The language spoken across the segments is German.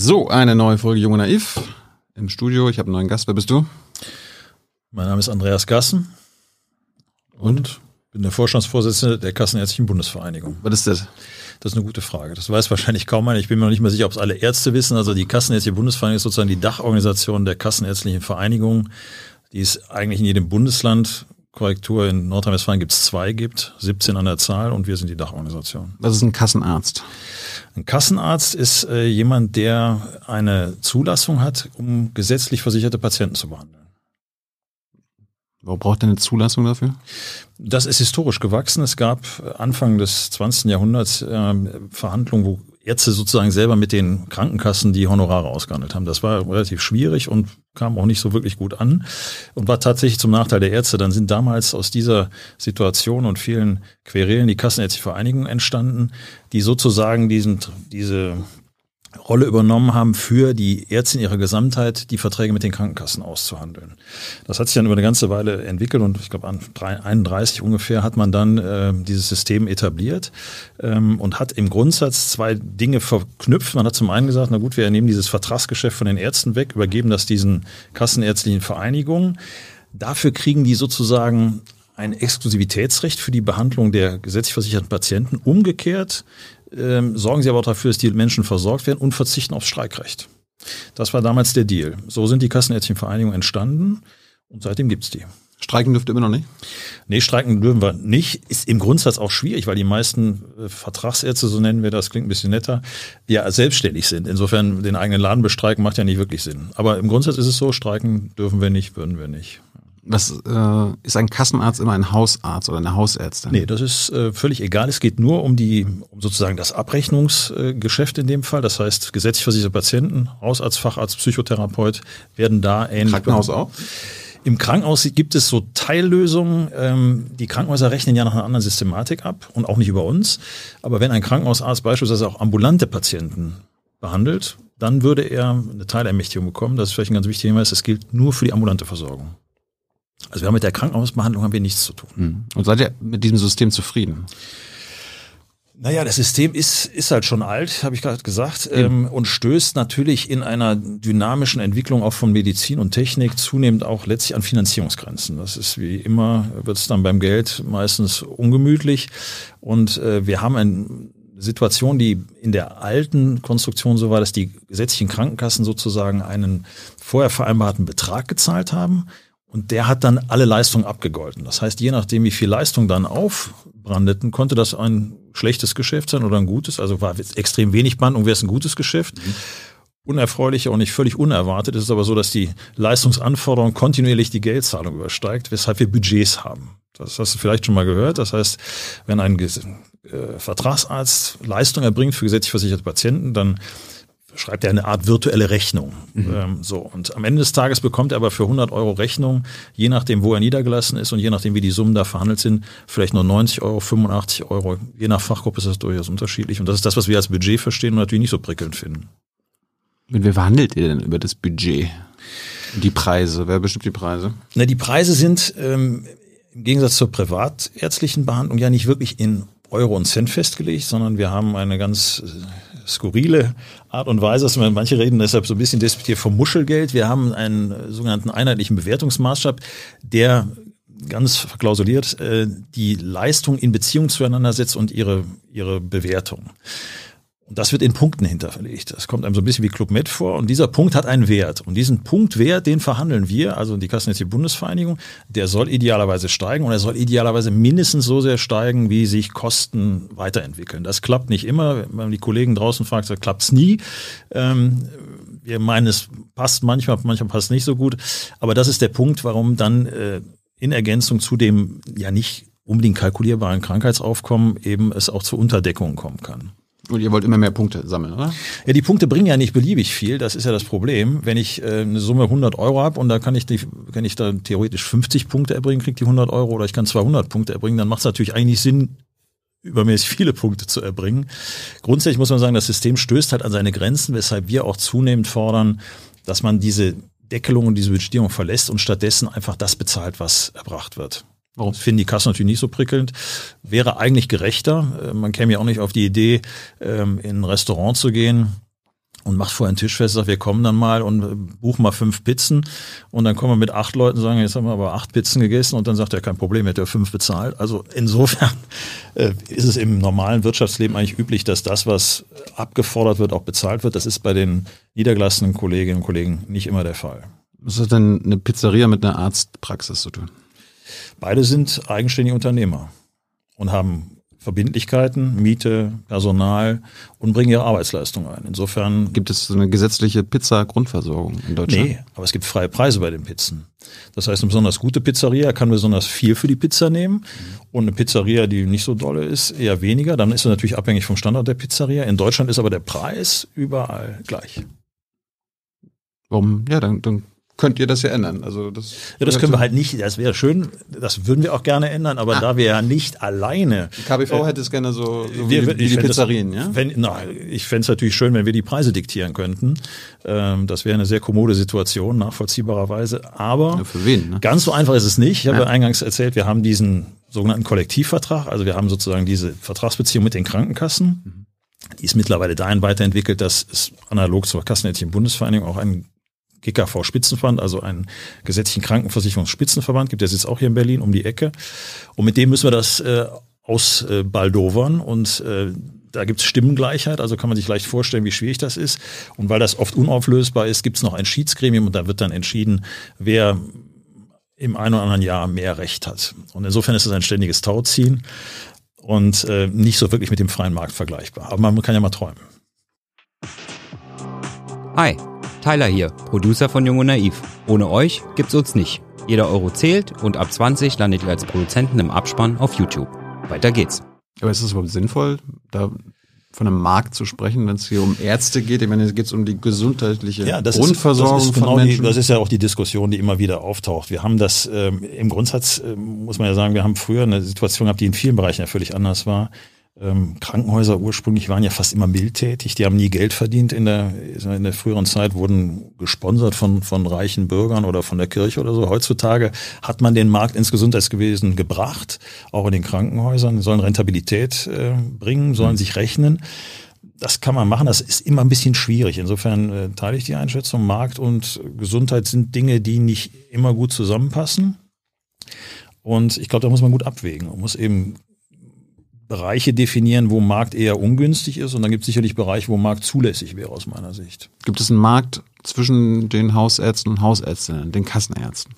So, eine neue Folge Junge Naiv im Studio. Ich habe einen neuen Gast. Wer bist du? Mein Name ist Andreas Gassen und bin der Vorstandsvorsitzende der Kassenärztlichen Bundesvereinigung. Was ist das? Das ist eine gute Frage. Das weiß wahrscheinlich kaum einer. Ich bin mir noch nicht mehr sicher, ob es alle Ärzte wissen. Also die Kassenärztliche Bundesvereinigung ist sozusagen die Dachorganisation der Kassenärztlichen Vereinigung. Die ist eigentlich in jedem Bundesland Korrektur in Nordrhein-Westfalen gibt es zwei, gibt 17 an der Zahl und wir sind die Dachorganisation. Was ist ein Kassenarzt? Ein Kassenarzt ist äh, jemand, der eine Zulassung hat, um gesetzlich versicherte Patienten zu behandeln. Wo braucht er eine Zulassung dafür? Das ist historisch gewachsen. Es gab Anfang des 20. Jahrhunderts äh, Verhandlungen, wo Ärzte sozusagen selber mit den Krankenkassen die Honorare ausgehandelt haben. Das war relativ schwierig und kam auch nicht so wirklich gut an und war tatsächlich zum Nachteil der Ärzte. Dann sind damals aus dieser Situation und vielen Querelen die Kassenärztliche Vereinigung entstanden, die sozusagen diesen, diese Rolle übernommen haben, für die Ärzte in ihrer Gesamtheit die Verträge mit den Krankenkassen auszuhandeln. Das hat sich dann über eine ganze Weile entwickelt und ich glaube an 31 ungefähr hat man dann äh, dieses System etabliert ähm, und hat im Grundsatz zwei Dinge verknüpft. Man hat zum einen gesagt, na gut, wir nehmen dieses Vertragsgeschäft von den Ärzten weg, übergeben das diesen kassenärztlichen Vereinigungen. Dafür kriegen die sozusagen ein Exklusivitätsrecht für die Behandlung der gesetzlich versicherten Patienten. Umgekehrt ähm, sorgen sie aber auch dafür, dass die Menschen versorgt werden und verzichten aufs Streikrecht. Das war damals der Deal. So sind die Kassenärztlichen Vereinigungen entstanden und seitdem gibt's die. Streiken dürft ihr immer noch nicht? Nee, streiken dürfen wir nicht. Ist im Grundsatz auch schwierig, weil die meisten äh, Vertragsärzte, so nennen wir das, klingt ein bisschen netter, ja selbstständig sind. Insofern den eigenen Laden bestreiken macht ja nicht wirklich Sinn. Aber im Grundsatz ist es so, streiken dürfen wir nicht, würden wir nicht. Was äh, ist ein Kassenarzt immer ein Hausarzt oder eine Hausärztin? Nee, das ist äh, völlig egal. Es geht nur um die, um sozusagen das Abrechnungsgeschäft in dem Fall. Das heißt, gesetzlich versicherte Patienten, Hausarzt, Facharzt, Psychotherapeut werden da ähnlich. Krankenhaus auch? Im Krankenhaus gibt es so Teillösungen. Ähm, die Krankenhäuser rechnen ja nach einer anderen Systematik ab und auch nicht über uns. Aber wenn ein Krankenhausarzt beispielsweise auch ambulante Patienten behandelt, dann würde er eine Teilermächtigung bekommen. Das ist vielleicht ein ganz wichtiger Hinweis. Das gilt nur für die ambulante Versorgung. Also wir haben mit der Krankenhausbehandlung haben wir nichts zu tun. Hm. Und seid ihr mit diesem System zufrieden? Naja, das System ist, ist halt schon alt, habe ich gerade gesagt, ähm, und stößt natürlich in einer dynamischen Entwicklung auch von Medizin und Technik zunehmend auch letztlich an Finanzierungsgrenzen. Das ist wie immer, wird es dann beim Geld meistens ungemütlich. Und äh, wir haben eine Situation, die in der alten Konstruktion so war, dass die gesetzlichen Krankenkassen sozusagen einen vorher vereinbarten Betrag gezahlt haben und der hat dann alle Leistungen abgegolten. Das heißt, je nachdem, wie viel Leistung dann aufbrandeten, konnte das ein schlechtes Geschäft sein oder ein gutes. Also war extrem wenig Bandung, wäre es ein gutes Geschäft. Mhm. Unerfreulich, auch nicht völlig unerwartet. Es ist aber so, dass die Leistungsanforderung kontinuierlich die Geldzahlung übersteigt, weshalb wir Budgets haben. Das hast du vielleicht schon mal gehört. Das heißt, wenn ein äh, Vertragsarzt Leistung erbringt für gesetzlich versicherte Patienten, dann schreibt er eine Art virtuelle Rechnung. Mhm. Ähm, so und am Ende des Tages bekommt er aber für 100 Euro Rechnung, je nachdem, wo er niedergelassen ist und je nachdem, wie die Summen da verhandelt sind, vielleicht nur 90 Euro, 85 Euro. Je nach Fachgruppe ist das durchaus unterschiedlich. Und das ist das, was wir als Budget verstehen und natürlich nicht so prickelnd finden. Mit wem verhandelt ihr denn über das Budget? Die Preise, wer bestimmt die Preise? Na, die Preise sind ähm, im Gegensatz zur privatärztlichen Behandlung ja nicht wirklich in Euro und Cent festgelegt, sondern wir haben eine ganz äh, skurrile Art und Weise, dass manche reden deshalb so ein bisschen despektiert vom Muschelgeld. Wir haben einen sogenannten einheitlichen Bewertungsmaßstab, der ganz verklausuliert äh, die Leistung in Beziehung zueinander setzt und ihre, ihre Bewertung. Und das wird in Punkten hinterlegt. Das kommt einem so ein bisschen wie Club Med vor. Und dieser Punkt hat einen Wert. Und diesen Punktwert, den verhandeln wir, also die Kassenärztliche Bundesvereinigung, der soll idealerweise steigen und er soll idealerweise mindestens so sehr steigen, wie sich Kosten weiterentwickeln. Das klappt nicht immer. Wenn man die Kollegen draußen fragt, dann klappt's nie. Ähm, wir meinen, es passt manchmal, manchmal passt nicht so gut. Aber das ist der Punkt, warum dann äh, in Ergänzung zu dem ja nicht unbedingt kalkulierbaren Krankheitsaufkommen eben es auch zu Unterdeckungen kommen kann. Und ihr wollt immer mehr Punkte sammeln, oder? Ja, die Punkte bringen ja nicht beliebig viel. Das ist ja das Problem. Wenn ich äh, eine Summe 100 Euro habe und da kann ich, die, kann ich da theoretisch 50 Punkte erbringen, kriege die 100 Euro oder ich kann 200 Punkte erbringen, dann macht es natürlich eigentlich Sinn, übermäßig viele Punkte zu erbringen. Grundsätzlich muss man sagen, das System stößt halt an seine Grenzen, weshalb wir auch zunehmend fordern, dass man diese Deckelung und diese Budgetierung verlässt und stattdessen einfach das bezahlt, was erbracht wird. Warum finden die Kassen natürlich nicht so prickelnd? Wäre eigentlich gerechter. Äh, man käme ja auch nicht auf die Idee, ähm, in ein Restaurant zu gehen und macht vorher einen Tisch fest, sagt, wir kommen dann mal und buchen mal fünf Pizzen und dann kommen wir mit acht Leuten und sagen, jetzt haben wir aber acht Pizzen gegessen und dann sagt er, kein Problem, hätte er fünf bezahlt. Also insofern äh, ist es im normalen Wirtschaftsleben eigentlich üblich, dass das, was abgefordert wird, auch bezahlt wird. Das ist bei den niedergelassenen Kolleginnen und Kollegen nicht immer der Fall. Was hat denn eine Pizzeria mit einer Arztpraxis zu tun? Beide sind eigenständige Unternehmer und haben Verbindlichkeiten, Miete, Personal und bringen ihre Arbeitsleistung ein. Insofern gibt es eine gesetzliche Pizza-Grundversorgung in Deutschland. Nee, aber es gibt freie Preise bei den Pizzen. Das heißt, eine besonders gute Pizzeria kann besonders viel für die Pizza nehmen und eine Pizzeria, die nicht so dolle ist, eher weniger. Dann ist es natürlich abhängig vom Standort der Pizzeria. In Deutschland ist aber der Preis überall gleich. Warum? Ja, dann, dann könnt ihr das ja ändern. Also das, ja, das können wir halt nicht. Das wäre schön. Das würden wir auch gerne ändern, aber ah. da wir ja nicht alleine. Die KBV äh, hätte es gerne so, so wir, wie, wie die Pizzerien, das, ja? Wenn, na, ich fände es natürlich schön, wenn wir die Preise diktieren könnten. Ähm, das wäre eine sehr kommode Situation, nachvollziehbarerweise. Aber ja, für wen, ne? ganz so einfach ist es nicht. Ich habe ja. eingangs erzählt, wir haben diesen sogenannten Kollektivvertrag. Also wir haben sozusagen diese Vertragsbeziehung mit den Krankenkassen. Mhm. Die ist mittlerweile dahin weiterentwickelt, dass es analog zur Kassenärztlichen Bundesvereinigung auch einen GKV Spitzenverband, also einen gesetzlichen Krankenversicherungsspitzenverband gibt, der sitzt auch hier in Berlin um die Ecke. Und mit dem müssen wir das äh, ausbaldowern und äh, da gibt es Stimmengleichheit, also kann man sich leicht vorstellen, wie schwierig das ist. Und weil das oft unauflösbar ist, gibt es noch ein Schiedsgremium und da wird dann entschieden, wer im einen oder anderen Jahr mehr Recht hat. Und insofern ist es ein ständiges Tauziehen und äh, nicht so wirklich mit dem freien Markt vergleichbar. Aber man kann ja mal träumen. Hi. Tyler hier, Producer von Jung und Naiv. Ohne euch gibt's uns nicht. Jeder Euro zählt und ab 20 landet ihr als Produzenten im Abspann auf YouTube. Weiter geht's. Aber ist es überhaupt sinnvoll, da von einem Markt zu sprechen, wenn es hier um Ärzte geht? Ich meine, es geht um die gesundheitliche ja, das Grundversorgung ist, das ist genau von Menschen. Die, das ist ja auch die Diskussion, die immer wieder auftaucht. Wir haben das ähm, im Grundsatz, äh, muss man ja sagen, wir haben früher eine Situation gehabt, die in vielen Bereichen ja völlig anders war. Ähm, Krankenhäuser ursprünglich waren ja fast immer mildtätig, die haben nie Geld verdient in der, in der früheren Zeit, wurden gesponsert von, von reichen Bürgern oder von der Kirche oder so. Heutzutage hat man den Markt ins Gesundheitswesen gebracht, auch in den Krankenhäusern, sollen Rentabilität äh, bringen, sollen sich rechnen. Das kann man machen, das ist immer ein bisschen schwierig. Insofern äh, teile ich die Einschätzung, Markt und Gesundheit sind Dinge, die nicht immer gut zusammenpassen. Und ich glaube, da muss man gut abwägen. Man muss eben Bereiche definieren, wo Markt eher ungünstig ist und dann gibt es sicherlich Bereiche, wo Markt zulässig wäre aus meiner Sicht. Gibt es einen Markt zwischen den Hausärzten und Hausärztinnen, den Kassenärzten?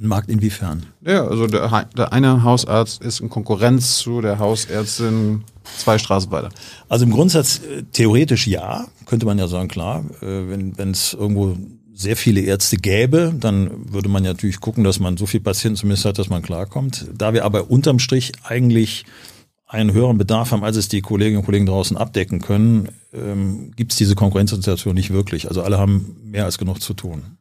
Ein Markt inwiefern? Ja, also der, der eine Hausarzt ist in Konkurrenz zu der Hausärztin zwei Straßen weiter. Also im Grundsatz äh, theoretisch ja, könnte man ja sagen, klar, äh, wenn es irgendwo sehr viele Ärzte gäbe, dann würde man ja natürlich gucken, dass man so viele Patienten zumindest hat, dass man klarkommt. Da wir aber unterm Strich eigentlich einen höheren Bedarf haben, als es die Kolleginnen und Kollegen draußen abdecken können, ähm, gibt es diese Konkurrenzsituation nicht wirklich. Also alle haben mehr als genug zu tun.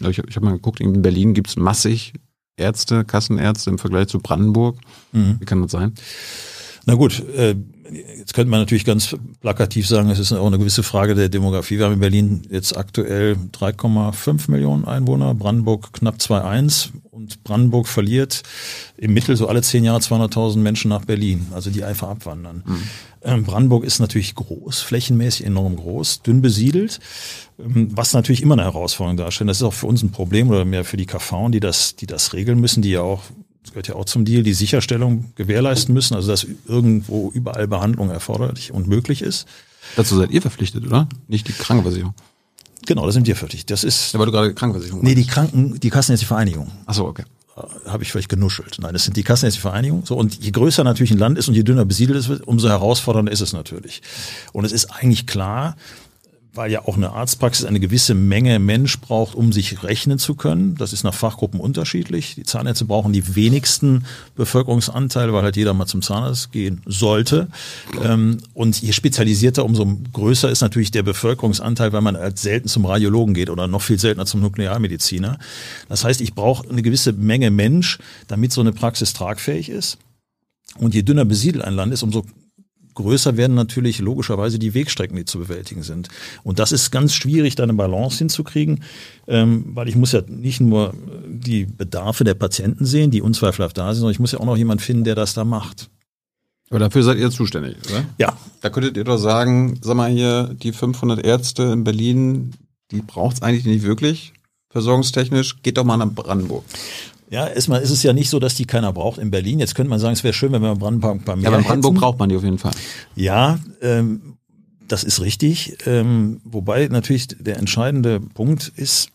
Ich habe hab mal geguckt, in Berlin gibt es massig Ärzte, Kassenärzte im Vergleich zu Brandenburg. Mhm. Wie kann das sein? Na gut, äh, jetzt könnte man natürlich ganz plakativ sagen, es ist auch eine gewisse Frage der Demografie. Wir haben in Berlin jetzt aktuell 3,5 Millionen Einwohner, Brandenburg knapp 2,1 und Brandenburg verliert im Mittel so alle zehn Jahre 200.000 Menschen nach Berlin, also die einfach abwandern. Mhm. Ähm, Brandenburg ist natürlich groß, flächenmäßig enorm groß, dünn besiedelt, ähm, was natürlich immer eine Herausforderung darstellt. Das ist auch für uns ein Problem oder mehr für die KV, die das, die das regeln müssen, die ja auch das gehört ja auch zum Deal, die Sicherstellung gewährleisten müssen, also dass irgendwo überall Behandlung erforderlich und möglich ist. Dazu seid ihr verpflichtet, oder? Nicht die Krankenversicherung. Genau, da sind wir verpflichtet. Das ist. Ja, weil du gerade Krankenversicherung Nee, die Kranken, die Kassenärztliche Vereinigung. Ach so, okay. Äh, Habe ich vielleicht genuschelt. Nein, das sind die Kassenärztliche Vereinigung. So, und je größer natürlich ein Land ist und je dünner besiedelt es wird, umso herausfordernder ist es natürlich. Und es ist eigentlich klar, weil ja auch eine Arztpraxis eine gewisse Menge Mensch braucht, um sich rechnen zu können. Das ist nach Fachgruppen unterschiedlich. Die Zahnärzte brauchen die wenigsten Bevölkerungsanteile, weil halt jeder mal zum Zahnarzt gehen sollte. Ähm, und je spezialisierter, umso größer ist natürlich der Bevölkerungsanteil, weil man halt selten zum Radiologen geht oder noch viel seltener zum Nuklearmediziner. Das heißt, ich brauche eine gewisse Menge Mensch, damit so eine Praxis tragfähig ist. Und je dünner besiedelt ein Land ist, umso größer werden natürlich logischerweise die Wegstrecken, die zu bewältigen sind. Und das ist ganz schwierig, da eine Balance hinzukriegen, ähm, weil ich muss ja nicht nur die Bedarfe der Patienten sehen, die unzweifelhaft da sind, sondern ich muss ja auch noch jemanden finden, der das da macht. Aber dafür seid ihr zuständig, oder? Ja. Da könntet ihr doch sagen, sag mal hier, die 500 Ärzte in Berlin, die braucht's eigentlich nicht wirklich, versorgungstechnisch, geht doch mal nach Brandenburg. Ja, erstmal ist es ja nicht so, dass die keiner braucht in Berlin. Jetzt könnte man sagen, es wäre schön, wenn wir Brandenburg bei mir Ja, aber in Brandenburg hätten. braucht man die auf jeden Fall. Ja, ähm, das ist richtig. Ähm, wobei natürlich der entscheidende Punkt ist,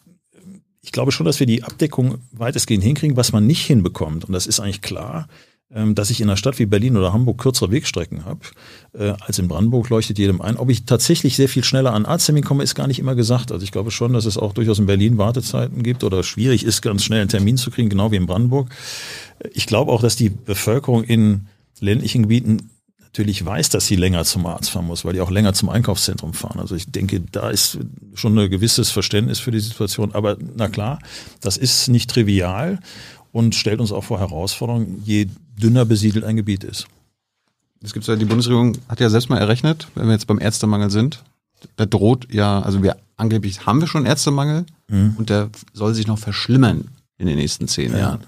ich glaube schon, dass wir die Abdeckung weitestgehend hinkriegen, was man nicht hinbekommt. Und das ist eigentlich klar, dass ich in einer Stadt wie Berlin oder Hamburg kürzere Wegstrecken habe äh, als in Brandenburg, leuchtet jedem ein. Ob ich tatsächlich sehr viel schneller an Arzttermin komme, ist gar nicht immer gesagt. Also ich glaube schon, dass es auch durchaus in Berlin Wartezeiten gibt oder schwierig ist, ganz schnell einen Termin zu kriegen, genau wie in Brandenburg. Ich glaube auch, dass die Bevölkerung in ländlichen Gebieten natürlich weiß, dass sie länger zum Arzt fahren muss, weil die auch länger zum Einkaufszentrum fahren. Also ich denke, da ist schon ein gewisses Verständnis für die Situation. Aber na klar, das ist nicht trivial und stellt uns auch vor Herausforderungen, je dünner besiedelt ein Gebiet ist. Es gibt ja, die Bundesregierung hat ja selbst mal errechnet, wenn wir jetzt beim Ärztemangel sind, da droht ja, also wir angeblich haben wir schon Ärztemangel und der soll sich noch verschlimmern in den nächsten zehn Ja. Jahren.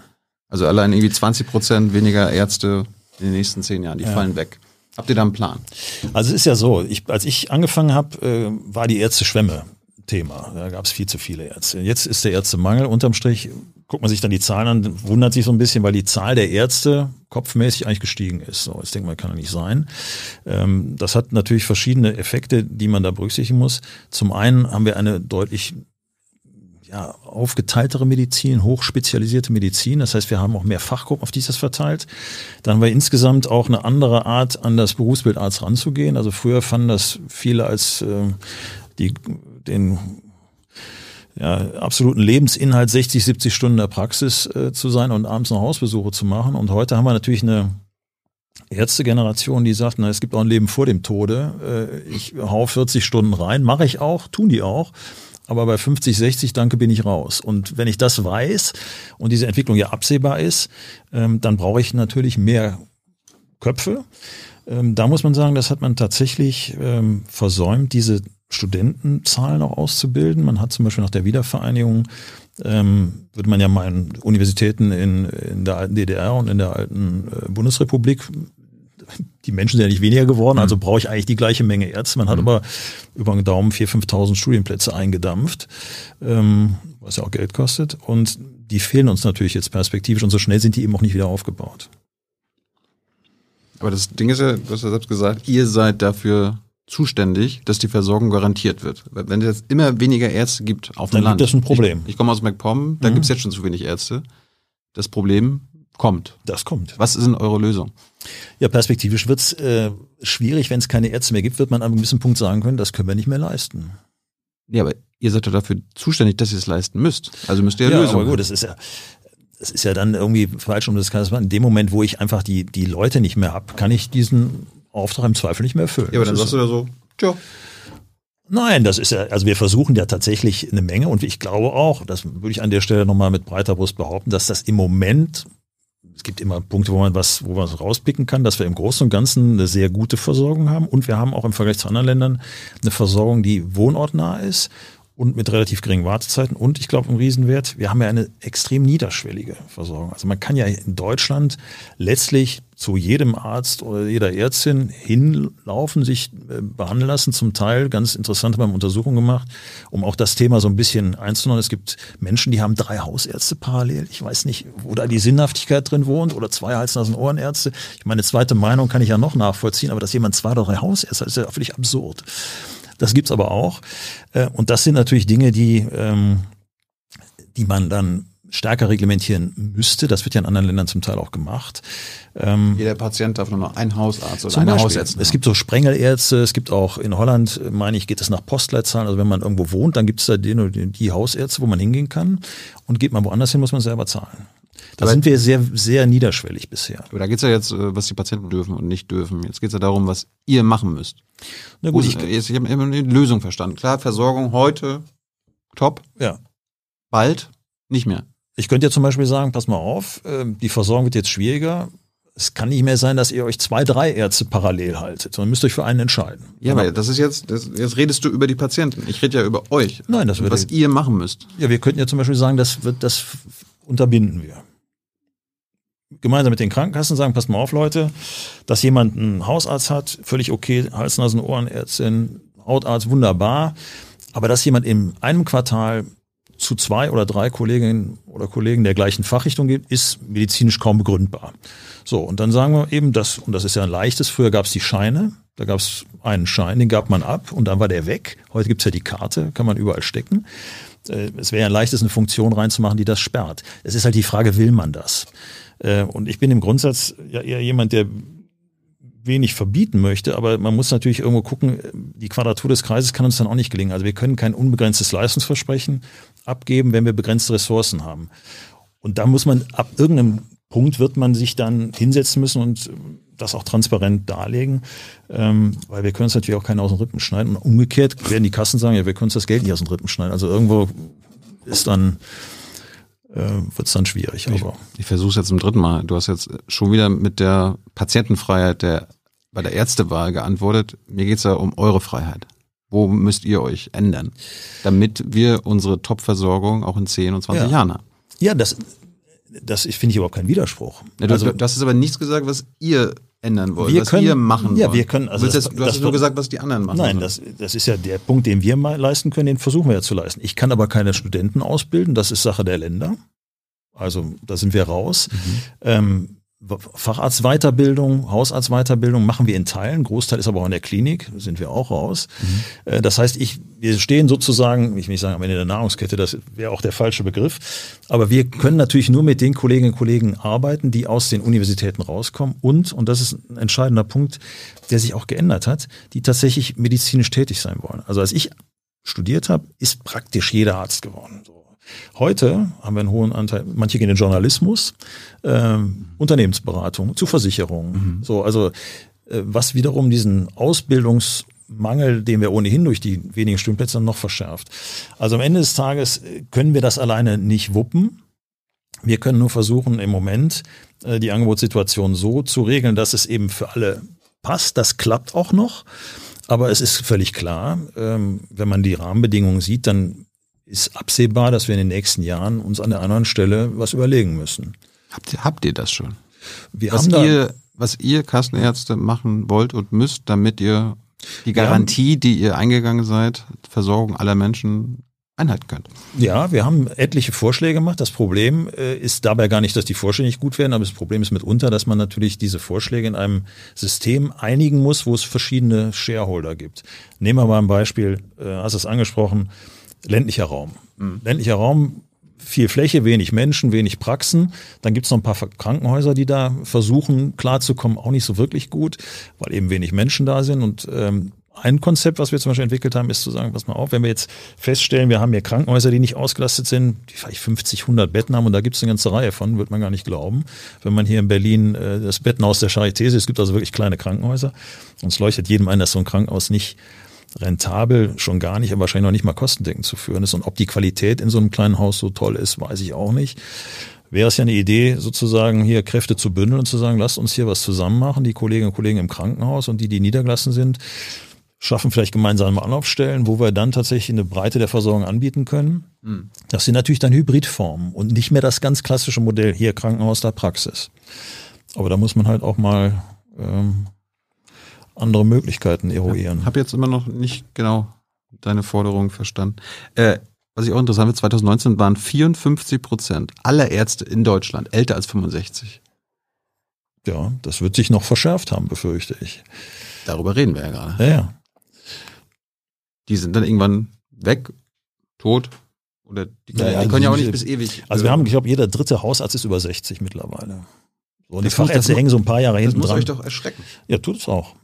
Also allein irgendwie 20 Prozent weniger Ärzte in den nächsten zehn Jahren, die fallen weg. Habt ihr da einen Plan? Also es ist ja so, ich, als ich angefangen habe, äh, war die Ärzteschwemme Thema. Da gab es viel zu viele Ärzte. Jetzt ist der Ärztemangel unterm Strich. Guckt man sich dann die Zahlen an, wundert sich so ein bisschen, weil die Zahl der Ärzte kopfmäßig eigentlich gestiegen ist. So, das denke mal, kann ja nicht sein. Ähm, das hat natürlich verschiedene Effekte, die man da berücksichtigen muss. Zum einen haben wir eine deutlich ja, aufgeteiltere Medizin, hochspezialisierte Medizin. Das heißt, wir haben auch mehr Fachgruppen, auf die ist das verteilt. Dann haben wir insgesamt auch eine andere Art, an das Berufsbild Arzt ranzugehen. Also früher fanden das viele als äh, die, den ja, absoluten Lebensinhalt 60, 70 Stunden der Praxis äh, zu sein und abends noch Hausbesuche zu machen. Und heute haben wir natürlich eine Ärztegeneration, die sagt, na, es gibt auch ein Leben vor dem Tode. Äh, ich hau 40 Stunden rein, mache ich auch, tun die auch. Aber bei 50, 60, danke, bin ich raus. Und wenn ich das weiß und diese Entwicklung ja absehbar ist, ähm, dann brauche ich natürlich mehr Köpfe. Ähm, da muss man sagen, das hat man tatsächlich ähm, versäumt, diese Studentenzahlen auch auszubilden. Man hat zum Beispiel nach der Wiedervereinigung, ähm, würde man ja meinen, Universitäten in, in der alten DDR und in der alten äh, Bundesrepublik, die Menschen sind ja nicht weniger geworden, also brauche ich eigentlich die gleiche Menge Ärzte. Man hat aber über den Daumen 4.000, 5.000 Studienplätze eingedampft, ähm, was ja auch Geld kostet. Und die fehlen uns natürlich jetzt perspektivisch und so schnell sind die eben auch nicht wieder aufgebaut. Aber das Ding ist ja, du hast ja selbst gesagt, ihr seid dafür zuständig, dass die Versorgung garantiert wird. Wenn es jetzt immer weniger Ärzte gibt auf dem Dann Land. gibt es ein Problem. Ich, ich komme aus MacPom, da Mhm. gibt es jetzt schon zu wenig Ärzte. Das Problem kommt. Das kommt. Was ist denn eure Lösung? Ja, perspektivisch wird's äh, schwierig, wenn es keine Ärzte mehr gibt, wird man an einem gewissen Punkt sagen können, das können wir nicht mehr leisten. Ja, aber ihr seid doch dafür zuständig, dass ihr es leisten müsst. Also müsst ihr Ja, Lösungen. aber gut, das ist ja, das ist ja dann irgendwie falsch, um das kann in dem Moment, wo ich einfach die, die Leute nicht mehr hab, kann ich diesen Auftrag im Zweifel nicht mehr erfüllen. ja, aber dann sagst du da so, tja, Nein, das ist ja, also wir versuchen ja tatsächlich eine Menge und ich glaube auch, das würde ich an der Stelle nochmal mit breiter Brust behaupten, dass das im Moment, es gibt immer Punkte, wo man was, wo man was rauspicken kann, dass wir im Großen und Ganzen eine sehr gute Versorgung haben und wir haben auch im Vergleich zu anderen Ländern eine Versorgung, die wohnortnah ist und mit relativ geringen Wartezeiten und ich glaube ein Riesenwert, wir haben ja eine extrem niederschwellige Versorgung. Also man kann ja in Deutschland letztlich zu jedem Arzt oder jeder Ärztin hinlaufen, sich äh, behandeln lassen, zum Teil ganz interessant beim Untersuchungen gemacht, um auch das Thema so ein bisschen einzunehmen. Es gibt Menschen, die haben drei Hausärzte parallel. Ich weiß nicht, wo da die Sinnhaftigkeit drin wohnt oder zwei Hals-, Nasen-, Ohrenärzte. Ich meine, zweite Meinung kann ich ja noch nachvollziehen, aber dass jemand zwei oder drei Hausärzte hat, ist ja völlig absurd. Das gibt's aber auch. Äh, Und das sind natürlich Dinge, die, ähm, die man dann stärker reglementieren müsste. Das wird ja in anderen Ländern zum Teil auch gemacht. Ähm, jeder Patient darf nur noch ein Hausarzt oder eine Beispiel. Hausärztin Es gibt so Sprengelärzte, es gibt auch in Holland, meine ich, geht es nach Postleitzahlen. Also wenn man irgendwo wohnt, dann gibt es da den oder die, Hausärzte, wo man hingehen kann. Und geht man woanders hin, muss man selber zahlen. Da Aber- sind wir sehr, sehr niederschwellig bisher. Aber da geht's ja jetzt, äh, was die Patienten dürfen und nicht dürfen. Jetzt geht's ja darum, was ihr machen müsst. Na Gut, gut, ich, ich habe immer eine Lösung verstanden. Klar, Versorgung heute top, ja. bald nicht mehr. Ich könnte ja zum Beispiel sagen, pass mal auf, ähm, die Versorgung wird jetzt schwieriger. Es kann nicht mehr sein, dass ihr euch zwei, drei Ärzte parallel haltet, sondern müsst euch für einen entscheiden. Ja, aber das ist jetzt, das, jetzt redest du über die Patienten. Ich rede ja über euch. Nein, das Und würde- was ihr machen müsst. Ja, wir könnten ja zum Beispiel sagen, das wird, das unterbinden wir. gemeinsam mit den Krankenkassen sagen, passt mal auf, Leute, dass jemand einen Hausarzt hat, völlig okay, Hals, Nasen, Ohrenärztin, Hautarzt, wunderbar. Aber dass jemand in einem Quartal zu zwei oder drei Kolleginnen oder Kollegen der gleichen Fachrichtung geht, ist medizinisch kaum begründbar. So, und dann sagen wir eben das, und das ist ja ein leichtes, früher gab es die Scheine, da gab es einen Schein, den gab man ab und dann war der weg. Heute gibt es ja die Karte, kann man überall stecken. Äh, es wäre ja ein leichtes, eine Funktion reinzumachen, die das sperrt. Es ist halt die Frage, will man das? Äh, und ich bin im Grundsatz ja eher jemand, der wenig verbieten möchte, aber man muss natürlich irgendwo gucken, die Quadratur des Kreises kann uns dann auch nicht gelingen. Also wir können kein unbegrenztes Leistungsversprechen abgeben, wenn wir begrenzte Ressourcen haben. Und da muss man ab irgendeinem Punkt wird man sich dann hinsetzen müssen und das auch transparent darlegen, ähm, weil wir können es natürlich auch keinen aus den Rippen schneiden. Und umgekehrt werden die Kassen sagen, ja, wir können uns das Geld nicht aus den Rippen schneiden. Also irgendwo ist dann äh, wird es dann schwierig. Aber ich, ich versuche es jetzt zum dritten Mal. Du hast jetzt schon wieder mit der Patientenfreiheit der bei der Ärztewahl geantwortet. Mir geht es ja um eure Freiheit. Wo müsst ihr euch ändern, damit wir unsere Top-Versorgung auch in 10 und 20 ja. Jahren haben? Ja, das, das finde ich überhaupt kein Widerspruch. Ja, du, also, du hast aber nichts gesagt, was ihr ändern wollt, was können, ihr machen ja, wir können. Also das, du hast nur gesagt, was die anderen machen. Nein, das, das ist ja der Punkt, den wir mal leisten können, den versuchen wir ja zu leisten. Ich kann aber keine Studenten ausbilden, das ist Sache der Länder. Also da sind wir raus. Mhm. Ähm, Facharztweiterbildung, Hausarztweiterbildung machen wir in Teilen. Großteil ist aber auch in der Klinik, sind wir auch raus. Mhm. Äh, das heißt, ich, wir stehen sozusagen, ich will nicht sagen am Ende der Nahrungskette, das wäre auch der falsche Begriff. Aber wir können natürlich nur mit den Kolleginnen und Kollegen arbeiten, die aus den Universitäten rauskommen und, und das ist ein entscheidender Punkt, der sich auch geändert hat, die tatsächlich medizinisch tätig sein wollen. Also als ich studiert habe, ist praktisch jeder Arzt geworden. Heute haben wir einen hohen Anteil, manche gehen in Journalismus, äh, Unternehmensberatung, zu Versicherungen. Mhm. So, also äh, was wiederum diesen Ausbildungsmangel, den wir ohnehin durch die wenigen Stundenplätze noch verschärft. Also am Ende des Tages äh, können wir das alleine nicht wuppen. Wir können nur versuchen, im Moment äh, die Angebotssituation so zu regeln, dass es eben für alle passt. Das klappt auch noch. Aber es ist völlig klar, ähm, wenn man die Rahmenbedingungen sieht, dann ist absehbar, dass wir in den nächsten Jahren uns an der anderen Stelle was überlegen müssen. Habt ihr, habt ihr das schon? Wir was, haben da, ihr, was ihr Kassenärzte machen wollt und müsst, damit ihr die Garantie, die ihr eingegangen seid, Versorgung aller Menschen einhalten könnt. Ja, wir haben etliche Vorschläge gemacht. Das Problem äh, ist dabei gar nicht, dass die Vorschläge nicht gut werden, aber das Problem ist mitunter, dass man natürlich diese Vorschläge in einem System einigen muss, wo es verschiedene Shareholder gibt. Nehmen wir mal ein Beispiel, äh, hast es angesprochen, ländlicher Raum. Mhm. Ländlicher Raum, viel Fläche, wenig Menschen, wenig Praxen. Dann gibt's noch ein paar Krankenhäuser, die da versuchen klarzukommen, auch nicht so wirklich gut, weil eben wenig Menschen da sind. Und ähm, ein Konzept, was wir zum Beispiel entwickelt haben, ist zu sagen, pass mal auf, wenn wir jetzt feststellen, wir haben hier Krankenhäuser, die nicht ausgelastet sind, die vielleicht 50, 100 Betten haben und da gibt's eine ganze Reihe von, wird man gar nicht glauben. Wenn man hier in Berlin äh, das Bettenhaus der Charité sieht, es gibt also wirklich kleine Krankenhäuser und es leuchtet jedem ein, dass so ein Krankenhaus nicht rentabel schon gar nicht, aber wahrscheinlich noch nicht mal kostendeckend zu führen ist. Und ob die Qualität in so einem kleinen Haus so toll ist, weiß ich auch nicht. Wäre es ja eine Idee, sozusagen hier Kräfte zu bündeln und zu sagen, lasst uns hier was zusammen machen, die Kolleginnen und Kollegen im Krankenhaus und die, die niedergelassen sind, schaffen vielleicht gemeinsame Anlaufstellen, wo wir dann tatsächlich eine Breite der Versorgung anbieten können. Mhm. Das sind natürlich dann Hybridformen und nicht mehr das ganz klassische Modell hier Krankenhaus, da Praxis. Aber da muss man halt auch mal ähm, andere Möglichkeiten eruieren. Ich habe jetzt immer noch nicht genau deine Forderung verstanden. Äh, was ich auch interessant finde, 2019 waren 54 Prozent aller Ärzte in Deutschland älter als 65. Ja, das wird sich noch verschärft haben, befürchte ich. Darüber reden wir ja gerade. Ja, ja. Die sind dann irgendwann weg, tot. Oder die können, ja, ja, die können ja auch nicht bis ewig. Also wir haben, ich glaube, jeder dritte Hausarzt ist über 60 mittlerweile. So, und die Fachärzte hängen so ein paar Jahre hinten dran. Das muss euch doch erschrecken. Ja, tut es auch.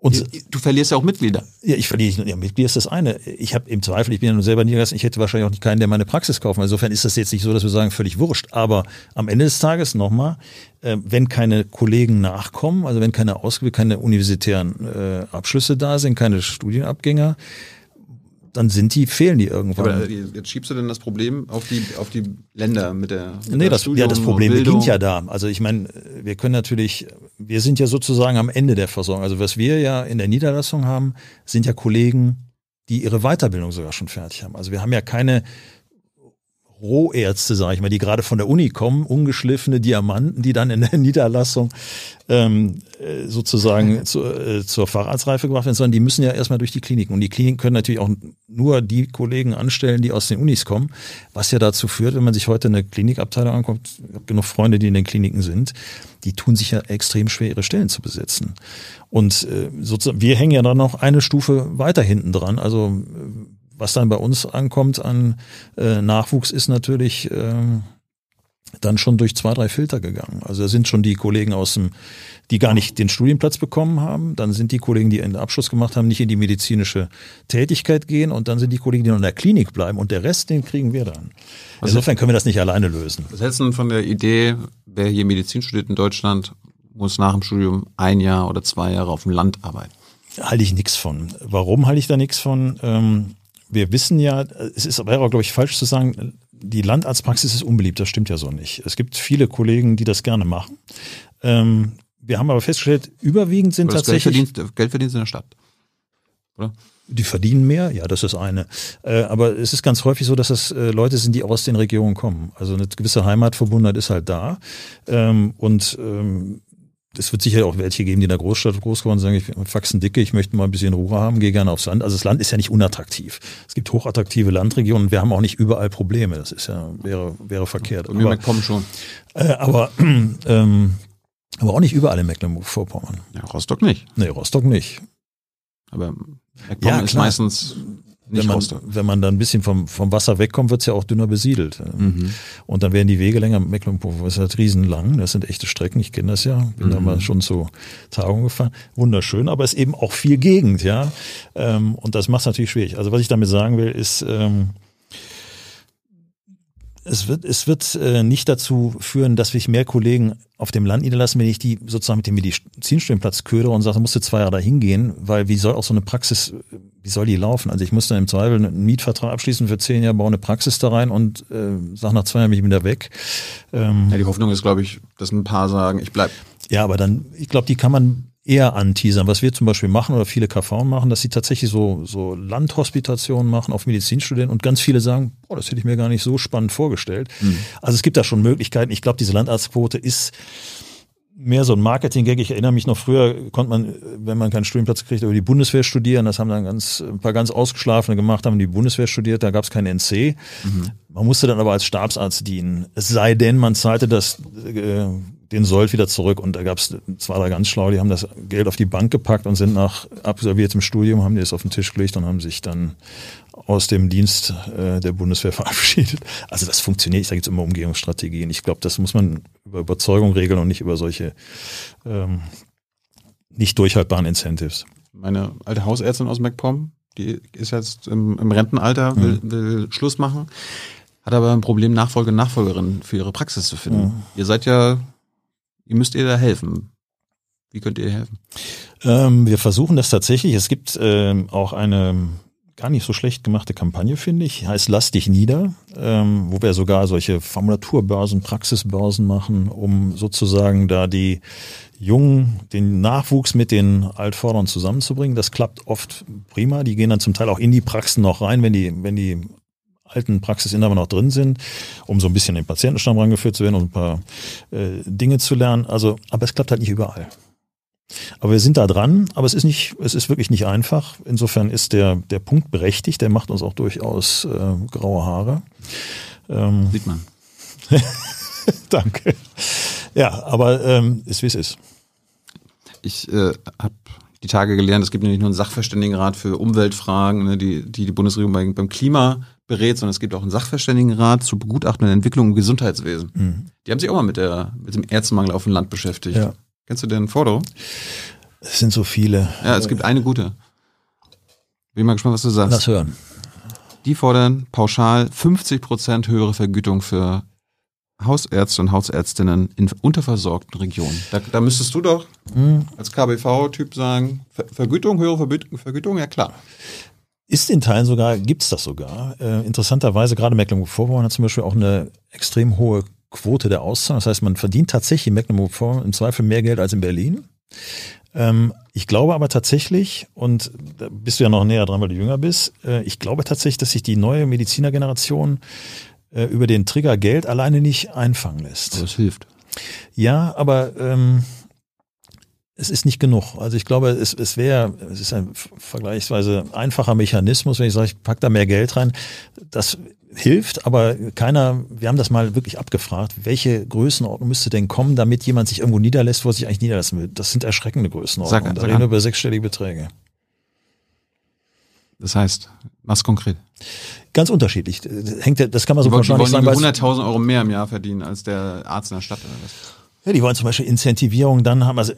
Und du verlierst ja auch Mitglieder. Ja, ich verliere ja, Mitglieder ist das eine. Ich habe im Zweifel, ich bin ja nur selber niedergelassen, ich hätte wahrscheinlich auch nicht keinen, der meine Praxis kaufen. Insofern ist das jetzt nicht so, dass wir sagen, völlig wurscht. Aber am Ende des Tages nochmal, äh, wenn keine Kollegen nachkommen, also wenn keine Ausbildung, keine universitären äh, Abschlüsse da sind, keine Studienabgänger, dann sind die, fehlen die irgendwann. Aber äh, jetzt schiebst du denn das Problem auf die, auf die Länder mit der. Mit nee, das, ja, das Problem beginnt ja da. Also ich meine, wir können natürlich, wir sind ja sozusagen am Ende der Versorgung. Also was wir ja in der Niederlassung haben, sind ja Kollegen, die ihre Weiterbildung sogar schon fertig haben. Also wir haben ja keine Rohärzte, sage ich mal, die gerade von der Uni kommen, ungeschliffene Diamanten, die dann in der Niederlassung ähm, äh, sozusagen zu, äh, zur Facharztreife gebracht werden, sondern die müssen ja erstmal durch die Kliniken. Und die Kliniken können natürlich auch nur die Kollegen anstellen, die aus den Unis kommen, was ja dazu führt, wenn man sich heute eine Klinikabteilung anguckt, ich habe genug Freunde, die in den Kliniken sind, die tun sich ja extrem schwer, ihre Stellen zu besetzen. Und äh, sozusagen, wir hängen ja dann noch eine Stufe weiter hinten dran. Also was dann bei uns ankommt an äh, Nachwuchs ist natürlich äh, dann schon durch zwei, drei Filter gegangen. Also da sind schon die Kollegen aus dem, die gar nicht den Studienplatz bekommen haben, dann sind die Kollegen, die einen Abschluss gemacht haben, nicht in die medizinische Tätigkeit gehen und dann sind die Kollegen, die noch in der Klinik bleiben und der Rest, den kriegen wir dann. Insofern können wir das nicht alleine lösen. Was hältst du von der Idee, wer hier Medizin studiert in Deutschland, muss nach dem Studium ein Jahr oder zwei Jahre auf dem Land arbeiten? Halte ich nichts von. Warum halte ich da nichts von? Ähm, wir wissen ja, es ist aber, glaube ich, falsch zu sagen, die Landarztpraxis ist unbeliebt. Das stimmt ja so nicht. Es gibt viele Kollegen, die das gerne machen. Ähm, wir haben aber festgestellt, überwiegend sind tatsächlich. Geld verdienst in der Stadt. Oder? Die verdienen mehr, ja, das ist eine. Äh, aber es ist ganz häufig so, dass es äh, Leute sind, die aus den Regionen kommen. Also eine gewisse Heimatverbundenheit ist halt da. Ähm, und ähm, es wird sicher auch welche geben, die in der Großstadt groß geworden sind, sagen, ich faxen dicke, ich möchte mal ein bisschen Ruhe haben, gehe gerne aufs Land. Also das Land ist ja nicht unattraktiv. Es gibt hochattraktive Landregionen und wir haben auch nicht überall Probleme. Das ist ja, wäre, wäre verkehrt. Und wir kommen schon. Äh, aber, ähm, aber auch nicht überall in Mecklenburg-Vorpommern. Ja, Rostock nicht. Nee, Rostock nicht. Aber MacPom ja, ist meistens wenn man, wenn man dann ein bisschen vom, vom Wasser wegkommt, wird es ja auch dünner besiedelt. Mhm. Und dann werden die Wege länger. Mecklenburg ist halt riesenlang. Das sind echte Strecken. Ich kenne das ja. Bin mhm. da mal schon zu Tagungen gefahren. Wunderschön, aber es ist eben auch viel Gegend, ja. Ähm, und das macht es natürlich schwierig. Also was ich damit sagen will, ist, ähm, es wird, es wird äh, nicht dazu führen, dass sich mehr Kollegen auf dem Land niederlassen, wenn ich die sozusagen mit dem Medizinstudienplatz ködere und sage, musst du zwei Jahre da hingehen, weil wie soll auch so eine Praxis, wie soll die laufen? Also ich muss dann im Zweifel einen Mietvertrag abschließen für zehn Jahre, baue eine Praxis da rein und äh, sage nach zwei Jahren bin ich wieder weg. Ähm, ja, die Hoffnung ist, glaube ich, dass ein paar sagen, ich bleib. Ja, aber dann, ich glaube, die kann man eher anteasern. Was wir zum Beispiel machen oder viele KV machen, dass sie tatsächlich so, so Landhospitationen machen auf Medizinstudenten und ganz viele sagen, boah, das hätte ich mir gar nicht so spannend vorgestellt. Mhm. Also es gibt da schon Möglichkeiten. Ich glaube, diese Landarztquote ist mehr so ein Marketing-Gag. Ich erinnere mich noch früher, konnte man, wenn man keinen Studienplatz kriegt, über die Bundeswehr studieren. Das haben dann ganz, ein paar ganz Ausgeschlafene gemacht, haben die Bundeswehr studiert, da gab es keinen NC. Mhm. Man musste dann aber als Stabsarzt dienen. Es sei denn, man zahlte das äh, den Sold wieder zurück. Und da gab es zwei, drei ganz schlau, die haben das Geld auf die Bank gepackt und sind nach absolviertem Studium, haben die es auf den Tisch gelegt und haben sich dann aus dem Dienst äh, der Bundeswehr verabschiedet. Also das funktioniert, da gibt es immer Umgehungsstrategien. Ich glaube, das muss man über Überzeugung regeln und nicht über solche ähm, nicht durchhaltbaren Incentives. Meine alte Hausärztin aus MacPom, die ist jetzt im, im Rentenalter, will, mhm. will Schluss machen, hat aber ein Problem, Nachfolger und Nachfolgerin für ihre Praxis zu finden. Mhm. Ihr seid ja Ihr müsst ihr da helfen. Wie könnt ihr helfen? Ähm, wir versuchen das tatsächlich. Es gibt ähm, auch eine gar nicht so schlecht gemachte Kampagne, finde ich. Heißt Lass dich nieder, ähm, wo wir sogar solche Formulaturbörsen, Praxisbörsen machen, um sozusagen da die Jungen, den Nachwuchs mit den Altvordern zusammenzubringen. Das klappt oft prima. Die gehen dann zum Teil auch in die Praxen noch rein, wenn die, wenn die alten Praxisinhaber noch drin sind, um so ein bisschen den Patientenstamm rangeführt zu werden und ein paar äh, Dinge zu lernen. Also, aber es klappt halt nicht überall. Aber wir sind da dran, aber es ist nicht, es ist wirklich nicht einfach. Insofern ist der, der Punkt berechtigt, der macht uns auch durchaus äh, graue Haare. Ähm, Sieht man. Danke. Ja, aber ähm, ist wie es ist. Ich äh, habe die Tage gelernt, es gibt nämlich nur einen Sachverständigenrat für Umweltfragen, ne, die, die die Bundesregierung beim, beim Klima berät, sondern es gibt auch einen Sachverständigenrat zur Begutachtung der Entwicklung im Gesundheitswesen. Mhm. Die haben sich auch mal mit, der, mit dem Ärztemangel auf dem Land beschäftigt. Ja. Kennst du den Forderung? Es sind so viele. Ja, es gibt eine gute. Bin mal gespannt, was du sagst. Lass hören. Die fordern pauschal 50 Prozent höhere Vergütung für Hausärzte und Hausärztinnen in unterversorgten Regionen. Da, da müsstest du doch mhm. als KBV-Typ sagen, Ver Vergütung, höhere Vergütung, Vergütung, ja klar. Ist in Teilen sogar, gibt's das sogar. Äh, interessanterweise, gerade Mecklenburg-Vorpommern hat zum Beispiel auch eine extrem hohe Quote der Auszahlung. Das heißt, man verdient tatsächlich in Mecklenburg-Vorpommern im Zweifel mehr Geld als in Berlin. Ähm, ich glaube aber tatsächlich, und da bist du ja noch näher dran, weil du jünger bist, äh, ich glaube tatsächlich, dass sich die neue Medizinergeneration äh, über den Trigger Geld alleine nicht einfangen lässt. Das hilft. Ja, aber ähm, es ist nicht genug. Also ich glaube, es, es wäre, es ist ein vergleichsweise einfacher Mechanismus, wenn ich sage, ich pack da mehr Geld rein. Das hilft, aber keiner, wir haben das mal wirklich abgefragt, welche Größenordnung müsste denn kommen, damit jemand sich irgendwo niederlässt, wo er sich eigentlich niederlassen will. Das sind erschreckende Größenordnungen. Sag- da reden wir über sechsstellige Beträge. Das heißt, was konkret? Ganz unterschiedlich. Hängt, ja- das kann man so Die wollen, die wollen sagen. irgendwie weil es- 100.000 Euro mehr im Jahr verdienen als der Arzt in der Stadt oder was? Ja, die wollen zum Beispiel Incentivierung dann haben, also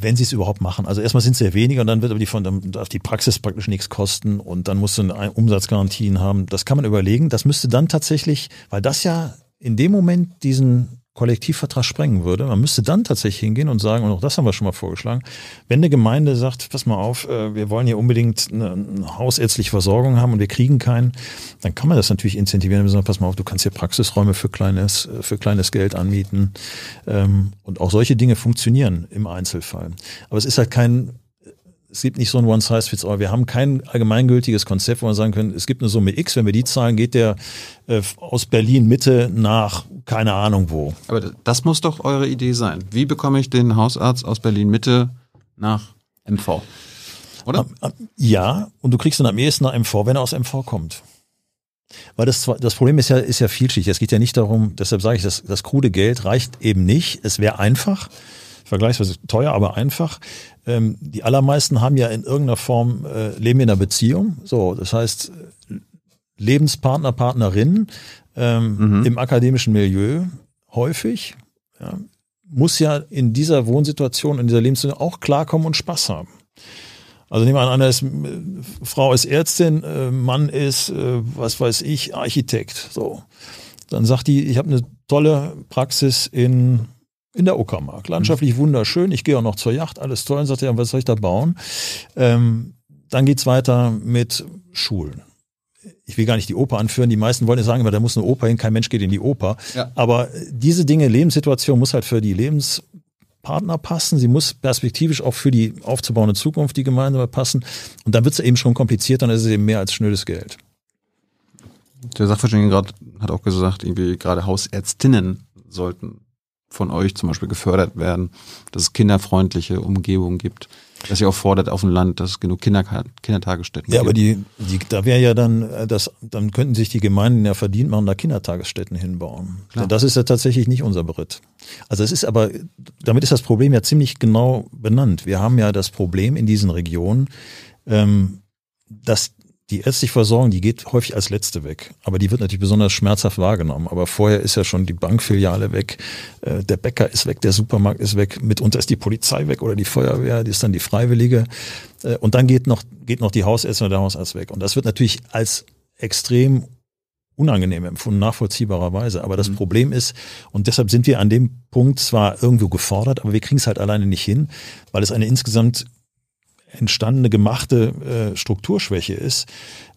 wenn sie es überhaupt machen. Also erstmal sind es sehr wenige und dann wird aber die von, dann darf die Praxis praktisch nichts kosten und dann musst du eine Umsatzgarantien haben. Das kann man überlegen. Das müsste dann tatsächlich, weil das ja in dem Moment diesen Kollektivvertrag sprengen würde. Man müsste dann tatsächlich hingehen und sagen, und auch das haben wir schon mal vorgeschlagen, wenn eine Gemeinde sagt, pass mal auf, äh, wir wollen hier unbedingt eine, hausärztliche Versorgung haben und wir kriegen keinen, dann kann man das natürlich incentivieren und sagen, pass mal auf, du kannst hier Praxisräume für kleines, äh, für kleines Geld anmieten. Ähm, Und auch solche Dinge funktionieren im Einzelfall. Aber es ist halt kein, es gibt nicht so ein One-Size-Fits-All. Wir haben kein allgemeingültiges Konzept, wo wir sagen können, es gibt eine Summe X, wenn wir die zahlen, geht der äh, aus Berlin Mitte nach keine Ahnung wo. Aber das muss doch eure Idee sein. Wie bekomme ich den Hausarzt aus Berlin Mitte nach MV? Oder? Ja, und du kriegst dann am ehesten nach MV, wenn er aus MV kommt. Weil das, das Problem ist ja, ist ja vielschichtig. Es geht ja nicht darum, deshalb sage ich, das, das krude Geld reicht eben nicht. Es wäre einfach, vergleichsweise teuer, aber einfach. Ähm, die allermeisten haben ja in irgendeiner Form, äh, leben in einer Beziehung. So, das heißt, Lebenspartner, Partnerin ähm, im akademischen Milieu häufig. Ja, muss ja in dieser Wohnsituation, in dieser Lebenssituation auch klarkommen und Spaß haben. Also nehmen wir an, einer ist, äh, Frau ist Ärztin, äh, Mann ist, äh, was weiß ich, Architekt. So. Dann sagt die, ich habe eine tolle Praxis in, in der Uckermark. Landschaftlich wunderschön, ich gehe auch noch zur Yacht, alles toll. Dann sagt er, was soll ich da bauen? Ähm, dann geht's weiter mit Schulen. Ich will gar nicht die Oper anführen. Die meisten wollen ja sagen, immer, da muss eine Oper hin, kein Mensch geht in die Oper. Ja. Aber diese Dinge, Lebenssituation muss halt für die Lebenspartner passen. Sie muss perspektivisch auch für die aufzubauende Zukunft, die gemeinsam passen. Und dann wird es eben schon kompliziert, dann ist es eben mehr als schnödes Geld. Der Sachverständige gerade hat auch gesagt, irgendwie gerade Hausärztinnen sollten von euch zum Beispiel gefördert werden, dass es kinderfreundliche Umgebungen gibt, dass ihr auch fordert auf dem Land, dass es genug Kinder, Kindertagesstätten Ja, gibt. aber die, die, da wäre ja dann, äh, das, dann könnten sich die Gemeinden ja verdient machen, da Kindertagesstätten hinbauen. Klar. Das ist ja tatsächlich nicht unser Beritt. Also es ist aber, damit ist das Problem ja ziemlich genau benannt. Wir haben ja das Problem in diesen Regionen, ähm, dass die ärztliche Versorgung, die geht häufig als letzte weg. Aber die wird natürlich besonders schmerzhaft wahrgenommen. Aber vorher ist ja schon die Bankfiliale weg, äh, der Bäcker ist weg, der Supermarkt ist weg, mitunter ist die Polizei weg oder die Feuerwehr, die ist dann die Freiwillige. Äh, und dann geht noch, geht noch die Hausärztin oder der Hausarzt weg. Und das wird natürlich als extrem unangenehm empfunden, nachvollziehbarerweise. Aber das Problem ist, und deshalb sind wir an dem Punkt zwar irgendwo gefordert, aber wir kriegen es halt alleine nicht hin, weil es eine insgesamt entstandene, gemachte äh, Strukturschwäche ist,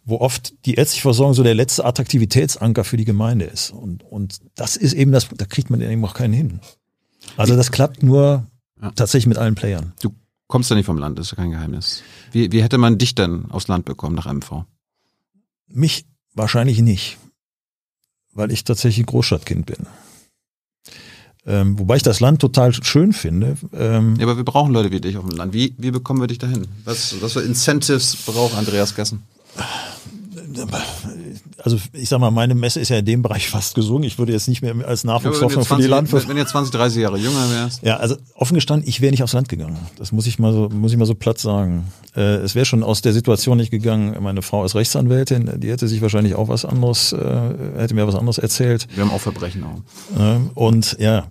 wo oft die ärztliche Versorgung so der letzte Attraktivitätsanker für die Gemeinde ist. Und, und das ist eben das, da kriegt man eben auch keinen hin. Also das klappt nur Ja. tatsächlich mit allen Playern. Du kommst ja nicht vom Land, das ist ja kein Geheimnis. Wie, wie hätte man dich denn aufs Land bekommen nach MV? Mich wahrscheinlich nicht, weil ich tatsächlich ein Großstadtkind bin. Ähm, wobei ich das Land total schön finde. Ähm, Ja, aber wir brauchen Leute wie dich auf dem Land. Wie, wie bekommen wir dich dahin? Was, was für Incentives braucht Andreas Gessen? Also ich sag mal, meine Messe ist ja in dem Bereich fast gesungen. Ich würde jetzt nicht mehr als wenn, Nachwuchshoffnung für die 20, Landwirtschaft. wenn du jetzt 20, 30 Jahre jünger wärst. Ja, also offen gestanden, ich wäre nicht aufs Land gegangen. Das muss ich mal so, muss ich mal so platt sagen. Äh, es wäre schon aus der Situation nicht gegangen. Meine Frau ist Rechtsanwältin, die hätte sich wahrscheinlich auch was anderes, äh, hätte mir was anderes erzählt. Wir haben auch Verbrechen auch. Ähm, Und ja,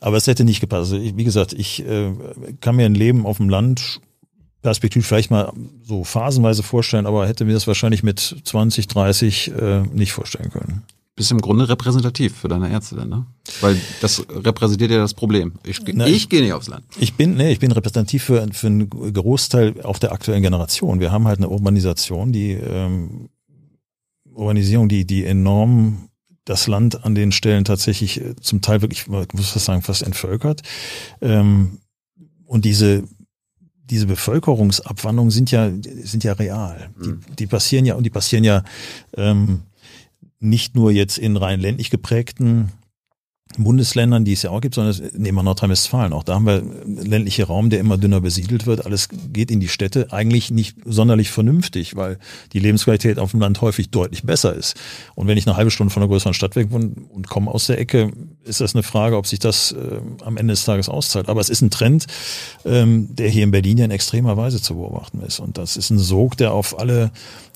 aber es hätte nicht gepasst. Also ich, wie gesagt, ich äh, kann mir ein Leben auf dem Land perspektivisch vielleicht mal so phasenweise vorstellen, aber hätte mir das wahrscheinlich mit 20, 30 äh, nicht vorstellen können. Bist im Grunde repräsentativ für deine Ärzte dann, ne? Weil das repräsentiert ja das Problem. Ich, Na, ich gehe nicht aufs Land. Ich bin, nee, ich bin repräsentativ für, für einen Großteil auch der aktuellen Generation. Wir haben halt eine Urbanisation, die ähm, Urbanisierung, die, die enorm das Land an den Stellen tatsächlich äh, zum Teil wirklich, man muss fast sagen, fast entvölkert. Ähm, und diese diese Bevölkerungsabwanderungen sind ja sind ja real. Die, die passieren ja und die passieren ja ähm, nicht nur jetzt in rein ländlich geprägten Bundesländern, die es ja auch gibt, sondern nehmen wir Nordrhein-Westfalen auch. Da haben wir ländliche Raum, der immer dünner besiedelt wird. Alles geht in die Städte. Eigentlich nicht sonderlich vernünftig, weil die Lebensqualität auf dem Land häufig deutlich besser ist. Und wenn ich eine halbe Stunde von einer größeren Stadt weg wohne und komme aus der Ecke, ist das eine Frage, ob sich das äh, am Ende des Tages auszahlt. Aber es ist ein Trend, ähm, der hier in Berlin ja in extremer Weise zu beobachten ist. Und das ist ein Sog, der auf alle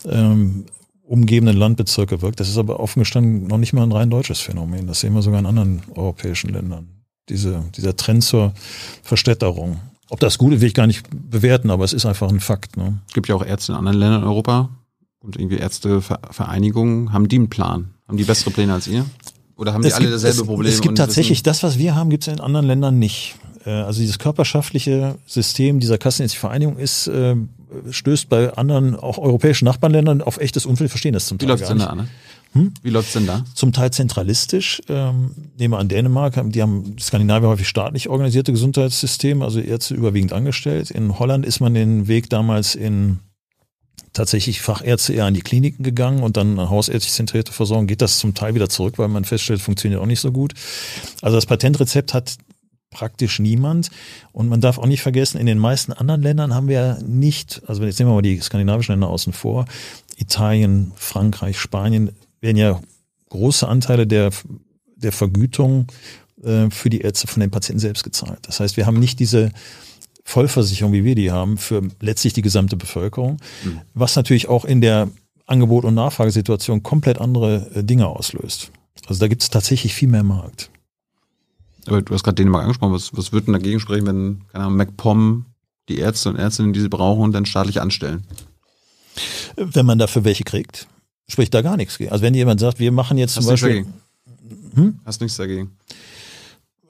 ähm, umgebenden Landbezirke wirkt. Das ist aber offen gestanden noch nicht mal ein rein deutsches Phänomen. Das sehen wir sogar in anderen europäischen Ländern. Diese, dieser Trend zur Verstädterung. Ob das gut ist, will ich gar nicht bewerten, aber es ist einfach ein Fakt. Ne? Es gibt ja auch Ärzte in anderen Ländern in Europa und irgendwie Ärztevereinigungen. Haben die einen Plan? Haben die bessere Pläne als ihr? Oder haben die es alle gibt, dasselbe es, Problem? Es gibt tatsächlich das, was wir haben, gibt es in anderen Ländern nicht. Äh, also dieses körperschaftliche System dieser kassenärztlichen Vereinigung ist äh, stößt bei anderen, auch europäischen Nachbarländern auf echtes Unfall. verstehen das zum Wie Teil läuft's gar denn da, ne? Hm? Wie läuft's denn da? Zum Teil zentralistisch. Ähm, nehmen wir an Dänemark, die haben Skandinavien häufig staatlich organisierte Gesundheitssysteme, also Ärzte überwiegend angestellt. In Holland ist man den Weg damals in tatsächlich Fachärzte eher an die Kliniken gegangen und dann hausärztlich zentrierte Versorgung geht das zum Teil wieder zurück, weil man feststellt, funktioniert auch nicht so gut. Also das Patentrezept hat praktisch niemand. Und man darf auch nicht vergessen, in den meisten anderen Ländern haben wir nicht, also jetzt nehmen wir mal die skandinavischen Länder außen vor, Italien, Frankreich, Spanien, werden ja große Anteile der, der Vergütung äh, für die Ärzte von den Patienten selbst gezahlt. Das heißt, wir haben nicht diese Vollversicherung, wie wir die haben, für letztlich die gesamte Bevölkerung, was natürlich auch in der Angebot- und Nachfragesituation komplett andere äh, Dinge auslöst. Also da gibt es tatsächlich viel mehr Markt. Aber du hast gerade Dänemark angesprochen. Was, was wird denn dagegen sprechen, wenn, keine Ahnung, MacPom die Ärzte und Ärztinnen, die sie brauchen, dann staatlich anstellen? Wenn man dafür welche kriegt, spricht da gar nichts gegen. Also wenn jemand sagt, wir machen jetzt Hast zum nichts Beispiel, dagegen? Hm? Hast nichts dagegen?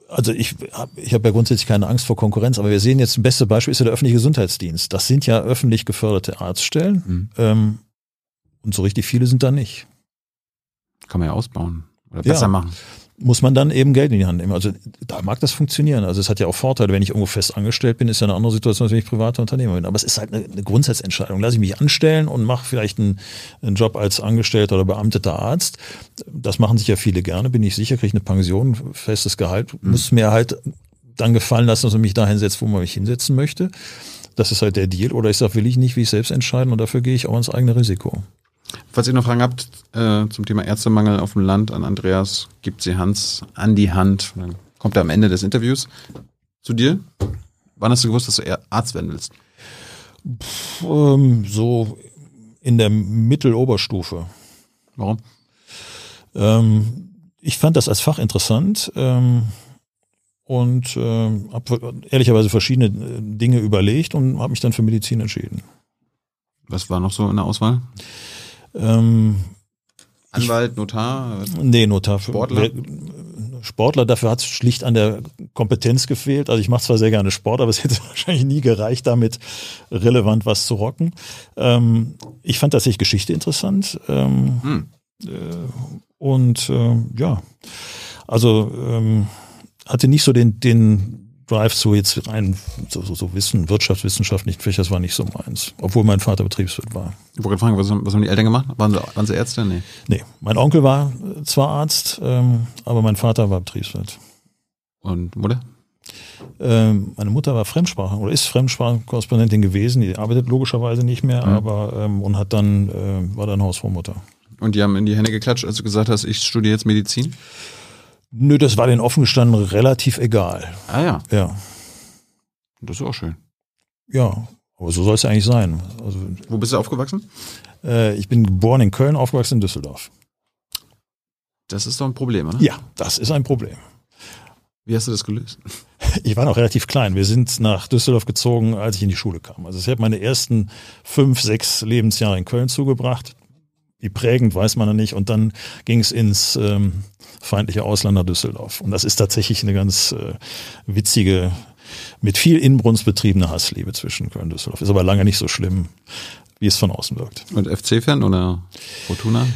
also ich habe ich hab ja grundsätzlich keine Angst vor Konkurrenz, aber wir sehen jetzt, ein bestes Beispiel ist ja der öffentliche Gesundheitsdienst. Das sind ja öffentlich geförderte Arztstellen Mhm. ähm, und so richtig viele sind da nicht. Kann man ja ausbauen. Oder Ja. besser machen. Muss man dann eben Geld in die Hand nehmen. Also da mag das funktionieren. Also es hat ja auch Vorteile, wenn ich irgendwo fest angestellt bin, ist ja eine andere Situation, als wenn ich privater Unternehmer bin. Aber es ist halt eine, eine Grundsatzentscheidung. Lass ich mich anstellen und mache vielleicht einen, einen Job als Angestellter oder beamteter Arzt. Das machen sich ja viele gerne, bin ich sicher, kriege ich eine Pension, festes Gehalt, muss mir halt dann gefallen lassen, dass man mich da hinsetzt, wo man mich hinsetzen möchte. Das ist halt der Deal. Oder ich sage, will ich nicht, will ich selbst entscheiden und dafür gehe ich auch ins eigene Risiko. Falls ihr noch Fragen habt äh, zum Thema Ärztemangel auf dem Land an Andreas, gibt sie Hans an die Hand. Dann kommt er am Ende des Interviews zu dir. Wann hast du gewusst, dass du Arzt werden willst? Ähm, so in der Mitteloberstufe. Warum? Ähm, ich fand das als Fach interessant ähm, und ähm, habe ehrlicherweise verschiedene äh, Dinge überlegt und habe mich dann für Medizin entschieden. Was war noch so in der Auswahl? Ähm, Anwalt, Notar? nee, Notar. Sportler? Sportler, dafür hat es schlicht an der Kompetenz gefehlt. Also ich mache zwar sehr gerne Sport, aber es hätte wahrscheinlich nie gereicht, damit relevant was zu rocken. Ähm, ich fand tatsächlich Geschichte interessant. Ähm, Hm. Und äh, ja, also ähm, hatte nicht so den, den Drive zu jetzt rein so, so, so Wissen, Wirtschaftswissenschaftlichen Fächer, das war nicht so meins. Obwohl mein Vater Betriebswirt war. Ich wollte fragen, was, haben- was haben die Eltern gemacht? Waren sie, waren sie Ärzte? Nee. Nee, mein Onkel war äh, zwar Arzt, ähm, aber mein Vater war Betriebswirt. Und Mutter? Ähm, meine Mutter war Fremdsprache oder ist Fremdsprachenkorrespondentin gewesen, die arbeitet logischerweise nicht mehr, Mhm. aber ähm, und hat dann, äh, war dann Hausfrau-Mutter. Und die haben in die Hände geklatscht, als du gesagt hast, ich studiere jetzt Medizin? Nö, das war denen offen gestanden relativ egal. Ah ja, Ja, das ist auch schön. ja, aber so soll es ja eigentlich sein. Also Wo bist du aufgewachsen? Äh, ich bin geboren in Köln, aufgewachsen in Düsseldorf. Das ist doch ein Problem, oder? Ja, das ist ein Problem. Wie hast du das gelöst? Ich war noch relativ klein. Wir sind nach Düsseldorf gezogen, als ich in die Schule kam. Also ich habe meine ersten fünf, sechs Lebensjahre in Köln zugebracht. Wie prägend, weiß man noch nicht. Und dann ging es ins ähm, feindliche Ausland nach Düsseldorf. Und das ist tatsächlich eine ganz äh, witzige, mit viel Inbrunst betriebene Hassliebe zwischen Köln und Düsseldorf. Ist aber lange nicht so schlimm, wie es von außen wirkt. Und FC-Fan oder Fortuna?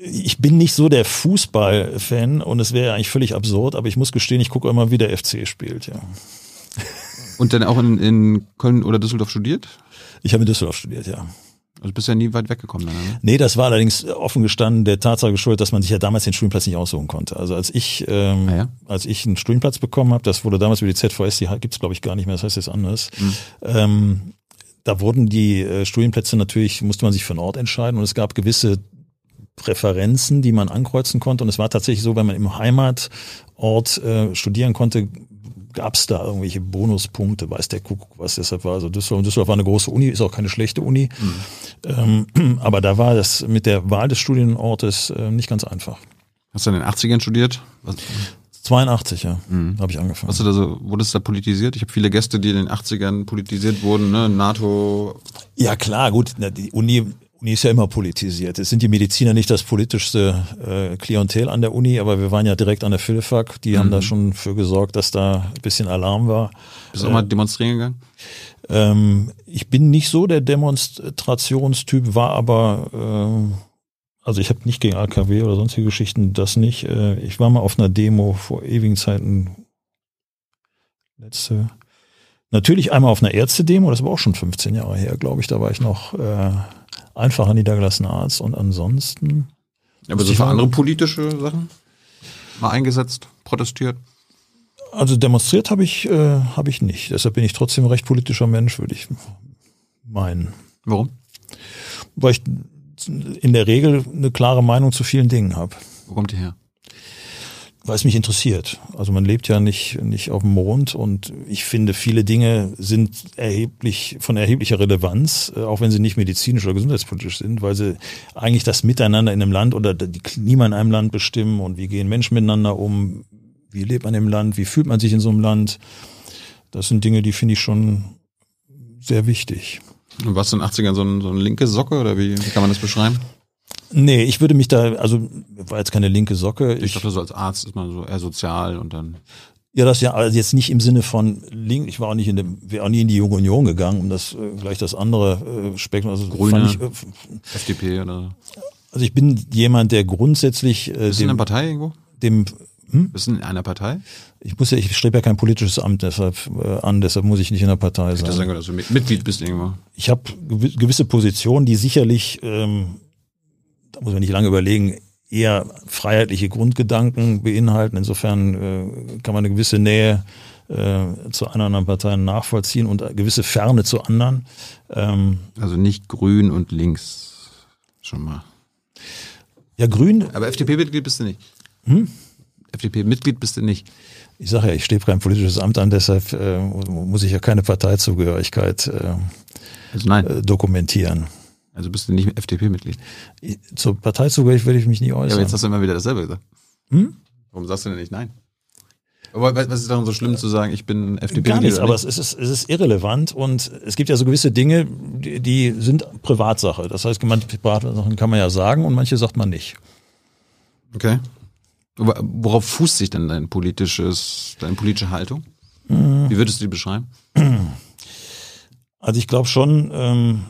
ich bin nicht so der Fußball-Fan und es wäre eigentlich völlig absurd, aber ich muss gestehen, ich gucke immer, wie der FC spielt, ja. Und dann auch in, in Köln oder Düsseldorf studiert? Ich habe in Düsseldorf studiert, ja. Also bist ja nie weit weggekommen. Dann, ne? Nee, das war allerdings offen gestanden der Tatsache geschuldet, dass man sich ja damals den Studienplatz nicht aussuchen konnte. Also als ich, ähm, Ah ja? als ich einen Studienplatz bekommen habe, das wurde damals über die ZVS, die gibt's glaube ich gar nicht mehr, das heißt jetzt anders. Ähm, da wurden die äh, Studienplätze natürlich, musste man sich für einen Ort entscheiden und es gab gewisse Präferenzen, die man ankreuzen konnte. Und es war tatsächlich so, wenn man im Heimatort äh, studieren konnte, gab es da irgendwelche Bonuspunkte, weiß der Kuckuck, was deshalb war. Also Düsseldorf, Düsseldorf war eine große Uni, ist auch keine schlechte Uni. Ähm, aber da war das mit der Wahl des Studienortes äh, nicht ganz einfach. Hast du in den 80ern studiert? Was, 82, ja, habe ich angefangen. hast du da so, wurdest du da politisiert? Ich habe viele Gäste, die in den 80ern politisiert wurden, ne? NATO. Ja klar, gut, die Uni, Uni ist ja immer politisiert. Es sind die Mediziner nicht das politischste äh, Klientel an der Uni, aber wir waren ja direkt an der Philifak. Die haben da schon für gesorgt, dass da ein bisschen Alarm war. Bist du auch mal demonstrieren gegangen? Ähm, ich bin nicht so der Demonstrationstyp, war aber, ähm, also ich habe nicht gegen AKW oder sonstige Geschichten, das nicht. Äh, ich war mal auf einer Demo vor ewigen Zeiten. Letzte. Natürlich einmal auf einer Ärzte-Demo, das war auch schon 15 Jahre her, glaube ich. Da war ich noch äh, einfacher niedergelassener Arzt und ansonsten. Ja, aber so für andere politische Sachen? Mal eingesetzt, protestiert? Also demonstriert habe ich, äh, habe ich nicht. Deshalb bin ich trotzdem recht politischer Mensch, würde ich meinen. Warum? Weil ich in der Regel eine klare Meinung zu vielen Dingen habe. Wo kommt die her? Weil es mich interessiert. Also man lebt ja nicht, nicht auf dem Mond und ich finde, viele Dinge sind erheblich, von erheblicher Relevanz, äh, auch wenn sie nicht medizinisch oder gesundheitspolitisch sind, weil sie eigentlich das Miteinander in einem Land oder die Klima in einem Land bestimmen und wie gehen Menschen miteinander um, wie lebt man im Land, wie fühlt man sich in so einem Land. Das sind Dinge, die finde ich schon sehr wichtig. Und warst du in den 80ern so ein, so eine linke Socke oder wie, wie kann man das beschreiben? Nee, ich würde mich da, also war jetzt keine linke Socke. Ich dachte, so als Arzt ist man so eher sozial und dann. Ja, das ja also jetzt nicht im Sinne von link. Ich war auch nicht in dem, wäre auch nie in die Junge Union gegangen, um das äh, gleich das andere äh, Spektrum. Also Grüne. ich, äh, FDP oder. also ich bin jemand, der grundsätzlich äh, Bist du in einer Partei irgendwo? dem hm? Bist du in einer Partei? ich muss ja, ich strebe ja kein politisches Amt deshalb äh, an, deshalb muss ich nicht in der Partei Ich sein. sagen, dass du Mit- Mitglied bist irgendwo. Ich habe gewi- gewisse Positionen, die sicherlich, ähm, da muss man nicht lange überlegen, eher freiheitliche Grundgedanken beinhalten. Insofern äh, kann man eine gewisse Nähe äh, zu einer anderen Partei nachvollziehen und eine gewisse Ferne zu anderen. Ähm, Also nicht grün und links. Schon mal. ja, Grün, Aber FDP-Mitglied bist du nicht. FDP-Mitglied bist du nicht. ich sage ja, ich strebe kein politisches Amt an, deshalb äh, muss ich ja keine Parteizugehörigkeit äh, Also dokumentieren. Also bist du nicht FDP-Mitglied. Zur Parteizugehörigkeit werde ich mich nie Ja, aber äußern. jetzt hast du immer wieder dasselbe gesagt. Hm? Warum sagst du denn nicht nein? Aber was ist daran so schlimm zu sagen, ich bin FDP-Mitglied? Gar nichts, aber es ist, es ist irrelevant und es gibt ja so gewisse Dinge, die, die sind Privatsache. Das heißt, manche Privatsachen kann man ja sagen und manche sagt man nicht. Okay. Aber worauf fußt sich denn dein politisches, deine politische Haltung? Mhm. Wie würdest du die beschreiben? Also ich glaube schon, ähm,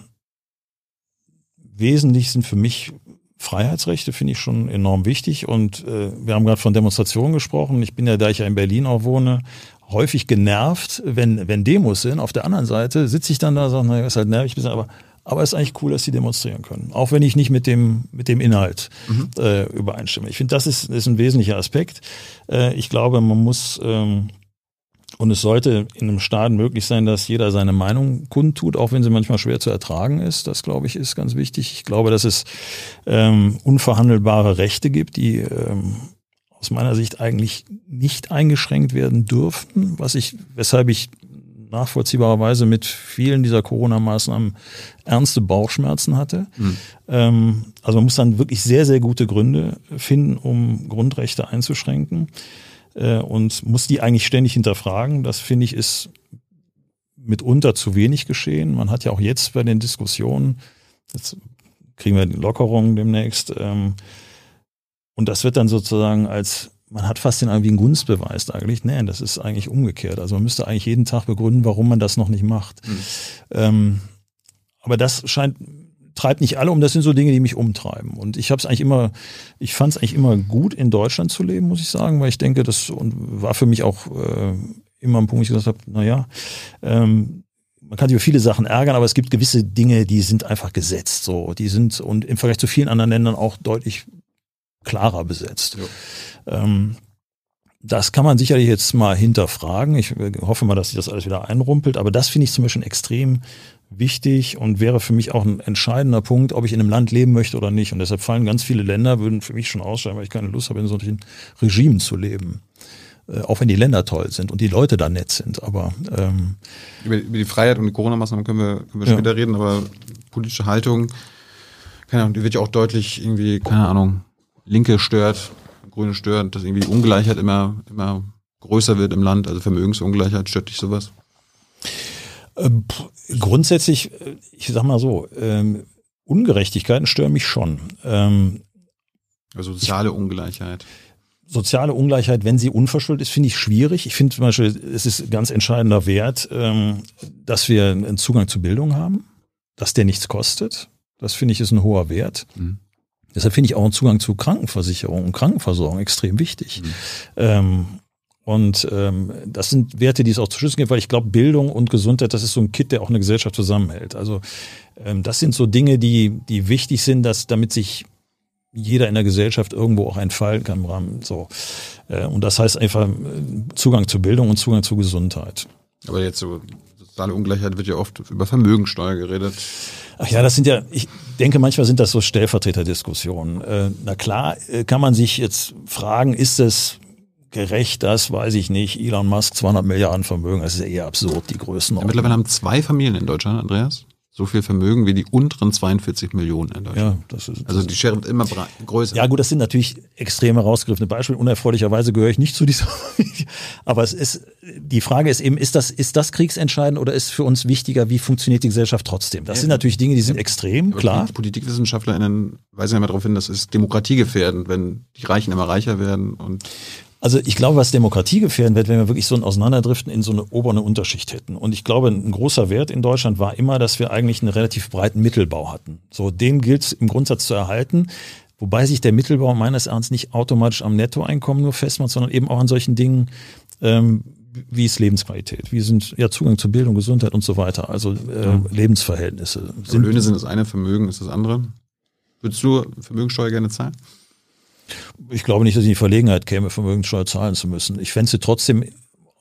wesentlich sind für mich Freiheitsrechte, finde ich schon enorm wichtig. Und äh, wir haben gerade von Demonstrationen gesprochen. Ich bin ja, da ich ja in Berlin auch wohne, häufig genervt, wenn, wenn Demos sind. Auf der anderen Seite sitze ich dann da und sage, naja, ist halt nervig, bisschen, aber aber es ist eigentlich cool, dass sie demonstrieren können. Auch wenn ich nicht mit dem, mit dem Inhalt äh, übereinstimme. Ich finde, das ist, ist ein wesentlicher Aspekt. Äh, ich glaube, man muss ähm, und es sollte in einem Staat möglich sein, dass jeder seine Meinung kundtut, auch wenn sie manchmal schwer zu ertragen ist. Das, glaube ich, ist ganz wichtig. Ich glaube, dass es ähm, unverhandelbare Rechte gibt, die ähm, aus meiner Sicht eigentlich nicht eingeschränkt werden dürften, was ich, weshalb ich nachvollziehbarerweise mit vielen dieser Corona-Maßnahmen ernste Bauchschmerzen hatte. Ähm, also man muss dann wirklich sehr, sehr gute Gründe finden, um Grundrechte einzuschränken äh, und muss die eigentlich ständig hinterfragen. Das finde ich ist mitunter zu wenig geschehen. Man hat ja auch jetzt bei den Diskussionen, jetzt kriegen wir die Lockerung demnächst, ähm, und das wird dann sozusagen als, man hat fast den irgendwie einen Gunstbeweis dargelegt. Nee, das ist eigentlich umgekehrt. Also man müsste eigentlich jeden Tag begründen, warum man das noch nicht macht. Ähm, aber das scheint treibt nicht alle um. Das sind so Dinge, die mich umtreiben. Und ich habe es eigentlich immer, ich fand es eigentlich immer gut, in Deutschland zu leben, muss ich sagen, weil ich denke, das und war für mich auch äh, immer ein Punkt, wo ich gesagt habe, naja, ähm, man kann sich über viele Sachen ärgern, aber es gibt gewisse Dinge, die sind einfach gesetzt. So, die sind und im Vergleich zu vielen anderen Ländern auch deutlich klarer besetzt. Ja. Ähm, das kann man sicherlich jetzt mal hinterfragen. Ich hoffe mal, dass sich das alles wieder einrumpelt. Aber das finde ich zum Beispiel extrem wichtig und wäre für mich auch ein entscheidender Punkt, ob ich in einem Land leben möchte oder nicht. Und deshalb fallen ganz viele Länder, würden für mich schon ausscheiden, weil ich keine Lust habe, in solchen Regimen zu leben. Äh, auch wenn die Länder toll sind und die Leute da nett sind. Aber ähm, über, über die Freiheit und die Corona-Maßnahmen können wir, können wir ja. später reden, aber politische Haltung, keine Ahnung, die wird ja auch deutlich irgendwie, keine Ahnung, Linke stört, Grüne stört, dass irgendwie die Ungleichheit immer, immer größer wird im Land, also Vermögensungleichheit, stört dich sowas? Ähm, grundsätzlich, äh, ich sag mal so, ähm, Ungerechtigkeiten stören mich schon. Ähm, also soziale Ungleichheit. Soziale Ungleichheit, wenn sie unverschuldet ist, finde ich schwierig. Ich finde zum Beispiel, es ist ganz entscheidender Wert, ähm, dass wir einen Zugang zu Bildung haben, dass der nichts kostet. Das finde ich ist ein hoher Wert. Mhm. Deshalb finde ich auch einen Zugang zu Krankenversicherung und Krankenversorgung extrem wichtig. Mhm. Und ähm, das sind Werte, die es auch zu schützen gibt, weil ich glaube, Bildung und Gesundheit, das ist so ein Kit, der auch eine Gesellschaft zusammenhält. Also ähm, das sind so Dinge, die, die wichtig sind, dass damit sich jeder in der Gesellschaft irgendwo auch entfalten kann im Rahmen. So. Äh, und das heißt einfach äh, Zugang zu Bildung und Zugang zu Gesundheit. Aber jetzt so soziale Ungleichheit wird ja oft über Vermögensteuer geredet. Ach ja, das sind ja, ich denke, manchmal sind das so Stellvertreterdiskussionen. Äh, na klar, äh, kann man sich jetzt fragen, ist es gerecht, das weiß ich nicht. Elon Musk 200 Milliarden Vermögen, das ist ja eher absurd, die Größenordnung. Ja, mittlerweile haben zwei Familien in Deutschland, Andreas, so viel Vermögen wie die unteren 42 Millionen in Deutschland. Ja, das ist, also die Schere wird immer größer. Ja gut, das sind natürlich extrem herausgegriffene Beispiele. Unerfreulicherweise gehöre ich nicht zu dieser. Aber es ist die Frage ist eben, ist das ist das kriegsentscheidend oder ist für uns wichtiger, wie funktioniert die Gesellschaft trotzdem? Das ja, sind natürlich Dinge, die sind extrem klar. PolitikwissenschaftlerInnen weisen ja immer darauf hin, das ist demokratiegefährdend, wenn die Reichen immer reicher werden und also ich glaube, was Demokratie gefährden wird, wenn wir wirklich so ein Auseinanderdriften in so eine obere Unterschicht hätten. Und ich glaube, ein großer Wert in Deutschland war immer, dass wir eigentlich einen relativ breiten Mittelbau hatten. So, den gilt es im Grundsatz zu erhalten. Wobei sich der Mittelbau meines Erachtens nicht automatisch am Nettoeinkommen nur festmacht, sondern eben auch an solchen Dingen, ähm, wie ist Lebensqualität, wie sind ja Zugang zu Bildung, Gesundheit und so weiter, also äh, ja. Lebensverhältnisse. Sind, Löhne sind das eine, Vermögen ist das andere. Würdest du Vermögensteuer gerne zahlen? Ich glaube nicht, dass ich in die Verlegenheit käme, Vermögenssteuer zahlen zu müssen. Ich fände sie trotzdem,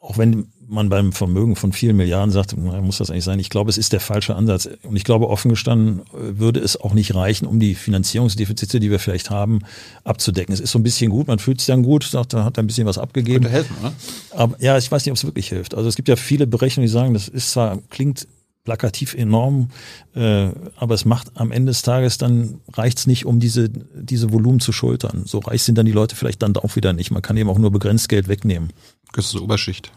auch wenn man beim Vermögen von vielen Milliarden sagt, muss das eigentlich sein. Ich glaube, es ist der falsche Ansatz. Und ich glaube, offen gestanden äh, würde es auch nicht reichen, um die Finanzierungsdefizite, die wir vielleicht haben, abzudecken. Es ist so ein bisschen gut, man fühlt sich dann gut, sagt, da hat ein bisschen was abgegeben. Könnte helfen, oder? Aber ja, ich weiß nicht, ob es wirklich hilft. Also es gibt ja viele Berechnungen, die sagen, das ist zwar, klingt plakativ enorm, äh, aber es macht am Ende des Tages dann reicht es nicht, um diese, diese Volumen zu schultern. So reich sind dann die Leute vielleicht dann auch wieder nicht. Man kann eben auch nur begrenzt Geld wegnehmen. Gehörst du zur Oberschicht?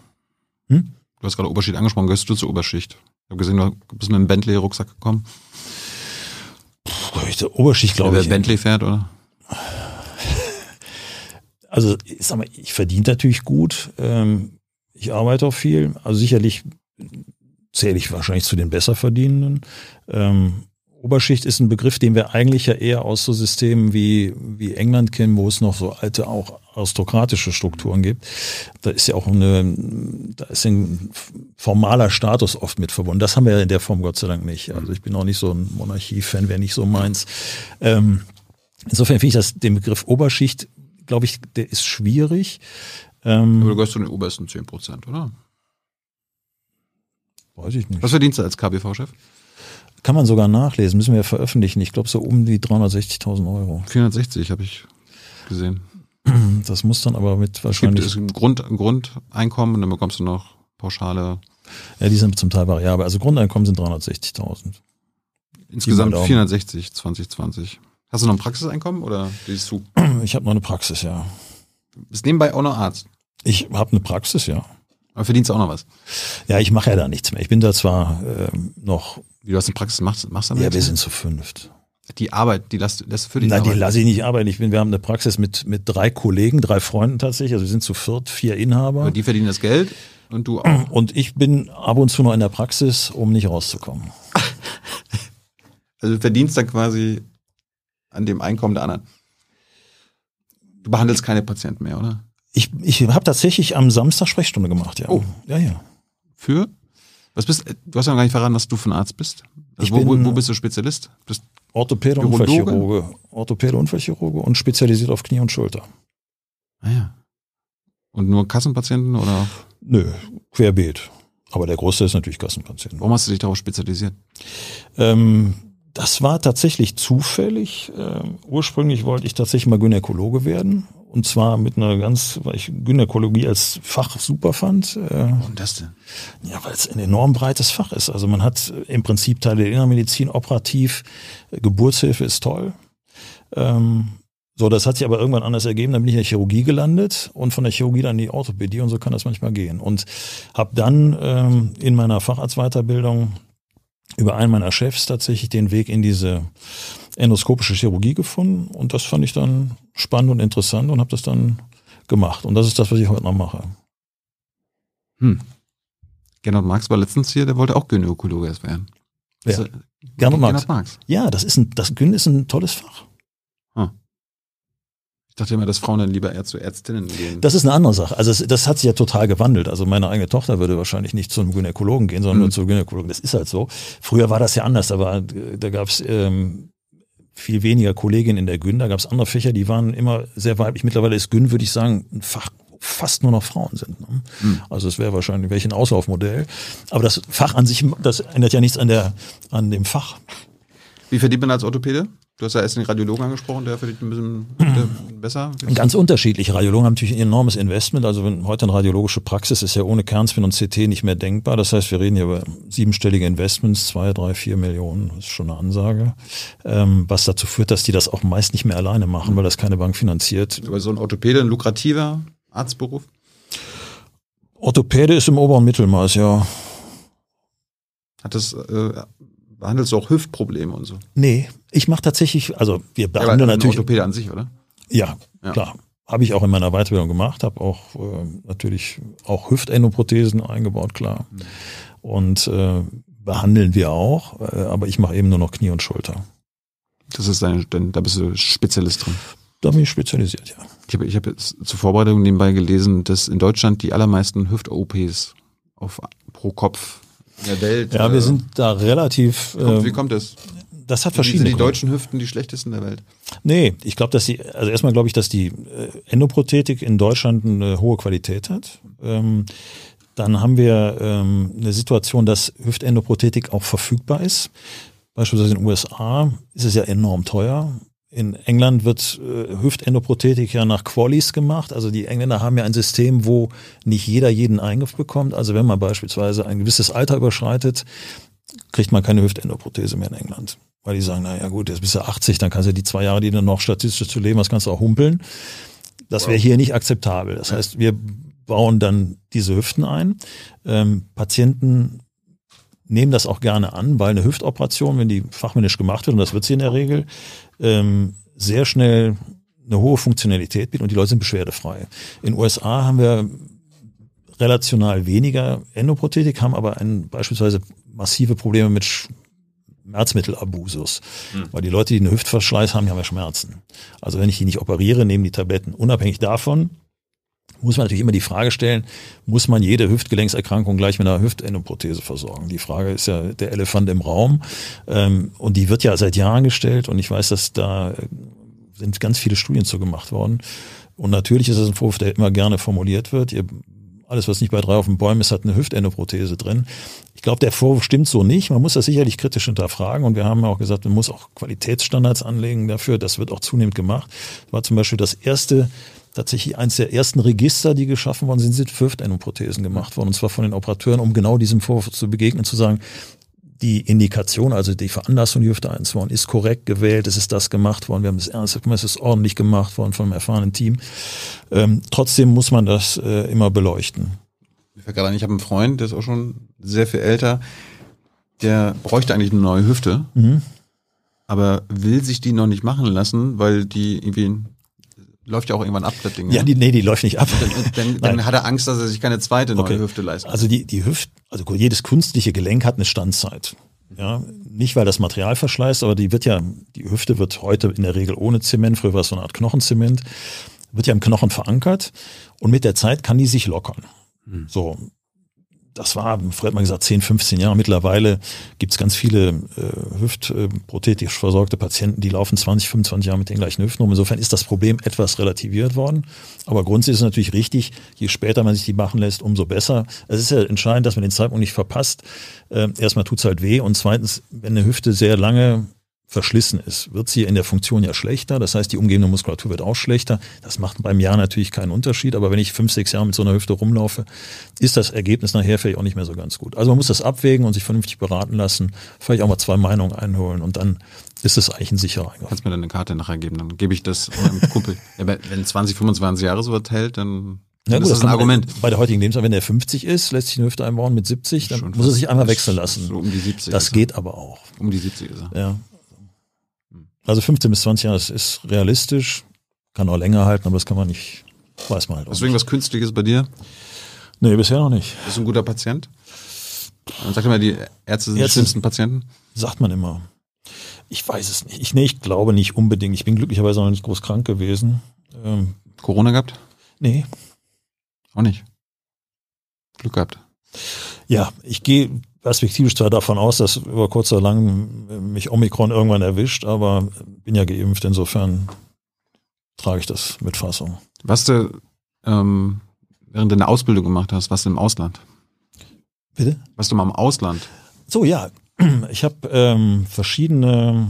Hm? Du hast gerade Oberschicht angesprochen, gehörst du zur Oberschicht? Ich habe gesehen, du bist mit einem Bentley-Rucksack gekommen. Puh, Oberschicht, glaube ich. Wer Bentley fährt, oder? Also, ich sag mal, ich verdiene natürlich gut. Ähm, ich arbeite auch viel. Also sicherlich zähle ich wahrscheinlich zu den Besserverdienenden. Ähm, Oberschicht ist ein Begriff, den wir eigentlich ja eher aus so Systemen wie, wie England kennen, wo es noch so alte, auch aristokratische Strukturen gibt. Da ist ja auch eine, da ist ein formaler Status oft mit verbunden. Das haben wir ja in der Form Gott sei Dank nicht. Also ich bin auch nicht so ein Monarchie-Fan, wäre nicht so meins. Ähm, insofern finde ich das, den Begriff Oberschicht, glaube ich, der ist schwierig. Ähm, Aber du gehörst zu den obersten 10 Prozent, oder? Weiß ich nicht. Was verdienst du als KBV-Chef? Kann man sogar nachlesen, müssen wir ja veröffentlichen. Ich glaube so um die 360.000 Euro. 460 habe ich gesehen. Das muss dann aber mit wahrscheinlich. Es gibt ein, Grund, ein Grundeinkommen und dann bekommst du noch Pauschale. Ja, die sind zum Teil variabel. Also Grundeinkommen sind 360.000. Insgesamt 460, 2020. Hast du noch ein Praxiseinkommen oder gehst du? Ich habe noch eine Praxis, ja. Bist nebenbei auch noch Arzt? Ich habe eine Praxis, ja. Aber verdienst du auch noch was? Ja, ich mache ja da nichts mehr. Ich bin da zwar ähm, noch. Wie du hast eine Praxis machst, machst du Ja, wir sind zu fünft. Die Arbeit, die lässt, lässt für dich Nein, arbeiten. die lasse ich nicht arbeiten. Ich bin, wir haben eine Praxis mit, mit drei Kollegen, drei Freunden tatsächlich. Also wir sind zu viert, vier Inhaber. Aber die verdienen das Geld und du auch. Und ich bin ab und zu noch in der Praxis, um nicht rauszukommen. also du verdienst dann quasi an dem Einkommen der anderen. Du behandelst keine Patienten mehr, oder? Ich, ich habe tatsächlich am Samstag Sprechstunde gemacht, ja. Oh. Ja, ja. Für? Was bist, du hast ja noch gar nicht verraten, was du für ein Arzt bist. Also Ich wo, wo, bin- wo bist du Spezialist? Bist, Orthopäde, Urologe? Unfallchirurge. Orthopäde, Unfallchirurge und spezialisiert auf Knie und Schulter. ah ja. Und nur Kassenpatienten oder Nö, querbeet. Aber der Großteil ist natürlich Kassenpatienten. warum hast du dich darauf spezialisiert? Ähm, das war tatsächlich zufällig. Ähm, ursprünglich wollte ich tatsächlich mal Gynäkologe werden. Und zwar mit einer ganz, weil ich Gynäkologie als Fach super fand. Äh, Warum das denn? ja, weil es ein enorm breites Fach ist. Also man hat im Prinzip Teile der Innermedizin operativ. Äh, Geburtshilfe ist toll. Ähm, so, das hat sich aber irgendwann anders ergeben. Dann bin ich in der Chirurgie gelandet und von der Chirurgie dann in die Orthopädie und so kann das manchmal gehen. Und habe dann ähm, in meiner Facharztweiterbildung über einen meiner Chefs tatsächlich den Weg in diese endoskopische Chirurgie gefunden und das fand ich dann spannend und interessant und habe das dann gemacht. Und das ist das, was ich heute noch mache. Hm. Gernot Marx war letztens hier, der wollte auch Gynäkologe erst werden. Wer? Das ist- Gernot Marx. Gernot Marx. Ja, das ist ein, das Gyn ist ein tolles Fach. Ich dachte immer, dass Frauen dann lieber eher zu Ärztinnen gehen. Das ist eine andere Sache. Also es, das hat sich ja total gewandelt. Also meine eigene Tochter würde wahrscheinlich nicht zum Gynäkologen gehen, sondern Mhm. nur zur Gynäkologen. Das ist halt so. Früher war das ja anders. Da, war, da gab es ähm, viel weniger Kolleginnen in der Gyn. Da gab es andere Fächer, die waren immer sehr weiblich. Mittlerweile ist Gyn, würde ich sagen, ein Fach, wo fast nur noch Frauen sind. Ne? Mhm. Also es wäre wahrscheinlich welch ein Auslaufmodell. Aber das Fach an sich, das ändert ja nichts an der an dem Fach. Wie verdient man als Orthopäde? Du hast ja erst den Radiologen angesprochen, der verdient ein bisschen der, besser. Ganz unterschiedlich. Radiologen haben natürlich ein enormes Investment. Also wenn heute eine radiologische Praxis ist ja ohne Kernspin und CT nicht mehr denkbar. Das heißt, wir reden hier über siebenstellige Investments, zwei, drei, vier Millionen. Das ist schon eine Ansage. Ähm, was dazu führt, dass die das auch meist nicht mehr alleine machen, weil das keine Bank finanziert. Aber so ein Orthopäde, ein lukrativer Arztberuf? Orthopäde ist im oberen Mittelmaß, ja. Hat das, äh, behandelst du auch Hüftprobleme und so? Nee, ich mache tatsächlich, also wir Ja, behandeln ein natürlich. Orthopäde an sich, oder? Ja, Ja. klar. Habe ich auch in meiner Weiterbildung gemacht, habe auch äh, natürlich auch Hüftendoprothesen eingebaut, klar. Und äh, behandeln wir auch, äh, aber ich mache eben nur noch Knie und Schulter. Das ist deine, dein, da bist du Spezialist drin. Da bin ich spezialisiert, ja. Ich habe ich hab jetzt zur Vorbereitung nebenbei gelesen, dass in Deutschland die allermeisten Hüft-OPs auf pro Kopf in der Welt. Ja, äh, wir sind da relativ. Kommt, wie Äh, kommt das? das hat Wie sind verschiedene. die deutschen Hüften die schlechtesten der Welt? Nee, ich glaube, dass die, also erstmal glaube ich, dass die äh, Endoprothetik in Deutschland eine hohe Qualität hat. Ähm, dann haben wir ähm, eine Situation, dass Hüftendoprothetik auch verfügbar ist. Beispielsweise in den USA ist es ja enorm teuer. In England wird äh, Hüftendoprothetik ja nach Qualis gemacht. Also die Engländer haben ja ein System, wo nicht jeder jeden Eingriff bekommt. Also wenn man beispielsweise ein gewisses Alter überschreitet, kriegt man keine Hüftendoprothese mehr in England. Weil die sagen, na ja gut, jetzt bist du 80, dann kannst du die zwei Jahre, die du noch statistisch zu leben hast, kannst du auch humpeln. Das wäre hier nicht akzeptabel. Das heißt, wir bauen dann diese Hüften ein. Ähm, Patienten nehmen das auch gerne an, weil eine Hüftoperation, wenn die fachmännisch gemacht wird, und das wird sie in der Regel, ähm, sehr schnell eine hohe Funktionalität bietet und die Leute sind beschwerdefrei. In den USA haben wir relational weniger Endoprothetik, haben aber ein, beispielsweise massive Probleme mit Schmerzmittelabusus. Weil die Leute, die einen Hüftverschleiß haben, die haben ja Schmerzen. Also wenn ich die nicht operiere, nehmen die Tabletten. Unabhängig davon muss man natürlich immer die Frage stellen, muss man jede Hüftgelenkserkrankung gleich mit einer Hüftendoprothese versorgen? Die Frage ist ja der Elefant im Raum. Ähm, und die wird ja seit Jahren gestellt und ich weiß, dass da äh, sind ganz viele Studien zu gemacht worden. Und natürlich ist es ein Vorwurf, der immer gerne formuliert wird. Ihr, alles, was nicht bei drei auf den Bäumen ist, hat eine Hüftendoprothese drin. Ich glaube, der Vorwurf stimmt so nicht. Man muss das sicherlich kritisch hinterfragen. Und wir haben ja auch gesagt, man muss auch Qualitätsstandards anlegen dafür. Das wird auch zunehmend gemacht. Das war zum Beispiel das erste, tatsächlich eines der ersten Register, die geschaffen worden sind, sind für Hüftendoprothesen gemacht worden. Und zwar von den Operateuren, um genau diesem Vorwurf zu begegnen, zu sagen, die Indikation, also die Veranlassung, die Hüfte einzubauen, ist korrekt gewählt, es ist das gemacht worden, wir haben das ernsthaft gemacht, es ist ordentlich gemacht worden von einem erfahrenen Team. Ähm, trotzdem muss man das äh, immer beleuchten. Ich gerade ich habe einen Freund, der ist auch schon sehr viel älter. Der bräuchte eigentlich eine neue Hüfte, Mhm. aber will sich die noch nicht machen lassen, weil die irgendwie läuft ja auch irgendwann ab, das Ding. Ja, die, nee, die läuft nicht ab. dann, dann hat er Angst, dass er sich keine zweite neue Okay. Hüfte leisten kann. Also die, die Hüft, also jedes künstliche Gelenk hat eine Standzeit. Ja, nicht weil das Material verschleißt, aber die wird ja, die Hüfte wird heute in der Regel ohne Zement, früher war es so eine Art Knochenzement, wird ja im Knochen verankert und mit der Zeit kann die sich lockern. So. Das war, früher hat man gesagt, 10, 15 Jahre. Mittlerweile gibt es ganz viele äh, hüftprothetisch versorgte Patienten, die laufen 20, 25 Jahre mit den gleichen Hüften rum. Insofern ist das Problem etwas relativiert worden. Aber grundsätzlich ist es natürlich richtig, je später man sich die machen lässt, umso besser. Es ist ja entscheidend, dass man den Zeitpunkt nicht verpasst. Äh, erstmal tut's halt weh und zweitens, wenn eine Hüfte sehr lange verschlissen ist, wird sie in der Funktion ja schlechter. Das heißt, die umgebende Muskulatur wird auch schlechter. Das macht beim Jahr natürlich keinen Unterschied. Aber wenn ich fünf, sechs Jahre mit so einer Hüfte rumlaufe, ist das Ergebnis nachher vielleicht auch nicht mehr so ganz gut. Also man muss das abwägen und sich vernünftig beraten lassen. Vielleicht auch mal zwei Meinungen einholen und dann ist es eigentlich ein sicherer Eingriff. Kannst mir dann eine Karte nachher geben, dann gebe ich das meinem Kumpel. ja, wenn 20, 25 Jahre so hält, dann ja, gut, das ist ein Argument. Bei der heutigen Lebensart, wenn der 50 ist, lässt sich eine Hüfte einbauen mit 70, dann muss er sich einmal wechseln lassen. So um die 70 das geht aber auch. Um die 70 ist er. Ja. Also 15 bis 20 Jahre, das ist realistisch, kann auch länger halten, aber das kann man nicht, weiß man halt auch Deswegen was Künstliches bei dir? Nee, bisher noch nicht. Bist du ein guter Patient? Man sagt immer, die Ärzte sind Ärzte, die schlimmsten Patienten. Sagt man immer. Ich weiß es nicht. Ich, nee, ich glaube nicht unbedingt. Ich bin glücklicherweise noch nicht groß krank gewesen. Ähm, Corona gehabt? Nee. Auch nicht. Glück gehabt. Ja, ich gehe perspektivisch zwar davon aus, dass über kurz oder lang mich Omikron irgendwann erwischt, aber bin ja geimpft, insofern trage ich das mit Fassung. Was du ähm, während deiner Ausbildung gemacht hast, was du im Ausland? Bitte? Was du mal im Ausland? So, ja. Ich habe ähm, verschiedene,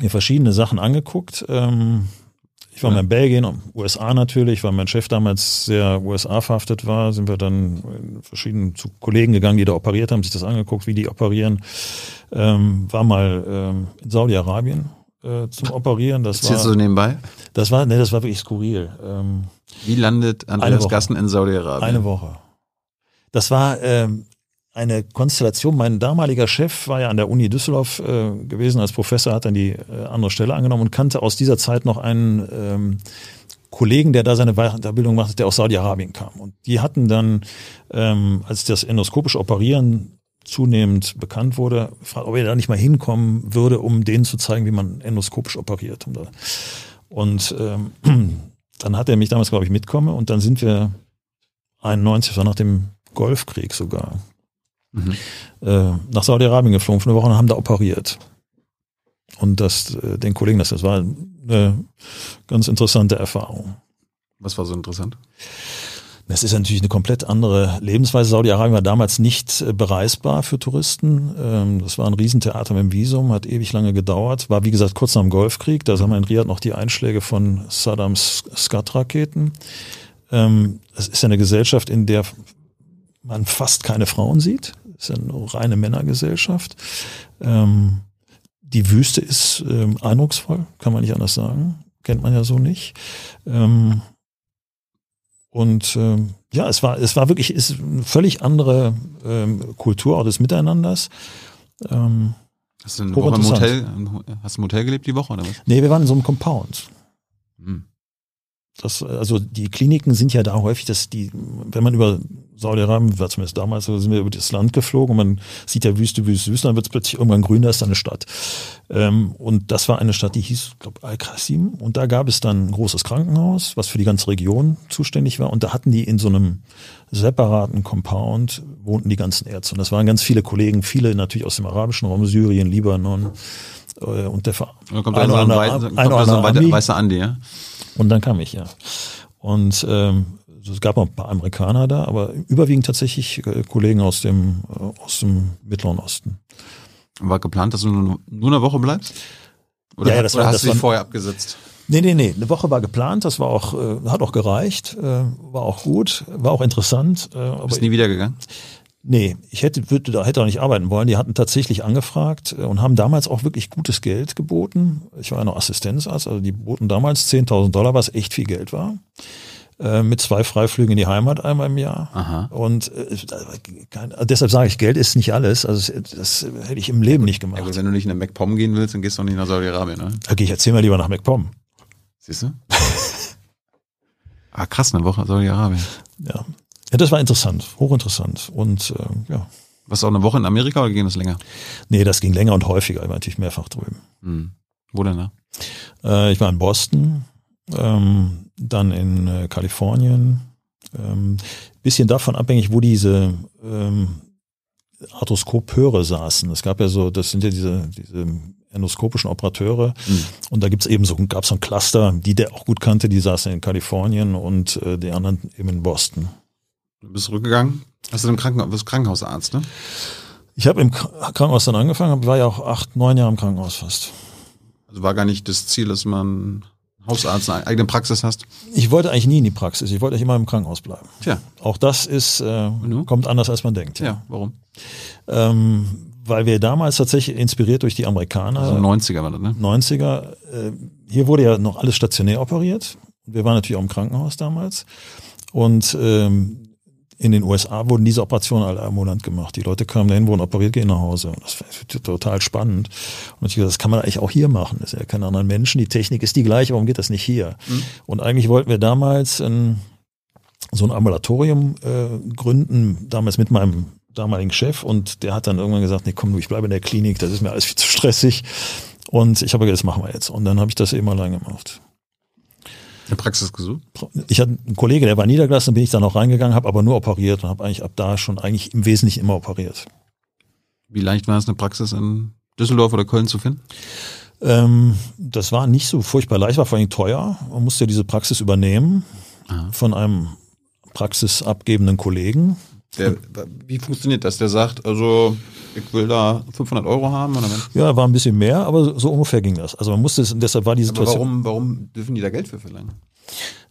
mir verschiedene Sachen angeguckt. Ähm, ich war mal in Belgien, USA natürlich, weil mein Chef damals sehr USA verhaftet war, sind wir dann verschiedenen zu Kollegen gegangen, die da operiert haben, sich das angeguckt, wie die operieren. Ähm, war mal ähm, in Saudi-Arabien äh, zum Operieren. Das war, du nebenbei? Das war, ne, das war wirklich skurril. Ähm, wie landet Andreas Gassen in Saudi-Arabien? Eine Woche. Das war ähm, eine Konstellation. Mein damaliger Chef war ja an der Uni Düsseldorf äh, gewesen als Professor, hat dann die äh, andere Stelle angenommen und kannte aus dieser Zeit noch einen ähm, Kollegen, der da seine Weiterbildung machte, der aus Saudi-Arabien kam. Und die hatten dann, ähm, als das endoskopische Operieren zunehmend bekannt wurde, gefragt, ob er da nicht mal hinkommen würde, um denen zu zeigen, wie man endoskopisch operiert. Und ähm, dann hat er mich damals, glaube ich, mitkommen und dann sind wir 91, war nach dem Golfkrieg sogar, mhm. äh, nach Saudi-Arabien geflogen für eine Woche und haben da operiert. Und das, äh, den Kollegen, das, das war eine ganz interessante Erfahrung. Was war so interessant? Das ist natürlich eine komplett andere Lebensweise. Saudi-Arabien war damals nicht äh, bereisbar für Touristen. Ähm, das war ein Riesentheater mit dem Visum, hat ewig lange gedauert. War wie gesagt kurz nach dem Golfkrieg. Da sah man in Riyadh noch die Einschläge von Saddams Scud-Raketen. Ähm, es ist eine Gesellschaft, in der man fast keine Frauen sieht ist ja eine reine Männergesellschaft. Ähm, die Wüste ist ähm, eindrucksvoll, kann man nicht anders sagen. Kennt man ja so nicht. Ähm, und ähm, ja, es war, es war wirklich ist eine völlig andere ähm, Kultur auch des Miteinanders. Ähm, hast du eine Woche im Hotel, hast du im Hotel gelebt die Woche oder was? Nee, wir waren in so einem Compound. Hm. Das, also die Kliniken sind ja da häufig, dass die, wenn man über Saudi-Arabien, war zumindest damals, sind wir über das Land geflogen und man sieht ja Wüste, Wüste, Wüste, dann wird es plötzlich irgendwann grün, da ist eine Stadt. Ähm, und das war eine Stadt, die hieß, glaube Al-Qasim. Und da gab es dann ein großes Krankenhaus, was für die ganze Region zuständig war. Und da hatten die in so einem separaten Compound, wohnten die ganzen Ärzte. Und das waren ganz viele Kollegen, viele natürlich aus dem arabischen Raum, Syrien, Libanon, äh, und der Verein. Da kommt ein, ein, so ein weißer Andi, ja? Und dann kam ich, ja. Und ähm, es gab noch ein paar Amerikaner da, aber überwiegend tatsächlich äh, Kollegen aus dem, äh, aus dem Mittleren Osten. War geplant, dass du nur, eine Woche bleibst? Oder, ja, ja, das oder war, hast das du dich vorher abgesetzt? Nee, nee, nee. Eine Woche war geplant, das war auch, äh, hat auch gereicht, äh, war auch gut, war auch interessant. Äh, aber Bist nie wieder gegangen? Nee, ich hätte, würde, da hätte auch nicht arbeiten wollen. Die hatten tatsächlich angefragt äh, und haben damals auch wirklich gutes Geld geboten. Ich war ja noch Assistenzarzt, also die boten damals 10.000 Dollar, was echt viel Geld war. Äh, mit zwei Freiflügen in die Heimat einmal im Jahr. Aha. Und äh, kein, deshalb sage ich, Geld ist nicht alles. Also das hätte ich im Leben nicht gemacht. Ja, aber wenn du nicht nach MacPom gehen willst, dann gehst du auch nicht nach Saudi-Arabien, ne? Okay, ich erzähl mal lieber nach MacPom. Siehst du? ah, krass, eine Woche Saudi-Arabien. Ja. Ja, das war interessant, hochinteressant. Und äh, ja. Was auch eine Woche in Amerika oder ging das länger? Nee, das ging länger und häufiger, ich war natürlich mehrfach drüben. Hm. Wo denn da? Äh, ich war in Boston, ähm, dann in äh, Kalifornien, Ähm, bisschen davon abhängig, wo diese ähm, Arthroskopeure saßen. Es gab ja so, das sind ja diese, diese endoskopischen Operateure. Mhm. Und da gibt's eben so, gab's so ein Cluster, die der auch gut kannte, die saßen in Kalifornien und äh, die anderen eben in Boston. Du bist zurückgegangen? Hast du im Krankenhaus, bist Krankenhausarzt, ne? Ich habe im Krankenhaus dann angefangen, war ja auch acht, neun Jahre im Krankenhaus fast. Also war gar nicht das Ziel, dass man Hausarzt eine eigene Praxis hast? Ich wollte eigentlich nie in die Praxis. Ich wollte eigentlich immer im Krankenhaus bleiben. Tja. Auch das ist, äh, kommt anders als man denkt. Ja, warum? Ähm, weil wir damals tatsächlich inspiriert durch die Amerikaner. Also 90er war das, ne? 90er. Äh, hier wurde ja noch alles stationär operiert. Wir waren natürlich auch im Krankenhaus damals. Und ähm, in den USA wurden diese Operationen alle im Monat gemacht. Die Leute kamen dahin, wurden operiert, gehen nach Hause. Das war total spannend. Und ich gesagt, das kann man eigentlich auch hier machen. Das ist ja keine anderen Menschen. Die Technik ist die gleiche. Warum geht das nicht hier? Mhm. Und eigentlich wollten wir damals ein, so ein Ambulatorium äh, gründen, damals mit meinem damaligen Chef. Und der hat dann irgendwann gesagt, nee, komm du, ich bleibe in der Klinik. Das ist mir alles viel zu stressig. Und ich habe gesagt, das machen wir jetzt. Und dann habe ich das eben allein gemacht. Eine Praxis gesucht? Ich hatte einen Kollege, der war niedergelassen, bin ich dann auch reingegangen, habe aber nur operiert und habe eigentlich ab da schon eigentlich im Wesentlichen immer operiert. Wie leicht war es, eine Praxis in Düsseldorf oder Köln zu finden? Ähm, das war nicht so furchtbar leicht, war vor allem teuer. Man musste diese Praxis übernehmen Aha. von einem praxisabgebenden Kollegen. Der, wie funktioniert das? Der sagt, also ich will da 500 Euro haben? Oder ja, war ein bisschen mehr, aber so ungefähr ging das. Also man musste es, deshalb war die Situation. Aber warum, warum dürfen die da Geld für verlangen?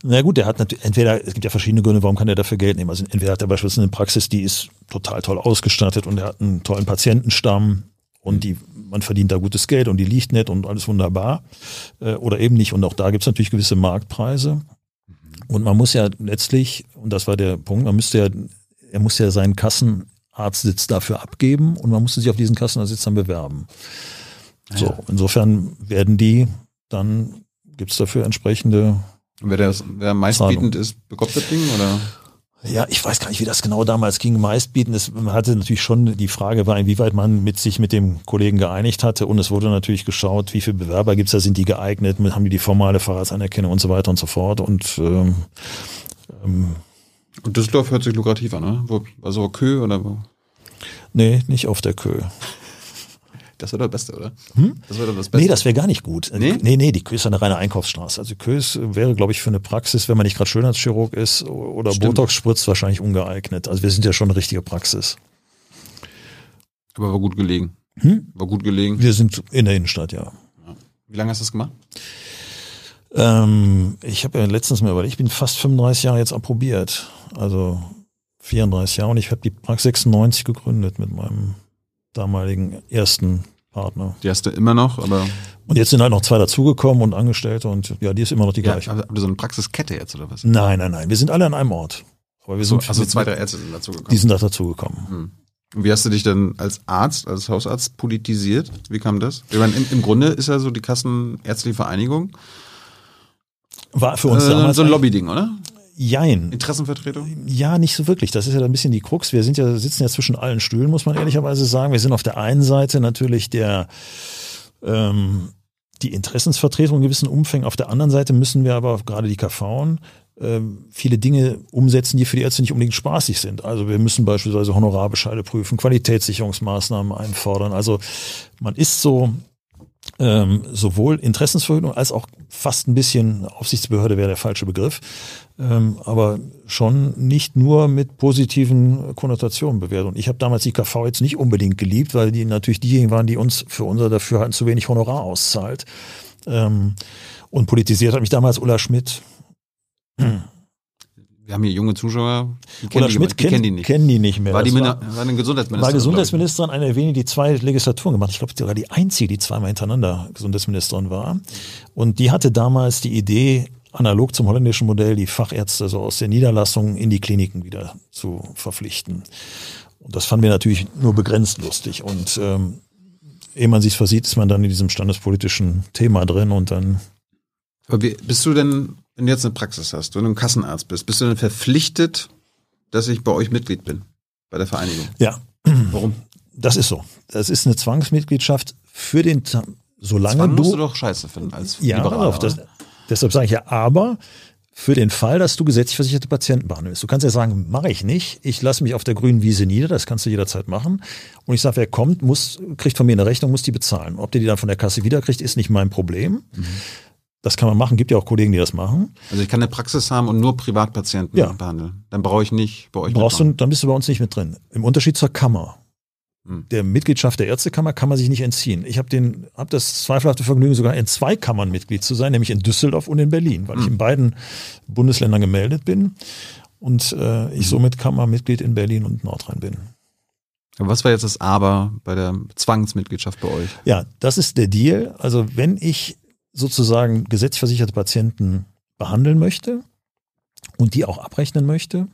Na gut, der hat natürlich, entweder, es gibt ja verschiedene Gründe, warum kann er dafür Geld nehmen. Also entweder hat er beispielsweise eine Praxis, die ist total toll ausgestattet und er hat einen tollen Patientenstamm und die, man verdient da gutes Geld und die liegt nett und alles wunderbar. Äh, oder eben nicht. Und auch da gibt es natürlich gewisse Marktpreise. Und man muss ja letztlich, und das war der Punkt, man müsste ja, er muss ja seinen Kassen Arztsitz dafür abgeben und man musste sich auf diesen Kassenersitz dann bewerben. Ah, so, insofern werden die, dann gibt es dafür entsprechende. wer, das, wer meistbietend ist, bekommt das Ding oder? Ja, ich weiß gar nicht, wie das genau damals ging. Meistbieten, es hatte natürlich schon die Frage war, inwieweit man mit sich mit dem Kollegen geeinigt hatte und es wurde natürlich geschaut, wie viele Bewerber gibt's da, sind die geeignet, haben die die formale Fahrradsanerkennung und so weiter und so fort und ähm, ähm, und Düsseldorf hört sich lukrativ an, ne? Wo, also Kö oder wo? Nee, nicht auf der Kö. Das wäre das Beste, oder? Hm? Das wäre das Beste. Nee, das wäre gar nicht gut. Nee? nee, nee, die Kö ist eine reine Einkaufsstraße. Also Kö wäre, glaube ich, für eine Praxis, wenn man nicht gerade Schönheitschirurg ist oder Stimmt. Botox spritzt, wahrscheinlich ungeeignet. Also wir sind ja schon eine richtige Praxis. Aber war gut gelegen. Hm? War gut gelegen. Wir sind in der Innenstadt, ja. ja. Wie lange hast du das gemacht? Ähm, ich habe ja letztens mal überlegt, ich bin fast 35 Jahre jetzt approbiert. Also 34 Jahre und ich habe die Praxis 96 gegründet mit meinem damaligen ersten Partner. Die hast du immer noch, aber. Und jetzt sind halt noch zwei dazugekommen und Angestellte und ja, die ist immer noch die gleiche. Ja, habt ihr so eine Praxiskette jetzt oder was? Nein, nein, nein. Wir sind alle an einem Ort. Aber wir sind, also zwei, drei Ärzte sind dazugekommen. Die sind da dazugekommen. Hm. Und wie hast du dich denn als Arzt, als Hausarzt politisiert? Wie kam das? Ich meine, im, im Grunde ist ja so die Kassenärztliche Vereinigung war für uns äh, damals so ein Lobby-Ding, oder? Jein. Interessenvertretung? Ja, nicht so wirklich. Das ist ja ein bisschen die Krux. Wir sind ja, sitzen ja zwischen allen Stühlen, muss man ehrlicherweise sagen. Wir sind auf der einen Seite natürlich der, ähm, die Interessensvertretung in gewissen Umfängen. Auf der anderen Seite müssen wir aber gerade die KV ähm, viele Dinge umsetzen, die für die Ärzte nicht unbedingt spaßig sind. Also wir müssen beispielsweise Honorarbescheide prüfen, Qualitätssicherungsmaßnahmen einfordern. Also man ist so ähm, sowohl Interessensverhütung als auch fast ein bisschen Aufsichtsbehörde wäre der falsche Begriff, ähm, aber schon nicht nur mit positiven Konnotationen bewertet. Und ich habe damals die KV jetzt nicht unbedingt geliebt, weil die natürlich diejenigen waren, die uns für unser Dafürhalten zu wenig Honorar auszahlt. Ähm, und politisiert hat mich damals Ulla Schmidt wir haben hier junge Zuschauer, die kennen, die, Schmidt die, kennen die nicht. Kennen die nicht mehr. War die war, war eine Gesundheitsministerin? War Gesundheitsministerin, eine der wenigen, die zwei Legislaturen gemacht. Ich glaube, war die einzige, die zweimal hintereinander Gesundheitsministerin war. Und die hatte damals die Idee, analog zum holländischen Modell, die Fachärzte so aus der Niederlassung in die Kliniken wieder zu verpflichten. Und das fanden wir natürlich nur begrenzt lustig. Und ähm, ehe man sich versieht, ist man dann in diesem standespolitischen Thema drin und dann. Aber wie, bist du denn wenn du jetzt eine Praxis hast, wenn du ein Kassenarzt bist, bist du dann verpflichtet, dass ich bei euch Mitglied bin, bei der Vereinigung? Ja. Warum? Das ist so. Das ist eine Zwangsmitgliedschaft für den, solange Zwang du. musst du doch scheiße finden als ja, Liberaler. Auf, das, deshalb sage ich ja, aber für den Fall, dass du gesetzlich versicherte Patienten behandelst. Du kannst ja sagen, mache ich nicht, ich lasse mich auf der grünen Wiese nieder, das kannst du jederzeit machen. Und ich sage, wer kommt, muss, kriegt von mir eine Rechnung, muss die bezahlen. Ob der die dann von der Kasse wiederkriegt, ist nicht mein Problem. Mhm. Das kann man machen, gibt ja auch Kollegen, die das machen. Also ich kann eine Praxis haben und nur Privatpatienten ja. behandeln. Dann brauche ich nicht bei euch. Brauchst du, dann bist du bei uns nicht mit drin. Im Unterschied zur Kammer. Hm. Der Mitgliedschaft der Ärztekammer kann man sich nicht entziehen. Ich habe den, habe das zweifelhafte Vergnügen, sogar in zwei Kammern Mitglied zu sein, nämlich in Düsseldorf und in Berlin, weil hm. ich in beiden Bundesländern gemeldet bin und äh, ich hm. somit Kammermitglied in Berlin und Nordrhein bin. Aber was war jetzt das Aber bei der Zwangsmitgliedschaft bei euch? Ja, das ist der Deal. Also wenn ich sozusagen gesetzlich versicherte Patienten behandeln möchte und die auch abrechnen möchte,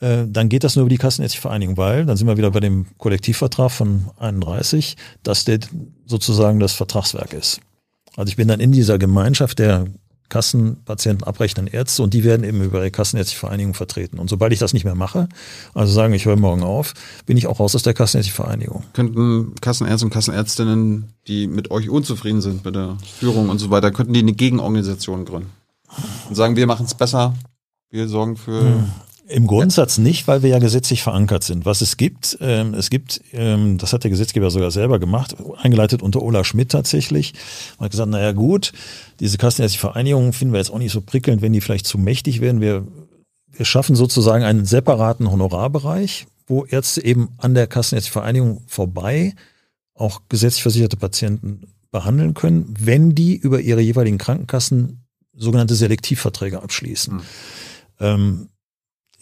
äh, dann geht das nur über die Kassenärztliche Vereinigung, weil, dann sind wir wieder bei dem Kollektivvertrag von 31, dass der sozusagen das Vertragswerk ist. Also ich bin dann in dieser Gemeinschaft der Kassenpatienten abrechnenden Ärzte und die werden eben über die Kassenärztliche Vereinigung vertreten. Und sobald ich das nicht mehr mache, also sagen, ich höre morgen auf, bin ich auch raus aus der Kassenärztlichen Vereinigung. Könnten Kassenärzte und Kassenärztinnen, die mit euch unzufrieden sind, mit der Führung und so weiter, könnten die eine Gegenorganisation gründen? Und sagen, wir machen es besser, wir sorgen für hm. Im Grundsatz nicht, weil wir ja gesetzlich verankert sind. Was es gibt, ähm, es gibt, ähm, das hat der Gesetzgeber sogar selber gemacht, eingeleitet unter Ola Schmidt tatsächlich. Man hat gesagt, naja gut, diese kassenärztliche Vereinigung finden wir jetzt auch nicht so prickelnd, wenn die vielleicht zu mächtig werden. Wir, wir schaffen sozusagen einen separaten Honorarbereich, wo Ärzte eben an der kassenärztlichen Vereinigung vorbei auch gesetzlich versicherte Patienten behandeln können, wenn die über ihre jeweiligen Krankenkassen sogenannte Selektivverträge abschließen. Mhm. Ähm,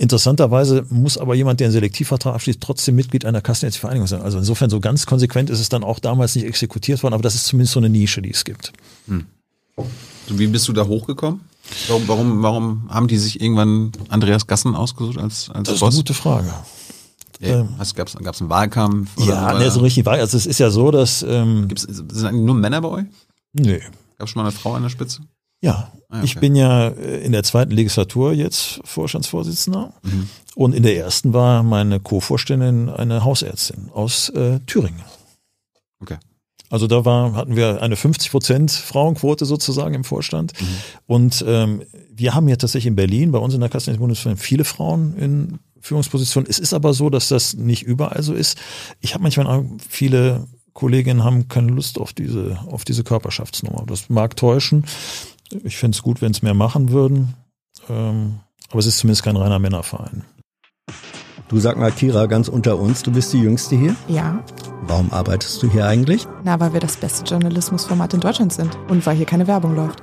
Interessanterweise muss aber jemand, der einen Selektivvertrag abschließt, trotzdem Mitglied einer kassenärztlichen Vereinigung sein. Also insofern so ganz konsequent ist es dann auch damals nicht exekutiert worden, aber das ist zumindest so eine Nische, die es gibt. Hm. Wie bist du da hochgekommen? Warum, warum, warum haben die sich irgendwann Andreas Gassen ausgesucht als, als Das ist Boss? eine gute Frage. Ja, ähm, Gab es einen Wahlkampf? Ja, nee, so richtig Wahlkampf. Also es ist ja so, dass... Ähm, Gibt's, sind eigentlich nur Männer bei euch? Nee. Gab es schon mal eine Frau an der Spitze? Ja, ah, okay. ich bin ja äh, in der zweiten Legislatur jetzt Vorstandsvorsitzender mhm. und in der ersten war meine Co-Vorständin eine Hausärztin aus äh, Thüringen. Okay. Also da war, hatten wir eine 50 Prozent Frauenquote sozusagen im Vorstand. Mhm. Und ähm, wir haben ja tatsächlich in Berlin, bei uns in der Kasse Bundesverband, viele Frauen in Führungspositionen. Es ist aber so, dass das nicht überall so ist. Ich habe manchmal auch viele Kolleginnen haben keine Lust auf diese, auf diese Körperschaftsnummer. Das mag täuschen. Ich fände es gut, wenn es mehr machen würden. Ähm, aber es ist zumindest kein reiner Männerverein. Du sag mal, Kira, ganz unter uns, du bist die Jüngste hier? Ja. Warum arbeitest du hier eigentlich? Na, weil wir das beste Journalismusformat in Deutschland sind und weil hier keine Werbung läuft.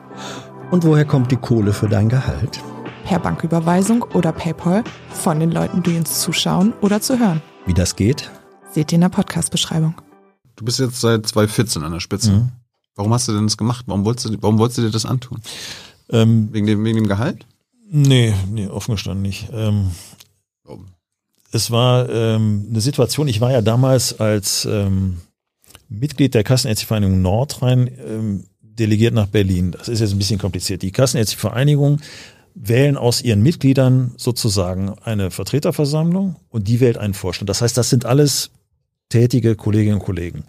Und woher kommt die Kohle für dein Gehalt? Per Banküberweisung oder PayPal von den Leuten, die uns zuschauen oder zu hören. Wie das geht? Seht ihr in der Podcast-Beschreibung. Du bist jetzt seit 2014 an der Spitze. Mhm. Warum hast du denn das gemacht? Warum wolltest du, warum wolltest du dir das antun? Ähm, wegen, dem, wegen dem Gehalt? Nee, nee, offen gestanden nicht. Ähm, oh. Es war ähm, eine Situation, ich war ja damals als ähm, Mitglied der Kassenärztlichen Vereinigung Nordrhein ähm, delegiert nach Berlin. Das ist jetzt ein bisschen kompliziert. Die Kassenärztliche Vereinigung wählen aus ihren Mitgliedern sozusagen eine Vertreterversammlung und die wählt einen Vorstand. Das heißt, das sind alles tätige Kolleginnen und Kollegen.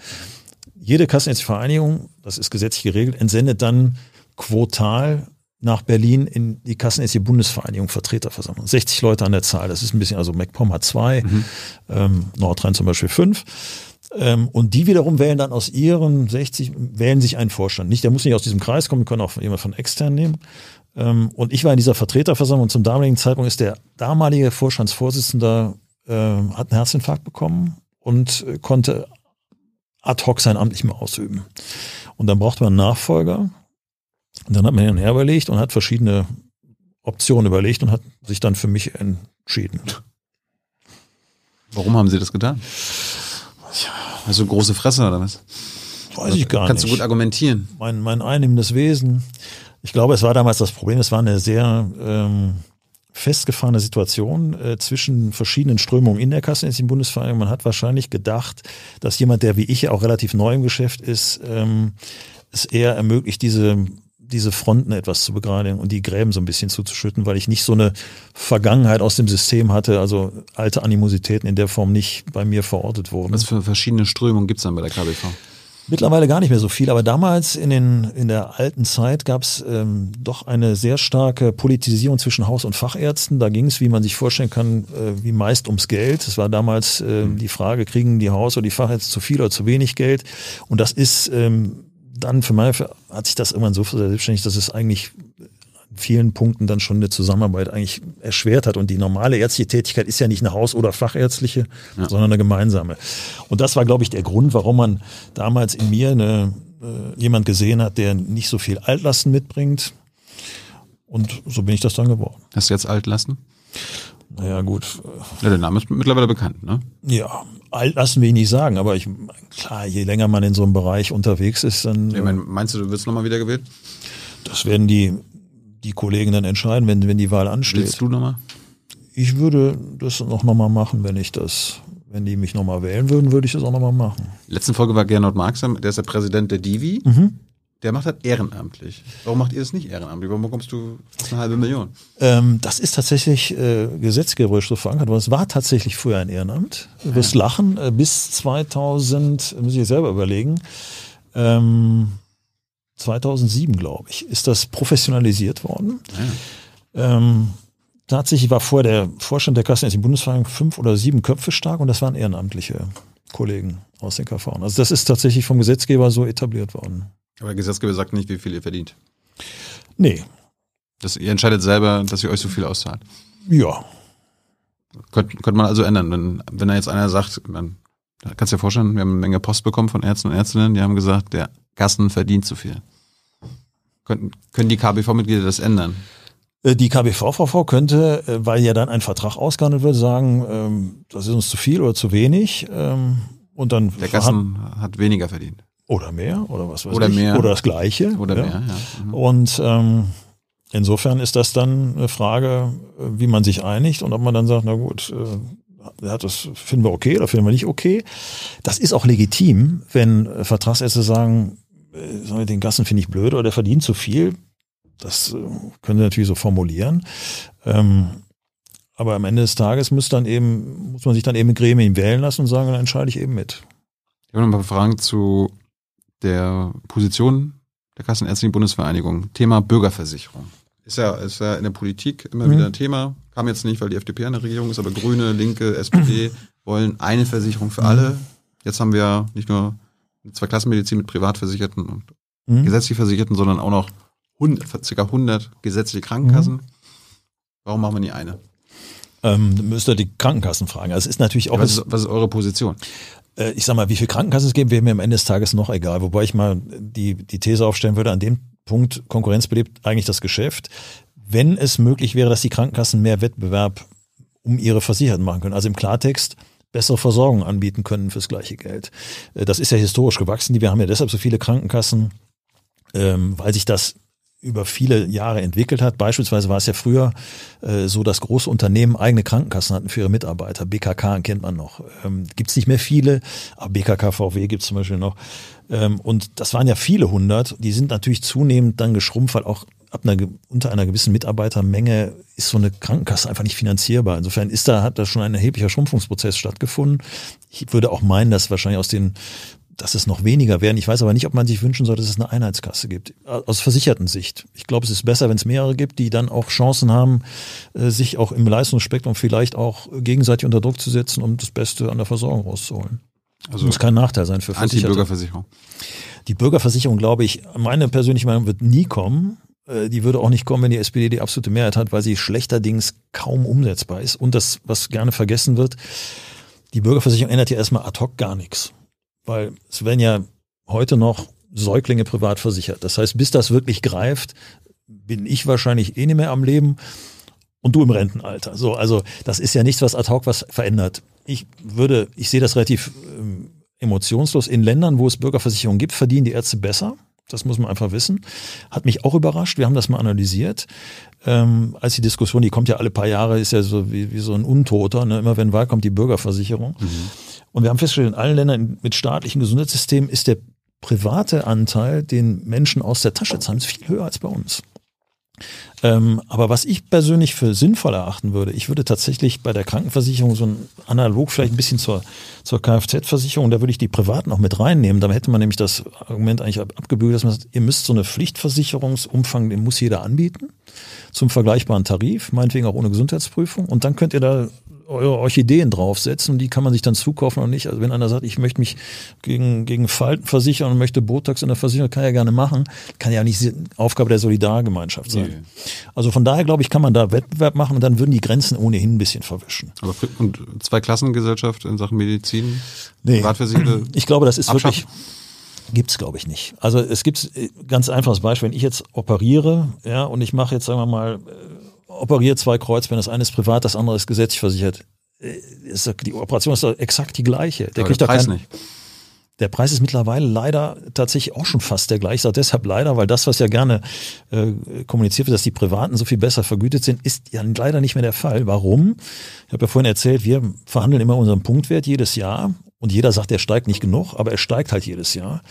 Jede kassenärztliche Vereinigung, das ist gesetzlich geregelt, entsendet dann quotal nach Berlin in die Kassenärztliche Bundesvereinigung Vertreterversammlung. 60 Leute an der Zahl. Das ist ein bisschen, also MacPom hat zwei, mhm. ähm, Nordrhein zum Beispiel fünf. Ähm, und die wiederum wählen dann aus ihren 60, wählen sich einen Vorstand. Nicht, der muss nicht aus diesem Kreis kommen, können auch jemand von extern nehmen. Ähm, und ich war in dieser Vertreterversammlung und zum damaligen Zeitpunkt ist der damalige Vorstandsvorsitzende, äh, hat einen Herzinfarkt bekommen und äh, konnte ad hoc sein Amt nicht mehr ausüben. Und dann braucht man einen Nachfolger. Und dann hat man hin und her überlegt und hat verschiedene Optionen überlegt und hat sich dann für mich entschieden. Warum haben Sie das getan? Also große Fresse oder was? Weiß ich gar Kannst nicht. Kannst du gut argumentieren? Mein, mein einnehmendes Wesen. Ich glaube, es war damals das Problem, es war eine sehr ähm, festgefahrene Situation äh, zwischen verschiedenen Strömungen in der kassenärztlichen Bundesvereinigung. Man hat wahrscheinlich gedacht, dass jemand, der wie ich auch relativ neu im Geschäft ist, ähm, es eher ermöglicht, diese diese Fronten etwas zu begradigen und die Gräben so ein bisschen zuzuschütten, weil ich nicht so eine Vergangenheit aus dem System hatte, also alte Animositäten in der Form nicht bei mir verortet wurden. Was für verschiedene Strömungen gibt es dann bei der KBV? Mittlerweile gar nicht mehr so viel, aber damals in, den, in der alten Zeit gab es ähm, doch eine sehr starke Politisierung zwischen Haus- und Fachärzten. Da ging es, wie man sich vorstellen kann, äh, wie meist ums Geld. Es war damals äh, die Frage, kriegen die Haus- oder die Fachärzte zu viel oder zu wenig Geld? Und das ist ähm, dann für mich hat sich das irgendwann so selbstständig, dass es eigentlich vielen Punkten dann schon eine Zusammenarbeit eigentlich erschwert hat. Und die normale ärztliche Tätigkeit ist ja nicht eine haus- oder fachärztliche, ja. sondern eine gemeinsame. Und das war, glaube ich, der Grund, warum man damals in mir eine, äh, jemand gesehen hat, der nicht so viel Altlasten mitbringt. Und so bin ich das dann geworden. Hast du jetzt Altlasten? Naja, gut. Ja, der Name ist mittlerweile bekannt, ne? Ja, Altlasten will ich nicht sagen, aber ich, klar, je länger man in so einem Bereich unterwegs ist, dann. Ich meine, meinst du, du wirst nochmal wieder gewählt? Das werden die die Kollegen dann entscheiden, wenn, wenn die Wahl ansteht. Willst du nochmal? Ich würde das noch nochmal machen, wenn ich das, wenn die mich nochmal wählen würden, würde ich das auch nochmal machen. Letzten Folge war Gernot Marxam, der ist der Präsident der Divi. Mhm. Der macht das ehrenamtlich. Warum macht ihr das nicht ehrenamtlich? Warum bekommst du fast eine halbe Million? Ähm, das ist tatsächlich äh, gesetzgeberisch so verankert, aber es war tatsächlich früher ein Ehrenamt. Du wirst lachen, äh, bis 2000, muss ich selber überlegen, ähm, 2007, glaube ich, ist das professionalisiert worden. Ja. Ähm, tatsächlich war vor der Vorstand der Kassenärztlichen Bundesvereinigung fünf oder sieben Köpfe stark und das waren ehrenamtliche Kollegen aus den KV. Also das ist tatsächlich vom Gesetzgeber so etabliert worden. Aber der Gesetzgeber sagt nicht, wie viel ihr verdient. Nee. Das, ihr entscheidet selber, dass ihr euch so viel auszahlt. Ja. Könnte könnt man also ändern. Wenn, wenn da jetzt einer sagt, man, kannst du dir vorstellen, wir haben eine Menge Post bekommen von Ärzten und Ärztinnen, die haben gesagt, der Kassen verdient zu viel. Können, können die KBV-Mitglieder das ändern? Äh, die KBV-VV könnte, äh, weil ja dann ein Vertrag ausgehandelt wird, sagen, ähm, das ist uns zu viel oder zu wenig. Ähm, und dann Der Kassen hat weniger verdient. Oder mehr, oder was weiß oder ich. Mehr. Oder das Gleiche. Oder ja. mehr, ja. Mhm. Und ähm, insofern ist das dann eine Frage, äh, wie man sich einigt und ob man dann sagt, na gut, äh, das finden wir okay oder finden wir nicht okay. Das ist auch legitim, wenn Vertragsärzte sagen, äh, den Gassen finde ich blöd oder der verdient zu viel. Das äh, können Sie natürlich so formulieren. Ähm, aber am Ende des Tages muss dann eben, muss man sich dann eben Gremien wählen lassen und sagen, dann entscheide ich eben mit. Ich habe noch ein paar Fragen zu der Position der Kassenärztlichen Bundesvereinigung. Thema Bürgerversicherung. Ist ja, ist ja in der Politik immer mhm. wieder ein Thema. Kam jetzt nicht, weil die FDP in der Regierung ist, aber Grüne, Linke, SPD wollen eine Versicherung für alle. Jetzt haben wir nicht nur Zweiklassenmedizin mit Privatversicherten und mhm. gesetzlich Versicherten, sondern auch noch 100, ca. 100 gesetzliche Krankenkassen. Mhm. Warum machen wir nie eine? Ähm, müsst ihr die Krankenkassen fragen. Also es ist natürlich auch. Ja, was, ist, was ist eure Position? Äh, ich sag mal, wie viel Krankenkassen es geben, wäre mir am Ende des Tages noch egal. Wobei ich mal die, die These aufstellen würde, an dem Punkt, Konkurrenz belebt eigentlich das Geschäft. Wenn es möglich wäre, dass die Krankenkassen mehr Wettbewerb um ihre Versicherten machen können. Also im Klartext, bessere Versorgung anbieten können fürs gleiche Geld. Äh, das ist ja historisch gewachsen. Wir haben ja deshalb so viele Krankenkassen, ähm, weil sich das über viele Jahre entwickelt hat. Beispielsweise war es ja früher äh, so, dass große Unternehmen eigene Krankenkassen hatten für ihre Mitarbeiter. BKK kennt man noch. Ähm, gibt es nicht mehr viele, aber BKK VW gibt es zum Beispiel noch. Ähm, und das waren ja viele hundert. Die sind natürlich zunehmend dann geschrumpft, weil auch ab einer, unter einer gewissen Mitarbeitermenge ist so eine Krankenkasse einfach nicht finanzierbar. Insofern ist da, hat da schon ein erheblicher Schrumpfungsprozess stattgefunden. Ich würde auch meinen, dass wahrscheinlich aus den dass es noch weniger werden. Ich weiß aber nicht, ob man sich wünschen soll, dass es eine Einheitskasse gibt. Aus versicherten Sicht. Ich glaube, es ist besser, wenn es mehrere gibt, die dann auch Chancen haben, äh, sich auch im Leistungsspektrum vielleicht auch gegenseitig unter Druck zu setzen, um das Beste an der Versorgung rauszuholen. Also muss kein Nachteil sein für Versicherte. Anti-Bürgerversicherung. Die Bürgerversicherung, glaube ich, meine persönliche Meinung wird nie kommen. Äh, die würde auch nicht kommen, wenn die SPD die absolute Mehrheit hat, weil sie schlechterdings kaum umsetzbar ist. Und das, was gerne vergessen wird, die Bürgerversicherung ändert ja erstmal ad hoc gar nichts. Weil es werden ja heute noch Säuglinge privat versichert. Das heißt, bis das wirklich greift, bin ich wahrscheinlich eh nicht mehr am Leben und du im Rentenalter. So, also das ist ja nichts, was ad hoc was verändert. Ich würde, ich sehe das relativ ähm, emotionslos. In Ländern, wo es Bürgerversicherungen gibt, verdienen die Ärzte besser. Das muss man einfach wissen. Hat mich auch überrascht. Wir haben das mal analysiert. Ähm, als die Diskussion, die kommt ja alle paar Jahre, ist ja so wie, wie so ein Untoter. Ne? Immer wenn Wahl kommt, die Bürgerversicherung. Mhm. Und wir haben festgestellt, in allen Ländern mit staatlichen Gesundheitssystemen ist der private Anteil, den Menschen aus der Tasche zahlen, viel höher als bei uns. Ähm, aber was ich persönlich für sinnvoll erachten würde, ich würde tatsächlich bei der Krankenversicherung so ein analog vielleicht ein bisschen zur, zur Kfz-Versicherung, da würde ich die Privaten auch mit reinnehmen. Damit hätte man nämlich das Argument eigentlich abgebügelt, dass man sagt, ihr müsst so eine Pflichtversicherungsumfang, den muss jeder anbieten, zum vergleichbaren Tarif, meinetwegen auch ohne Gesundheitsprüfung. Und dann könnt ihr da eure Orchideen draufsetzen und die kann man sich dann zukaufen oder nicht. Also wenn einer sagt, ich möchte mich gegen, gegen Falten versichern und möchte Botox in der Versicherung, kann er gerne machen, kann ja nicht Aufgabe der Solidargemeinschaft sein. Nee. Also von daher glaube ich, kann man da Wettbewerb machen und dann würden die Grenzen ohnehin ein bisschen verwischen. Aber und zwei Klassengesellschaft in Sachen Medizin, nee. Ich glaube, das ist wirklich Gibt's glaube ich nicht. Also es gibt äh, ganz einfaches Beispiel, wenn ich jetzt operiere, ja, und ich mache jetzt sagen wir mal operiert zwei Kreuzbeine, das eine ist privat, das andere ist gesetzlich versichert. Äh, die Operation ist doch exakt die gleiche. Der kriegt der Preis kein, nicht. Der Preis ist mittlerweile leider tatsächlich auch schon fast der gleiche. Ich sage deshalb leider, weil das, was ja gerne äh, kommuniziert wird, dass die Privaten so viel besser vergütet sind, ist ja leider nicht mehr der Fall. Warum? Ich habe ja vorhin erzählt, wir verhandeln immer unseren Punktwert jedes Jahr und jeder sagt, er steigt nicht genug, aber er steigt halt jedes Jahr.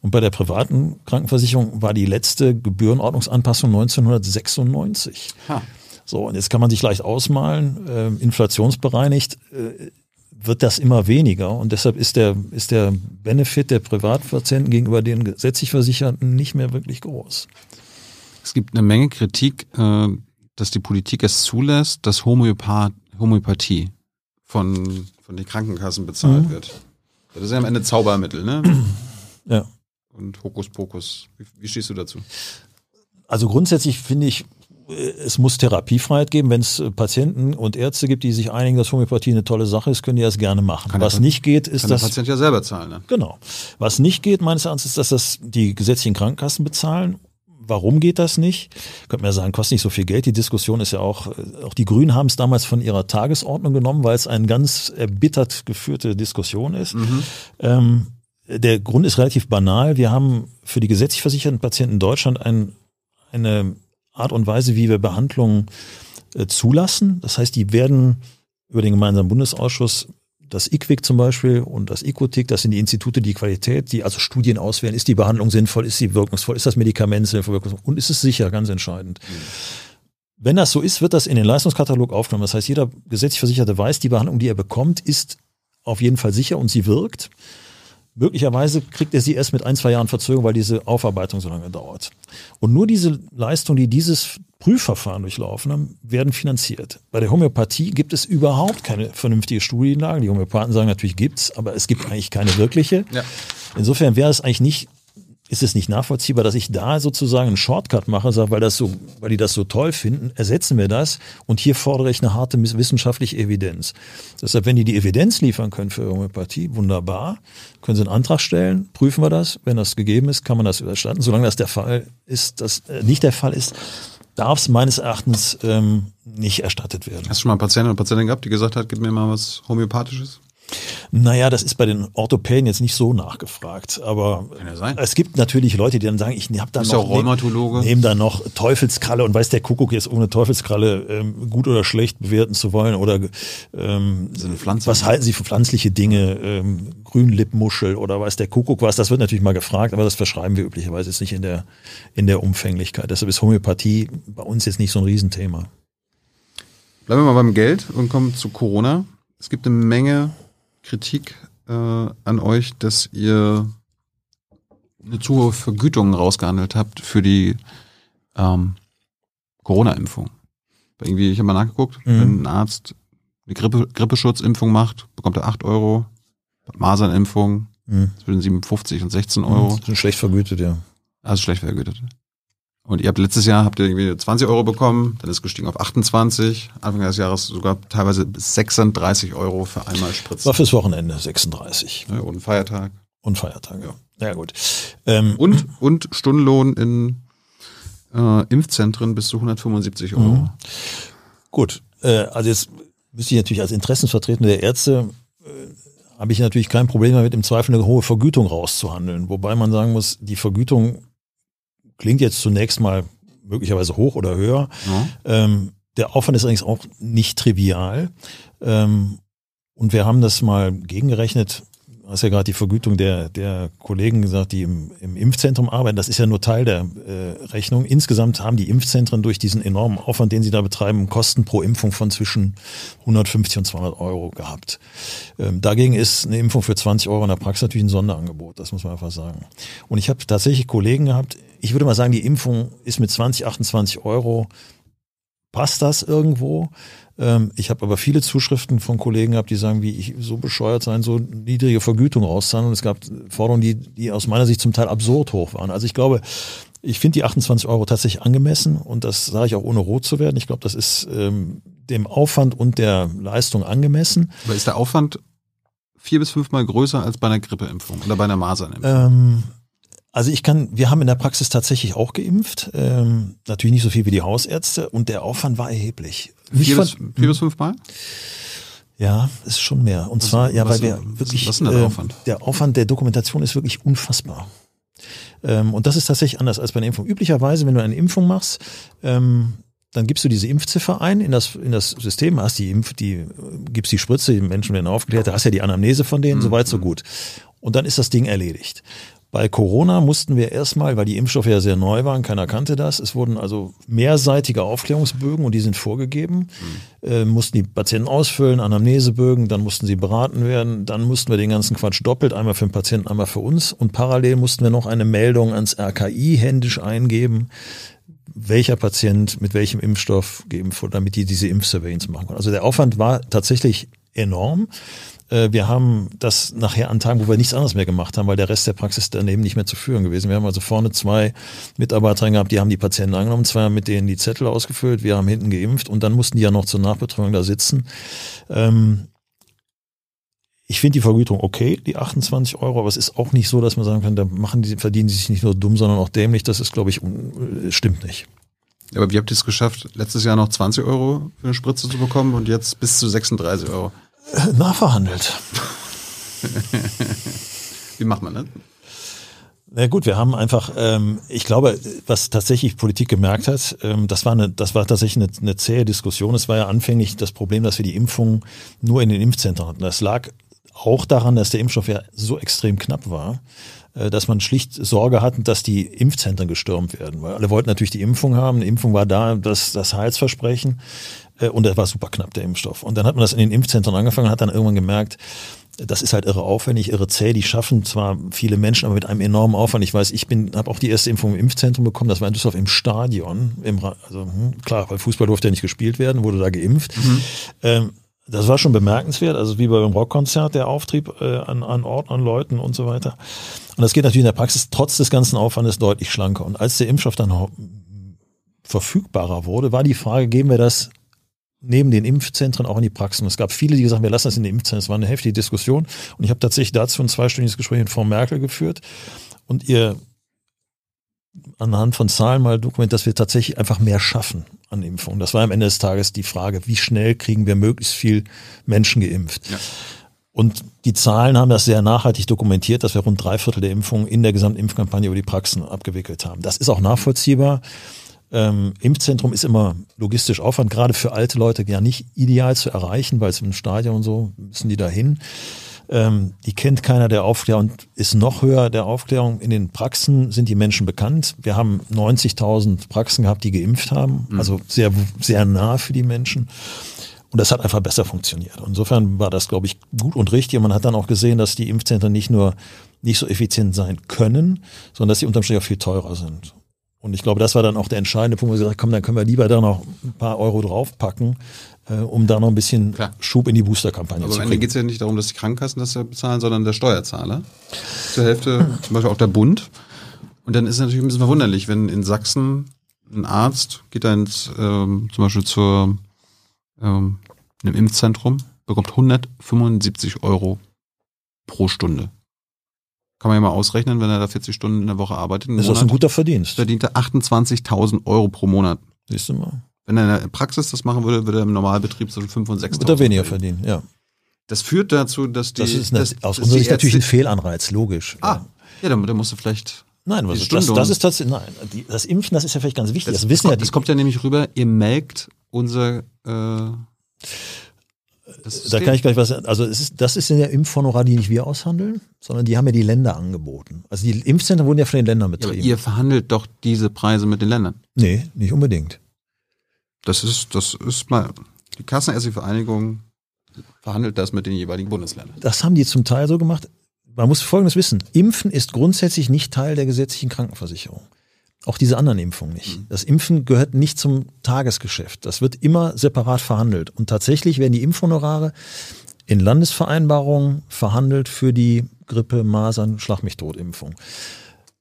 Und bei der privaten Krankenversicherung war die letzte Gebührenordnungsanpassung 1996. Ha. So, und jetzt kann man sich leicht ausmalen, äh, inflationsbereinigt äh, wird das immer weniger. Und deshalb ist der, ist der Benefit der Privatpatienten gegenüber den gesetzlich Versicherten nicht mehr wirklich groß. Es gibt eine Menge Kritik, äh, dass die Politik es zulässt, dass Homöopath Homöopathie von, von den Krankenkassen bezahlt mhm. wird. Das ist ja am Ende Zaubermittel, ne? Ja. Und Hokuspokus. Wie, wie stehst du dazu? Also grundsätzlich finde ich, es muss Therapiefreiheit geben. Wenn es Patienten und Ärzte gibt, die sich einigen, dass Homöopathie eine tolle Sache ist, können die das gerne machen. Kann Was nicht geht, ist kann das. Der Patient ja selber zahlen. Ne? Genau. Was nicht geht, meines Erachtens, ist, dass das die gesetzlichen Krankenkassen bezahlen. Warum geht das nicht? Könnte man ja sagen, kostet nicht so viel Geld. Die Diskussion ist ja auch, auch die Grünen haben es damals von ihrer Tagesordnung genommen, weil es eine ganz erbittert geführte Diskussion ist. Mhm. Ähm, der Grund ist relativ banal. Wir haben für die gesetzlich versicherten Patienten in Deutschland ein, eine Art und Weise, wie wir Behandlungen äh, zulassen. Das heißt, die werden über den gemeinsamen Bundesausschuss das IQWIC zum Beispiel und das ICOTIC, das sind die Institute, die Qualität, die also Studien auswählen, ist die Behandlung sinnvoll, ist sie wirkungsvoll, ist das Medikament sinnvoll und ist es sicher, ganz entscheidend. Mhm. Wenn das so ist, wird das in den Leistungskatalog aufgenommen. Das heißt, jeder gesetzlich Versicherte weiß, die Behandlung, die er bekommt, ist auf jeden Fall sicher und sie wirkt. Möglicherweise kriegt er sie erst mit ein, zwei Jahren Verzögerung, weil diese Aufarbeitung so lange dauert. Und nur diese Leistungen, die dieses Prüfverfahren durchlaufen haben, werden finanziert. Bei der Homöopathie gibt es überhaupt keine vernünftige Studienlage. Die Homöopathen sagen natürlich gibt's, aber es gibt eigentlich keine wirkliche. Ja. Insofern wäre es eigentlich nicht ist es nicht nachvollziehbar, dass ich da sozusagen einen Shortcut mache, sage, weil das so, weil die das so toll finden, ersetzen wir das und hier fordere ich eine harte wissenschaftliche Evidenz. Deshalb, wenn die die Evidenz liefern können für Homöopathie, wunderbar, können sie einen Antrag stellen, prüfen wir das, wenn das gegeben ist, kann man das überstanden. Solange das der Fall ist, das äh, nicht der Fall ist, darf es meines Erachtens ähm, nicht erstattet werden. Hast du schon mal einen Patienten oder Patientin gehabt, die gesagt hat, gib mir mal was Homöopathisches? Naja, das ist bei den Orthopäden jetzt nicht so nachgefragt. Aber ja es gibt natürlich Leute, die dann sagen, ich habe da noch, auch Rheumatologe. Nehm, nehm da noch Teufelskralle und weiß der Kuckuck jetzt ohne Teufelskralle ähm, gut oder schlecht bewerten zu wollen oder ähm, was halten Sie für pflanzliche Dinge, ähm, Grünlippmuschel oder weiß der Kuckuck was. Das wird natürlich mal gefragt, aber das verschreiben wir üblicherweise jetzt nicht in der in der Umfänglichkeit. Deshalb ist Homöopathie bei uns jetzt nicht so ein Riesenthema. Bleiben wir mal beim Geld und kommen zu Corona. Es gibt eine Menge Kritik äh, an euch, dass ihr eine zu hohe Vergütung rausgehandelt habt für die ähm, Corona-Impfung. Irgendwie, ich habe mal nachgeguckt, mhm. wenn ein Arzt eine Grippe, Grippeschutzimpfung macht, bekommt er 8 Euro. Masernimpfung mhm. zwischen 57 und 16 Euro. Mhm, das ist schlecht vergütet, ja. Also schlecht vergütet. Und ihr habt letztes Jahr habt ihr irgendwie 20 Euro bekommen, dann ist gestiegen auf 28, Anfang des Jahres sogar teilweise bis 36 Euro für einmal Spritzen. War fürs Wochenende 36. Ja, und Feiertag. Und Feiertag, ja. Ja, gut. Ähm, und, und Stundenlohn in äh, Impfzentren bis zu 175 Euro. Mhm. Gut, äh, also jetzt müsste ich natürlich als Interessenvertreter der Ärzte äh, habe ich natürlich kein Problem damit, im Zweifel eine hohe Vergütung rauszuhandeln. Wobei man sagen muss, die Vergütung klingt jetzt zunächst mal möglicherweise hoch oder höher. Ja. Ähm, der Aufwand ist allerdings auch nicht trivial. Ähm, und wir haben das mal gegengerechnet. Hast ja gerade die Vergütung der, der Kollegen gesagt, die im, im Impfzentrum arbeiten. Das ist ja nur Teil der äh, Rechnung. Insgesamt haben die Impfzentren durch diesen enormen Aufwand, den sie da betreiben, Kosten pro Impfung von zwischen 150 und 200 Euro gehabt. Ähm, dagegen ist eine Impfung für 20 Euro in der Praxis natürlich ein Sonderangebot. Das muss man einfach sagen. Und ich habe tatsächlich Kollegen gehabt. Ich würde mal sagen, die Impfung ist mit 20, 28 Euro passt das irgendwo. Ähm, ich habe aber viele Zuschriften von Kollegen gehabt, die sagen, wie ich so bescheuert sein, so niedrige Vergütung rauszahlen. Und es gab Forderungen, die, die aus meiner Sicht zum Teil absurd hoch waren. Also ich glaube, ich finde die 28 Euro tatsächlich angemessen und das sage ich auch ohne rot zu werden. Ich glaube, das ist ähm, dem Aufwand und der Leistung angemessen. Aber ist der Aufwand vier bis fünfmal größer als bei einer Grippeimpfung oder bei einer Masernimpfung? Ähm, also ich kann, wir haben in der Praxis tatsächlich auch geimpft, ähm, natürlich nicht so viel wie die Hausärzte und der Aufwand war erheblich. Vier bis, vier bis fünf Mal? Ja, ist schon mehr. Und was, zwar, ja, weil wir wirklich, was ist denn der äh, Aufwand? der Aufwand der Dokumentation ist wirklich unfassbar. Ähm, und das ist tatsächlich anders als bei einer Impfung. Üblicherweise, wenn du eine Impfung machst, ähm, dann gibst du diese Impfziffer ein in das, in das System, hast die Impf, die, gibst die Spritze, die Menschen werden aufgeklärt, da hast ja die Anamnese von denen, Mhm. soweit so gut. Und dann ist das Ding erledigt. Bei Corona mussten wir erstmal, weil die Impfstoffe ja sehr neu waren, keiner kannte das, es wurden also mehrseitige Aufklärungsbögen und die sind vorgegeben, äh, mussten die Patienten ausfüllen, Anamnesebögen, dann mussten sie beraten werden, dann mussten wir den ganzen Quatsch doppelt, einmal für den Patienten, einmal für uns und parallel mussten wir noch eine Meldung ans RKI händisch eingeben, welcher Patient mit welchem Impfstoff geimpft wurde, damit die diese Impfsurveillance machen können. Also der Aufwand war tatsächlich enorm. Äh, Wir haben das nachher an Tagen, wo wir nichts anderes mehr gemacht haben, weil der Rest der Praxis daneben nicht mehr zu führen gewesen. Wir haben also vorne zwei Mitarbeiter gehabt, die haben die Patienten angenommen, zwei haben mit denen die Zettel ausgefüllt, wir haben hinten geimpft und dann mussten die ja noch zur Nachbetreuung da sitzen. Ähm, ich finde die Vergütung okay, die 28 Euro, aber es ist auch nicht so, dass man sagen kann, da machen die, verdienen sie sich nicht nur dumm, sondern auch dämlich. Das ist, glaube ich, äh, stimmt nicht. Aber wie habt ihr es geschafft, letztes Jahr noch 20 Euro für eine Spritze zu bekommen und jetzt bis zu 36 Euro? Nachverhandelt. Wie macht man das? Na gut, wir haben einfach, ähm, ich glaube, was tatsächlich Politik gemerkt hat, ähm, das war eine, das war tatsächlich eine, eine zähe Diskussion. Es war ja anfänglich das Problem, dass wir die Impfung nur in den Impfzentren hatten. Das lag auch daran, dass der Impfstoff ja so extrem knapp war, äh, dass man schlicht Sorge hatten, dass die Impfzentren gestürmt werden. Weil alle wollten natürlich die Impfung haben. Die Impfung war da, das, das Heilsversprechen. Äh, und er war super knapp, der Impfstoff. Und dann hat man das in den Impfzentren angefangen und hat dann irgendwann gemerkt, das ist halt irre aufwendig, irre zäh. Die schaffen zwar viele Menschen, aber mit einem enormen Aufwand. Ich weiß, ich bin, habe auch die erste Impfung im Impfzentrum bekommen. Das war in Düsseldorf im Stadion. Im, also hm, klar, weil Fußball durfte ja nicht gespielt werden, wurde da geimpft. Ähm, das war schon bemerkenswert, also wie beim Rockkonzert, der Auftrieb äh, an, an Orten, an Leuten und so weiter. Und das geht natürlich in der Praxis trotz des ganzen Aufwandes deutlich schlanker. Und als der Impfstoff dann verfügbarer wurde, war die Frage, geben wir das neben den Impfzentren auch in die Praxen. Es gab viele, die gesagt haben, wir lassen das in den Impfzentren. Es war eine heftige Diskussion. Und ich habe tatsächlich dazu ein zweistündiges Gespräch mit Frau Merkel geführt und ihr anhand von Zahlen mal dokumentiert, dass wir tatsächlich einfach mehr schaffen an Impfungen. Das war am Ende des Tages die Frage, wie schnell kriegen wir möglichst viel Menschen geimpft. Ja. Und die Zahlen haben das sehr nachhaltig dokumentiert, dass wir rund drei Viertel der Impfungen in der gesamten Impfkampagne über die Praxen abgewickelt haben. Das ist auch nachvollziehbar. Ähm, Impfzentrum ist immer logistisch Aufwand, gerade für alte Leute ja nicht ideal zu erreichen, weil es im Stadion und so müssen die dahin. Ähm, die kennt keiner der Aufklärung und ist noch höher der Aufklärung. In den Praxen sind die Menschen bekannt. Wir haben 90.000 Praxen gehabt, die geimpft haben, also sehr, sehr nah für die Menschen. Und das hat einfach besser funktioniert. Insofern war das, glaube ich, gut und richtig. Und man hat dann auch gesehen, dass die Impfzentren nicht nur nicht so effizient sein können, sondern dass sie unterm Strich auch viel teurer sind. Und ich glaube, das war dann auch der entscheidende Punkt, wo wir gesagt haben, komm, dann können wir lieber da noch ein paar Euro draufpacken, äh, um da noch ein bisschen Klar. Schub in die Boosterkampagne Aber zu kriegen. geht es ja nicht darum, dass die Krankenkassen das ja bezahlen, sondern der Steuerzahler. Zur Hälfte zum Beispiel auch der Bund. Und dann ist es natürlich ein bisschen verwunderlich, wenn in Sachsen ein Arzt geht da ins, ähm, zum Beispiel zur ähm, einem Impfzentrum, bekommt 175 Euro pro Stunde. Kann man ja mal ausrechnen, wenn er da 40 Stunden in der Woche arbeitet. Das ist auch ein Monat, guter Verdienst. verdient er 28.000 Euro pro Monat. Siehst du mal. Wenn er in der Praxis das machen würde, würde er im Normalbetrieb zwischen 5 und 6.000 Wird er weniger verdienen. ja. Das führt dazu, dass die. Das ist eine, dass, aus unserer Sicht natürlich ein Fehlanreiz, logisch. Ah, ja, dann, dann musst du vielleicht. Nein, was, das, Stunde das und- ist tatsächlich, nein, die, das Impfen, das ist ja vielleicht ganz wichtig. Das, Das, wissen kommt, ja die, das kommt ja nämlich rüber, ihr melkt unser. Äh, Das Da kann ich gleich was. Also es ist, das ist ja Impfhonorar, die nicht wir aushandeln, sondern die haben ja die Länder angeboten. Also die Impfzentren wurden ja von den Ländern ja, betrieben. ihr verhandelt doch diese Preise mit den Ländern. nee, nicht unbedingt. Das ist, das ist mal, die Kassenärztliche Vereinigung verhandelt das mit den jeweiligen Bundesländern. Das haben die zum Teil so gemacht. Man muss Folgendes wissen. Impfen ist grundsätzlich nicht Teil der gesetzlichen Krankenversicherung. Auch diese anderen Impfungen nicht. Das Impfen gehört nicht zum Tagesgeschäft. Das wird immer separat verhandelt. Und tatsächlich werden die Impfhonorare in Landesvereinbarungen verhandelt für die Grippe, Masern, Schlag mich tot Impfung.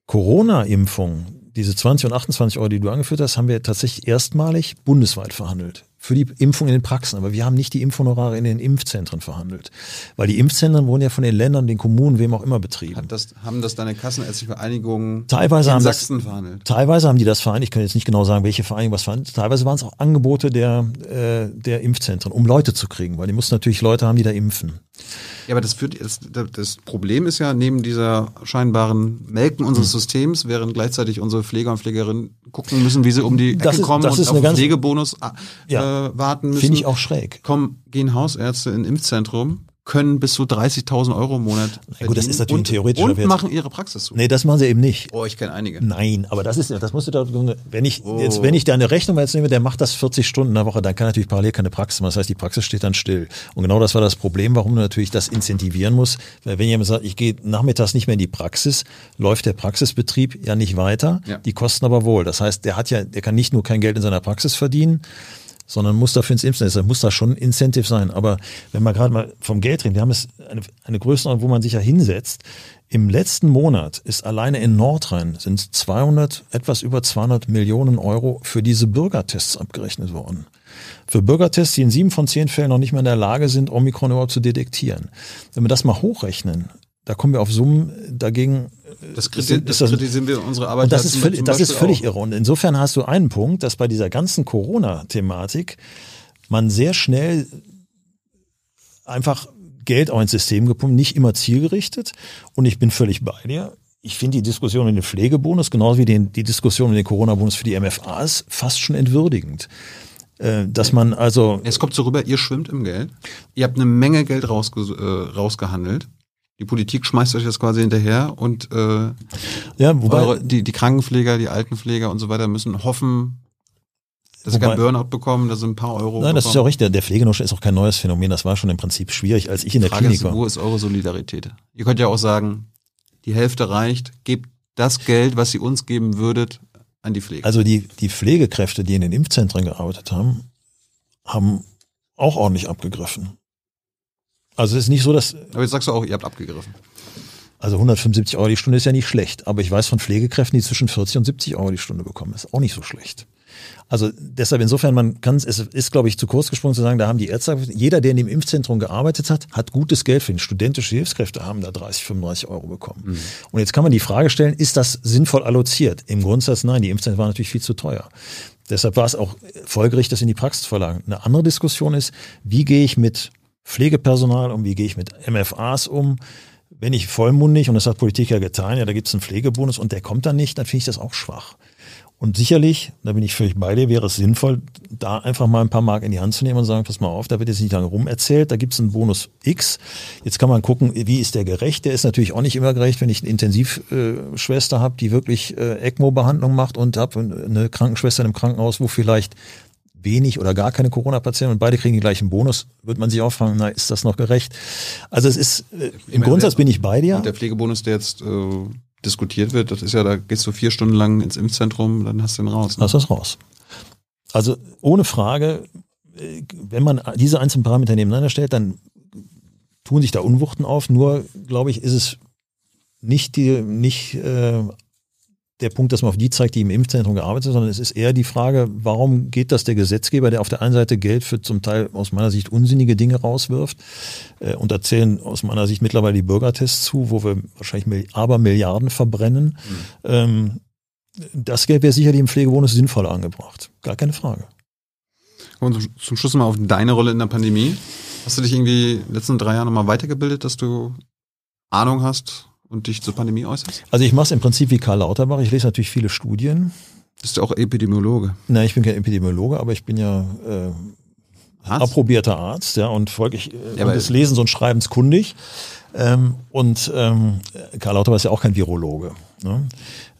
Corona-Impfung, diese 20 und 28 Euro, die du angeführt hast, haben wir tatsächlich erstmalig bundesweit verhandelt. Für die Impfung in den Praxen. Aber wir haben nicht die Impfhonorare in den Impfzentren verhandelt. Weil die Impfzentren wurden ja von den Ländern, den Kommunen, wem auch immer betrieben. Das, haben das deine Kassenärztliche Vereinigung Teilweise in haben das- Sachsen verhandelt? Teilweise haben die das vereinigt, ich kann jetzt nicht genau sagen, welche Vereinigung was vereinigt. Teilweise waren es auch Angebote der, äh, der Impfzentren, um Leute zu kriegen, weil die mussten natürlich Leute haben, die da impfen. Ja, aber das führt, das, das Problem ist ja, neben dieser scheinbaren Melken Hm. unseres Systems, während gleichzeitig unsere Pfleger und Pflegerinnen gucken müssen, wie sie um die Das Ecke ist- kommen das und ist auf den Pflegebonus äh, Ja. warten müssen. Finde ich auch schräg. Kommen, gehen Hausärzte in Impfzentrum, können bis zu 30.000 Euro im Monat Na gut, das ist natürlich ein und, theoretischer und machen ihre Praxis zu. Nee, das machen sie eben nicht. Oh, ich kenne einige. Nein, aber das ist ja, das musst du da, wenn ich Oh. jetzt, wenn ich da eine Rechnung jetzt nehme, der macht das 40 Stunden in der Woche, dann kann natürlich parallel keine Praxis machen. Das heißt, die Praxis steht dann still. Und genau das war das Problem, warum du natürlich das incentivieren musst. Weil wenn jemand sagt, ich gehe nachmittags nicht mehr in die Praxis, läuft der Praxisbetrieb ja nicht weiter. Ja. Die kosten aber wohl. Das heißt, der hat ja, der kann nicht nur kein Geld in seiner Praxis verdienen, sondern muss dafür ins Impfen. Muss da schon ein Incentive sein. Aber wenn wir gerade mal vom Geld reden, wir haben es eine, eine Größenordnung, wo man sich ja hinsetzt. Im letzten Monat ist alleine in Nordrhein sind 200, etwas über 200 Millionen Euro für diese Bürgertests abgerechnet worden. Für Bürgertests, die in sieben von zehn Fällen noch nicht mehr in der Lage sind, Omikron überhaupt zu detektieren. Wenn wir das mal hochrechnen, da kommen wir auf Summen dagegen. Das, ist- kriti ist das, kritisieren wir unsere Arbeit. und das ist völlig, das ist völlig auch. irre. Und insofern hast du einen Punkt, dass bei dieser ganzen Corona-Thematik man sehr schnell einfach Geld auch ins System gepumpt, nicht immer zielgerichtet. Und ich bin völlig bei dir. Ich finde die Diskussion um den Pflegebonus, genauso wie den, die Diskussion um den Corona-Bonus für die MFAs, fast schon entwürdigend. Äh, Dass man also, Es kommt so rüber, ihr schwimmt im Geld. Ihr habt eine Menge Geld rausge äh, rausgehandelt. Die Politik schmeißt euch das quasi hinterher und äh, ja, wobei, eure, die, die Krankenpfleger, die Altenpfleger und so weiter müssen hoffen, dass sie Wobei- keinen Burnout bekommen, dass sie ein paar Euro nein, das ist ja bekommen. auch richtig. Der Pflegenotstand ist auch kein neues Phänomen. Das war schon im Prinzip schwierig, als ich in der Frage Klinik ist, war. wo ist eure Solidarität? Ihr könnt ja auch sagen, die Hälfte reicht, gebt das Geld, was ihr uns geben würdet, an die Pflege. Also die, die Pflegekräfte, die in den Impfzentren gearbeitet haben, haben auch ordentlich abgegriffen. Also es ist nicht so, dass, Aber jetzt sagst du auch, ihr habt abgegriffen. also 175 Euro die Stunde ist ja nicht schlecht, aber ich weiß von Pflegekräften, die zwischen 40 und 70 Euro die Stunde bekommen, ist auch nicht so schlecht. Also deshalb insofern, man kann es ist, glaube ich, zu kurz gesprungen zu sagen, da haben die Ärzte, jeder, der in dem Impfzentrum gearbeitet hat, hat gutes Geld verdient. Studentische Hilfskräfte haben da 30, 35 Euro bekommen. Und jetzt kann man die Frage stellen, ist das sinnvoll alloziert? Im Grundsatz nein, die Impfzentren waren natürlich viel zu teuer. Deshalb war es auch folgerichtig, das in die Praxis zu verlagern. Eine andere Diskussion ist, wie gehe ich mit Pflegepersonal um, wie gehe ich mit MFAs um? Wenn ich vollmundig, und das hat Politik ja getan, ja, da gibt es einen Pflegebonus und der kommt dann nicht, dann finde ich das auch schwach. Und sicherlich, da bin ich völlig bei dir, wäre es sinnvoll, da einfach mal ein paar Mark in die Hand zu nehmen und sagen, pass mal auf, da wird jetzt nicht lange rumerzählt, da gibt es einen Bonus X. Jetzt kann man gucken, wie ist der gerecht? Der ist natürlich auch nicht immer gerecht, wenn ich eine Intensivschwester habe, die wirklich äh, ECMO-Behandlung macht und habe eine Krankenschwester im Krankenhaus, wo vielleicht wenig oder gar keine Corona-Patienten und beide kriegen den gleichen Bonus, wird man sich auch fragen, na, ist das noch gerecht? Also es ist, äh, im meine, Grundsatz bin ich bei dir. Und der Pflegebonus, der jetzt äh, diskutiert wird, das ist ja, da gehst du vier Stunden lang ins Impfzentrum, dann hast du den raus. Ne? Lass das raus. Also ohne Frage, äh, wenn man diese einzelnen Parameter nebeneinander stellt, dann tun sich da Unwuchten auf. Nur, glaube ich, ist es nicht, die, nicht äh, der Punkt, dass man auf die zeigt, die im Impfzentrum gearbeitet haben, sondern es ist eher die Frage, warum geht das der Gesetzgeber, der auf der einen Seite Geld für zum Teil aus meiner Sicht unsinnige Dinge rauswirft äh, und da zählen aus meiner Sicht mittlerweile die Bürgertests zu, wo wir wahrscheinlich aber Milliarden verbrennen. Ähm, das Geld wäre sicherlich im Pflegebonus sinnvoller angebracht. Gar keine Frage. Und zum- zum Schluss mal auf deine Rolle in der Pandemie. Hast du dich irgendwie in den letzten drei Jahren nochmal weitergebildet, dass du Ahnung hast und dich zur Pandemie äußerst? Also ich mache es im Prinzip wie Karl Lauterbach. Ich lese natürlich viele Studien. Bist du auch Epidemiologe? Na, ich bin kein Epidemiologe, aber ich bin ja äh, Was? approbierter Arzt, ja, und folglich äh, Ja, und des Lesens und Schreibens kundig. Ähm, und ähm, Karl Lauterbach ist ja auch kein Virologe. Ne?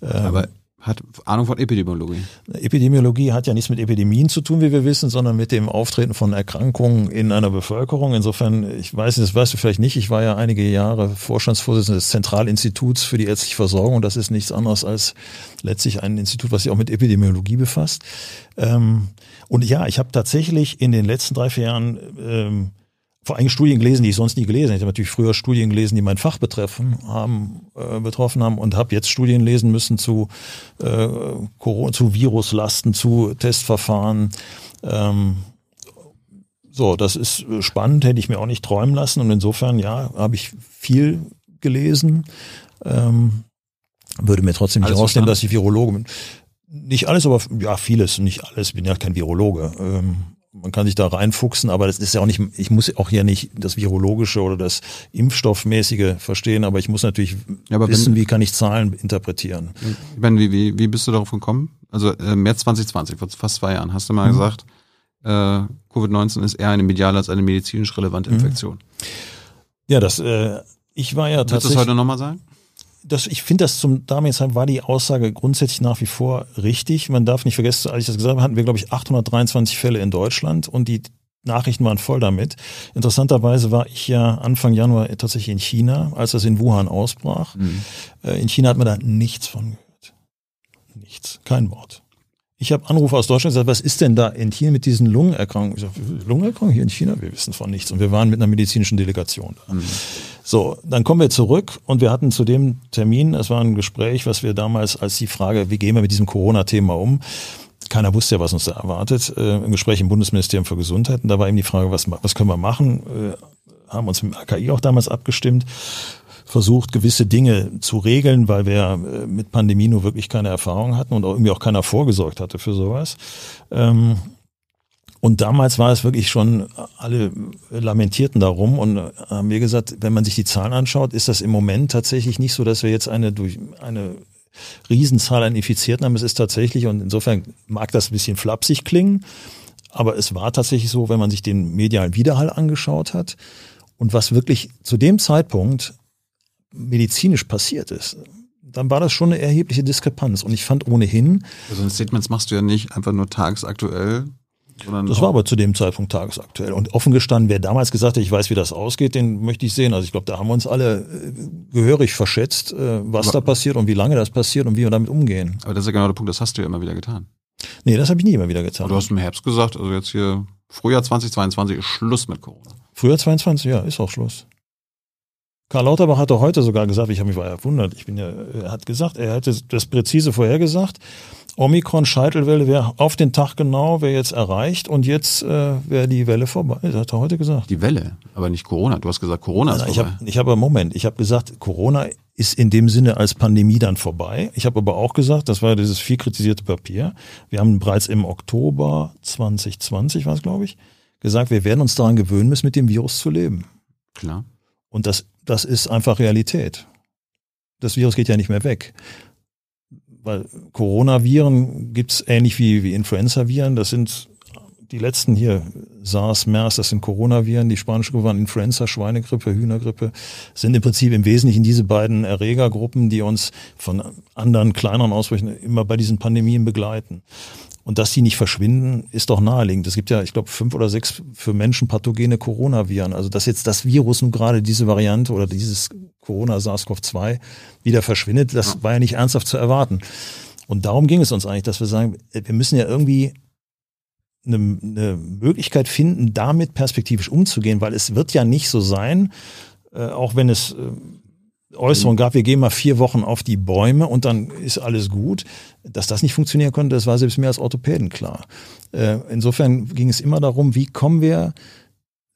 Ähm, Aber hat Ahnung von Epidemiologie. Epidemiologie hat ja nichts mit Epidemien zu tun, wie wir wissen, sondern mit dem Auftreten von Erkrankungen in einer Bevölkerung. Insofern, ich weiß, das weißt du vielleicht nicht, ich war ja einige Jahre Vorstandsvorsitzender des Zentralinstituts für die ärztliche Versorgung. Das ist nichts anderes als letztlich ein Institut, was sich auch mit Epidemiologie befasst. Ähm, und ja, ich habe tatsächlich in den letzten drei, vier Jahren ähm, vor allem Studien gelesen, die ich sonst nie gelesen habe. Ich habe natürlich früher Studien gelesen, die mein Fach betreffen haben, äh, betroffen haben und habe jetzt Studien lesen müssen zu, äh, Corona, zu Viruslasten, zu Testverfahren. Ähm, so, das ist äh, spannend, hätte ich mir auch nicht träumen lassen. Und insofern, ja, habe ich viel gelesen. Ähm, würde mir trotzdem nicht Alles rausnehmen, dass ich Virologe bin. Nicht alles, aber ja, vieles, nicht alles. Ich bin ja kein Virologe. Ähm, man kann sich da reinfuchsen, aber das ist ja auch nicht, ich muss auch hier nicht das Virologische oder das Impfstoffmäßige verstehen, aber ich muss natürlich Ja, aber wenn- wissen, wie kann ich Zahlen interpretieren. Ich meine, wie, wie, wie bist du darauf gekommen? Also äh, März 2020, vor fast zwei Jahren, hast du Mhm. mal gesagt, äh, Covid-19 ist eher eine mediale als eine medizinisch relevante Mhm. Infektion. Ja, das, äh, ich war ja Willst du das tatsächlich. heute nochmal sagen? Das, ich finde das zum Zeitpunkt war die Aussage grundsätzlich nach wie vor richtig. Man darf nicht vergessen, als ich das gesagt habe, hatten wir, glaube ich, 823 Fälle in Deutschland und die Nachrichten waren voll damit. Interessanterweise war ich ja Anfang Januar tatsächlich in China, als das in Wuhan ausbrach. Äh, In China hat man da nichts von gehört. Nichts, kein Wort. Ich habe Anrufe aus Deutschland gesagt, was ist denn da in China mit diesen Lungenerkrankungen? Ich sage, Lungenerkrankungen hier in China? Wir wissen von nichts. Und wir waren mit einer medizinischen Delegation da. So, dann kommen wir zurück und wir hatten zu dem Termin, es war ein Gespräch, was wir damals als die Frage, wie gehen wir mit diesem Corona-Thema um? Keiner wusste ja, was uns da erwartet. Äh, Ein Gespräch im Bundesministerium für Gesundheit. Und da war eben die Frage, was, was können wir machen? Äh, haben uns mit dem AKI auch damals abgestimmt, versucht, gewisse Dinge zu regeln, weil wir äh, mit Pandemie nur wirklich keine Erfahrung hatten und auch irgendwie auch keiner vorgesorgt hatte für sowas. Ähm, und damals war es wirklich schon, alle lamentierten darum und haben mir gesagt, wenn man sich die Zahlen anschaut, ist das im Moment tatsächlich nicht so, dass wir jetzt eine durch eine Riesenzahl an Infizierten haben. Es ist tatsächlich, und insofern mag das ein bisschen flapsig klingen, aber es war tatsächlich so, wenn man sich den medialen Widerhall angeschaut hat und was wirklich zu dem Zeitpunkt medizinisch passiert ist, dann war das schon eine erhebliche Diskrepanz. Und ich fand ohnehin, Also Statements machst du ja nicht einfach nur tagesaktuell, sondern Das war aber zu dem Zeitpunkt tagesaktuell. Und offen gestanden, wer damals gesagt hat, ich weiß, wie das ausgeht, den möchte ich sehen. Also ich glaube, da haben wir uns alle äh, gehörig verschätzt, äh, was da passiert und wie lange das passiert und wie wir damit umgehen. Aber das ist ja genau der Punkt, das hast du ja immer wieder getan. Nee, das habe ich nie immer wieder getan. Aber du hast im Herbst gesagt, also jetzt hier Frühjahr 2022 ist Schluss mit Corona. Früher 22, ja, ist auch Schluss. Karl Lauterbach hat doch heute sogar gesagt, ich habe mich verwundert, ich bin ja, er hat gesagt, er hätte das präzise vorhergesagt. Omikron Scheitelwelle wäre auf den Tag genau, wäre jetzt erreicht und jetzt äh, wäre die Welle vorbei. Das hat er heute gesagt. Die Welle, aber nicht Corona. Du hast gesagt, Corona ist Nein, ich vorbei. habe ich hab, Moment, ich habe gesagt, Corona ist in dem Sinne als Pandemie dann vorbei. Ich habe aber auch gesagt, das war ja dieses viel kritisierte Papier, wir haben bereits im Oktober 2020, war es glaube ich, gesagt, wir werden uns daran gewöhnen müssen, mit dem Virus zu leben. Klar. Und das, das ist einfach Realität. Das Virus geht ja nicht mehr weg. Weil Coronaviren gibt's ähnlich wie, wie Influenza-Viren. Das sind die letzten hier, SARS, MERS, das sind Coronaviren. Die spanische Grippe waren Influenza, Schweinegrippe, Hühnergrippe. Sind im Prinzip im Wesentlichen diese beiden Erregergruppen, die uns von anderen kleineren Ausbrüchen immer bei diesen Pandemien begleiten. Und dass die nicht verschwinden, ist doch naheliegend. Es gibt ja, ich glaube, fünf oder sechs für Menschen pathogene Coronaviren. Also dass jetzt das Virus nun gerade diese Variante oder dieses Corona SARS-CoV-2 wieder verschwindet, das war ja nicht ernsthaft zu erwarten. Und darum ging es uns eigentlich, dass wir sagen, wir müssen ja irgendwie eine, eine Möglichkeit finden, damit perspektivisch umzugehen, weil es wird ja nicht so sein, äh, auch wenn es äh, Äußerungen gab, wir gehen mal vier Wochen auf die Bäume und dann ist alles gut. Dass das nicht funktionieren konnte, das war selbst mir als Orthopäden klar. Äh, insofern ging es immer darum, wie kommen wir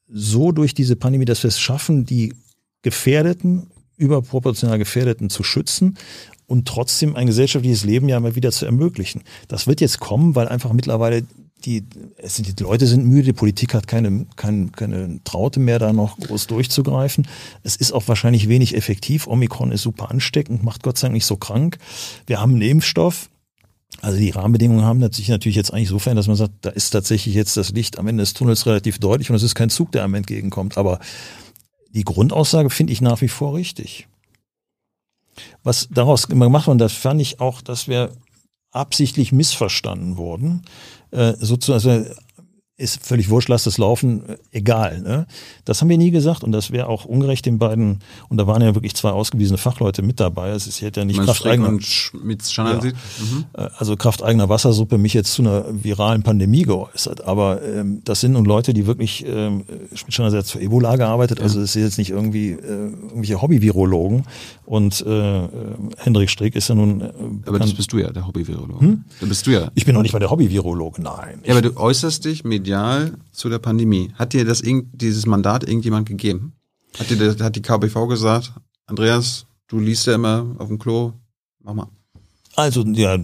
so durch diese Pandemie, dass wir es schaffen, die Gefährdeten, überproportional Gefährdeten zu schützen und trotzdem ein gesellschaftliches Leben ja mal wieder zu ermöglichen. Das wird jetzt kommen, weil einfach mittlerweile die, es sind, die Leute sind müde, die Politik hat keine, keine, keine Traute mehr, da noch groß durchzugreifen. Es ist auch wahrscheinlich wenig effektiv. Omikron ist super ansteckend, macht Gott sei Dank nicht so krank. Wir haben einen Impfstoff. Also die Rahmenbedingungen haben sich natürlich jetzt eigentlich so verändert, dass man sagt, da ist tatsächlich jetzt das Licht am Ende des Tunnels relativ deutlich und es ist kein Zug, der einem entgegenkommt. Aber die Grundaussage finde ich nach wie vor richtig. Was daraus immer gemacht wurde, das fand ich auch, dass wir absichtlich missverstanden wurden. Äh, sozusagen, also ist völlig wurscht, lass das laufen, egal. Ne? Das haben wir nie gesagt und das wäre auch ungerecht den beiden, und da waren ja wirklich zwei ausgewiesene Fachleute mit dabei. Es ist ja nicht Kraft eigener, ja. mhm. Äh, also Kraft eigener Wassersuppe mich jetzt zu einer viralen Pandemie geäußert. Aber ähm, das sind nun Leute, die wirklich, ähm, Schmidt hat für Ebola gearbeitet, ja. also es ist jetzt nicht irgendwie äh, irgendwelche Hobby-Virologen. Und äh, äh, Hendrik Strick ist ja nun. Äh, aber das bist du ja, der Hobby-Virologe. Hm? Da bist du ja. Ich bin noch nicht mal der Hobby-Virologe, nein. Ja, aber du äußerst dich mit medial zu der Pandemie. Hat dir das dieses Mandat irgendjemand gegeben? Hat dir hat die KBV gesagt, Andreas, du liest ja immer auf dem Klo, mach mal. Also ja,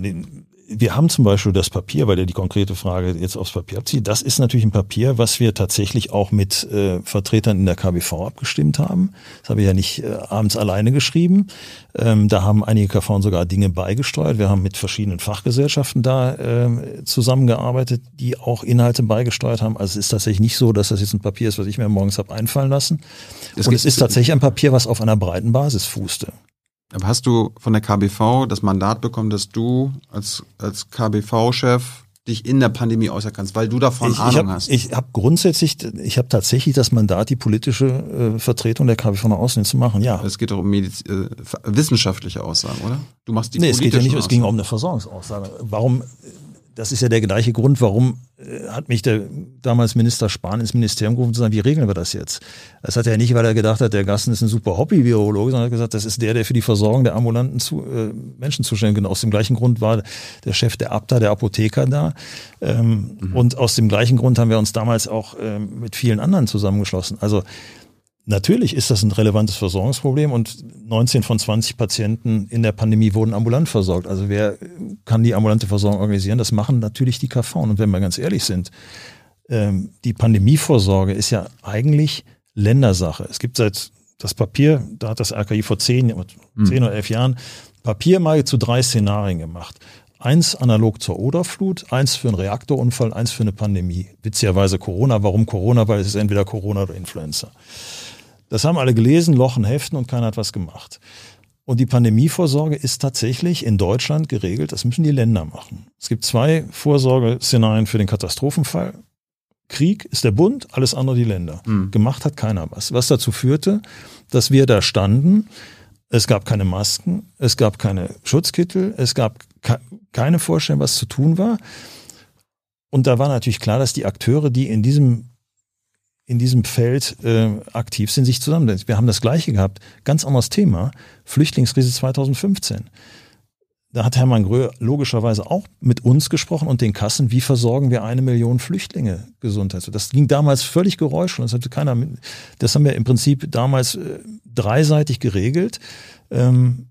wir haben zum Beispiel das Papier, weil der die konkrete Frage jetzt aufs Papier abzieht. Das ist natürlich ein Papier, was wir tatsächlich auch mit äh, Vertretern in der KBV abgestimmt haben. Das habe ich ja nicht äh, abends alleine geschrieben. Ähm, da haben einige KV sogar Dinge beigesteuert. Wir haben mit verschiedenen Fachgesellschaften da äh, zusammengearbeitet, die auch Inhalte beigesteuert haben. Also es ist tatsächlich nicht so, dass das jetzt ein Papier ist, was ich mir morgens habe einfallen lassen. Das Und es ist tatsächlich ein Papier, was auf einer breiten Basis fußte. Aber hast du von der KBV das Mandat bekommen, dass du als, als KBV-Chef dich in der Pandemie äußern kannst, weil du davon ich, Ahnung ich hab, hast? Ich habe grundsätzlich, ich habe tatsächlich das Mandat, die politische äh, Vertretung der KBV nach außen zu machen, ja. Es geht doch um Mediz äh, wissenschaftliche Aussagen, oder? Du machst die Nee, es geht ja nicht, Aussagen. es ging um eine Versorgungsaussage. Warum das ist ja der gleiche Grund, warum äh, hat mich der damals Minister Spahn ins Ministerium gerufen zu sagen, wie regeln wir das jetzt? Das hat er nicht, weil er gedacht hat, der Gassen ist ein super Hobby-Virologe, sondern hat gesagt, das ist der, der für die Versorgung der ambulanten zu, äh, Menschen zuständig ist. Aus dem gleichen Grund war der Chef der Abda, der Apotheker da. Ähm, mhm. Und aus dem gleichen Grund haben wir uns damals auch ähm, mit vielen anderen zusammengeschlossen. Also Natürlich ist das ein relevantes Versorgungsproblem und 19 von 20 Patienten in der Pandemie wurden ambulant versorgt. Also wer kann die ambulante Versorgung organisieren? Das machen natürlich die KV. Und wenn wir ganz ehrlich sind, ähm, die Pandemievorsorge ist ja eigentlich Ländersache. Es gibt seit das Papier, da hat das RKI vor zehn, hm. zehn oder elf Jahren Papier mal zu drei Szenarien gemacht. Eins analog zur Oderflut, eins für einen Reaktorunfall, eins für eine Pandemie. Witzigerweise Corona. Warum Corona? Weil es ist entweder Corona oder Influenza. Das haben alle gelesen, lochen, heften und keiner hat was gemacht. Und die Pandemievorsorge ist tatsächlich in Deutschland geregelt. Das müssen die Länder machen. Es gibt zwei Vorsorgeszenarien für den Katastrophenfall. Krieg ist der Bund, alles andere die Länder. Mhm. Gemacht hat keiner was. Was dazu führte, dass wir da standen. Es gab keine Masken, es gab keine Schutzkittel, es gab keine Vorstellung, was zu tun war. Und da war natürlich klar, dass die Akteure, die in diesem in diesem Feld äh, aktiv sind, sich zusammen. Wir haben das Gleiche gehabt. Ganz anderes Thema. Flüchtlingskrise 2015. Da hat Hermann Gröhe logischerweise auch mit uns gesprochen und den Kassen, wie versorgen wir eine Million Flüchtlinge gesundheits. Das ging damals völlig geräuschlos. Das hatte keiner, das haben wir im Prinzip damals äh, dreiseitig geregelt. Ähm,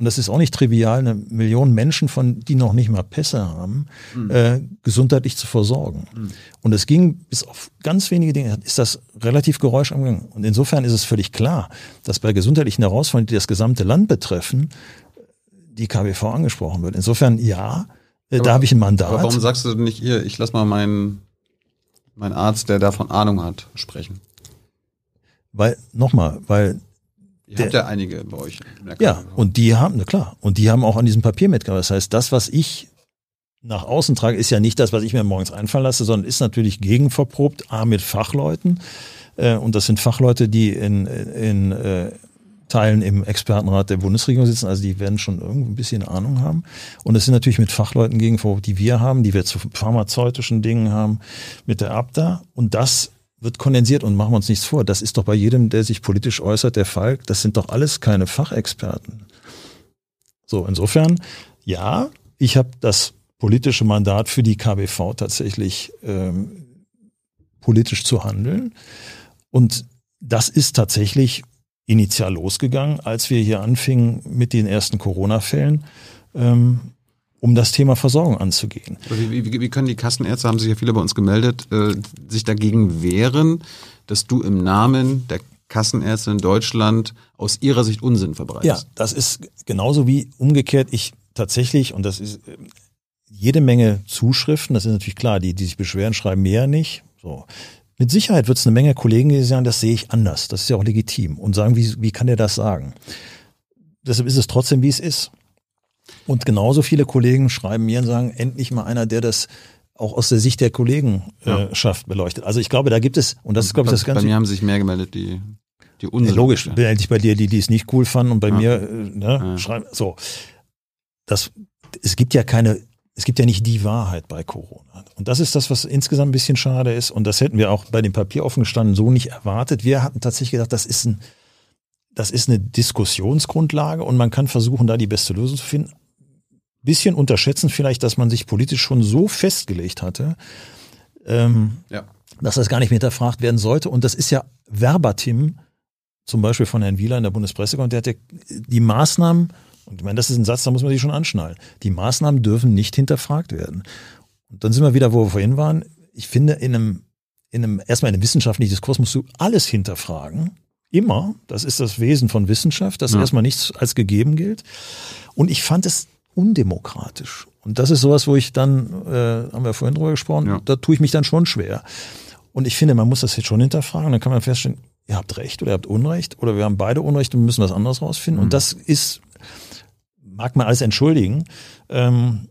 und das ist auch nicht trivial, eine Million Menschen, von die noch nicht mal Pässe haben, mhm. äh, gesundheitlich zu versorgen. Mhm. Und es ging bis auf ganz wenige Dinge, ist das relativ geräuscharm Und insofern ist es völlig klar, dass bei gesundheitlichen Herausforderungen, die das gesamte Land betreffen, die KBV angesprochen wird. Insofern ja, äh, aber, da habe ich ein Mandat. Aber warum sagst du nicht hier, ich lass mal meinen, meinen Arzt, der davon Ahnung hat, sprechen? Weil, nochmal, weil Ihr der, habt ja einige bei euch. Ja, und die haben, na klar, und die haben auch an diesem Papier mitgearbeitet. Das heißt, das, was ich nach außen trage, ist ja nicht das, was ich mir morgens einfallen lasse, sondern ist natürlich gegenverprobt, A, mit Fachleuten. Äh, und das sind Fachleute, die in, in äh, Teilen im Expertenrat der Bundesregierung sitzen, also die werden schon irgendwie ein bisschen Ahnung haben. Und es sind natürlich mit Fachleuten gegenverprobt, die wir haben, die wir zu pharmazeutischen Dingen haben, mit der Abda. Und das wird kondensiert und machen wir uns nichts vor. Das ist doch bei jedem, der sich politisch äußert, der Fall. Das sind doch alles keine Fachexperten. So, insofern, ja, ich habe das politische Mandat für die KBV tatsächlich ähm, politisch zu handeln. Und das ist tatsächlich initial losgegangen, als wir hier anfingen mit den ersten Corona-Fällen. Ähm, um das Thema Versorgung anzugehen. Wie, wie, wie, können die Kassenärzte, haben sich ja viele bei uns gemeldet, äh, sich dagegen wehren, dass du im Namen der Kassenärzte in Deutschland aus ihrer Sicht Unsinn verbreitest? Ja, das ist genauso wie umgekehrt ich tatsächlich, und das ist, jede Menge Zuschriften, das ist natürlich klar, die, die sich beschweren, schreiben mehr nicht. So. Mit Sicherheit wird es eine Menge Kollegen, die sagen, das sehe ich anders, das ist ja auch legitim und sagen, wie, wie kann der das sagen? Deshalb ist es trotzdem, wie es ist. Und genauso viele Kollegen schreiben mir und sagen, endlich mal einer, der das auch aus der Sicht der Kollegenschaft ja. beleuchtet. Also ich glaube, da gibt es, und das ist, glaube ich, das Ganze. Bei mir haben sich mehr gemeldet, die, die ja, Logisch, ich bei dir, die, die es nicht cool fanden und bei ja. mir, äh, ne, schreiben, so. Das, es gibt ja keine, es gibt ja nicht die Wahrheit bei Corona. Und das ist das, was insgesamt ein bisschen schade ist. Und das hätten wir auch bei dem Papier offen gestanden so nicht erwartet. Wir hatten tatsächlich gedacht, das ist ein, das ist eine Diskussionsgrundlage und man kann versuchen, da die beste Lösung zu finden bisschen unterschätzen vielleicht, dass man sich politisch schon so festgelegt hatte, ähm, ja. dass das gar nicht mehr hinterfragt werden sollte. Und das ist ja verbatim, zum Beispiel von Herrn Wieler in der Bundespressekonferenz, der hat ja die Maßnahmen, und ich meine, das ist ein Satz, da muss man sich schon anschnallen, die Maßnahmen dürfen nicht hinterfragt werden. Und dann sind wir wieder, wo wir vorhin waren. Ich finde, in einem, in einem, erstmal in einem wissenschaftlichen Diskurs musst du alles hinterfragen. Immer. Das ist das Wesen von Wissenschaft, dass ja. erstmal nichts als gegeben gilt. Und ich fand es undemokratisch. Und das ist sowas, wo ich dann, äh, haben wir vorhin drüber gesprochen, ja. da tue ich mich dann schon schwer. Und ich finde, man muss das jetzt schon hinterfragen. Dann kann man feststellen, ihr habt Recht oder ihr habt Unrecht oder wir haben beide Unrecht und müssen was anderes rausfinden. Mhm. Und das ist, mag man alles entschuldigen, ähm,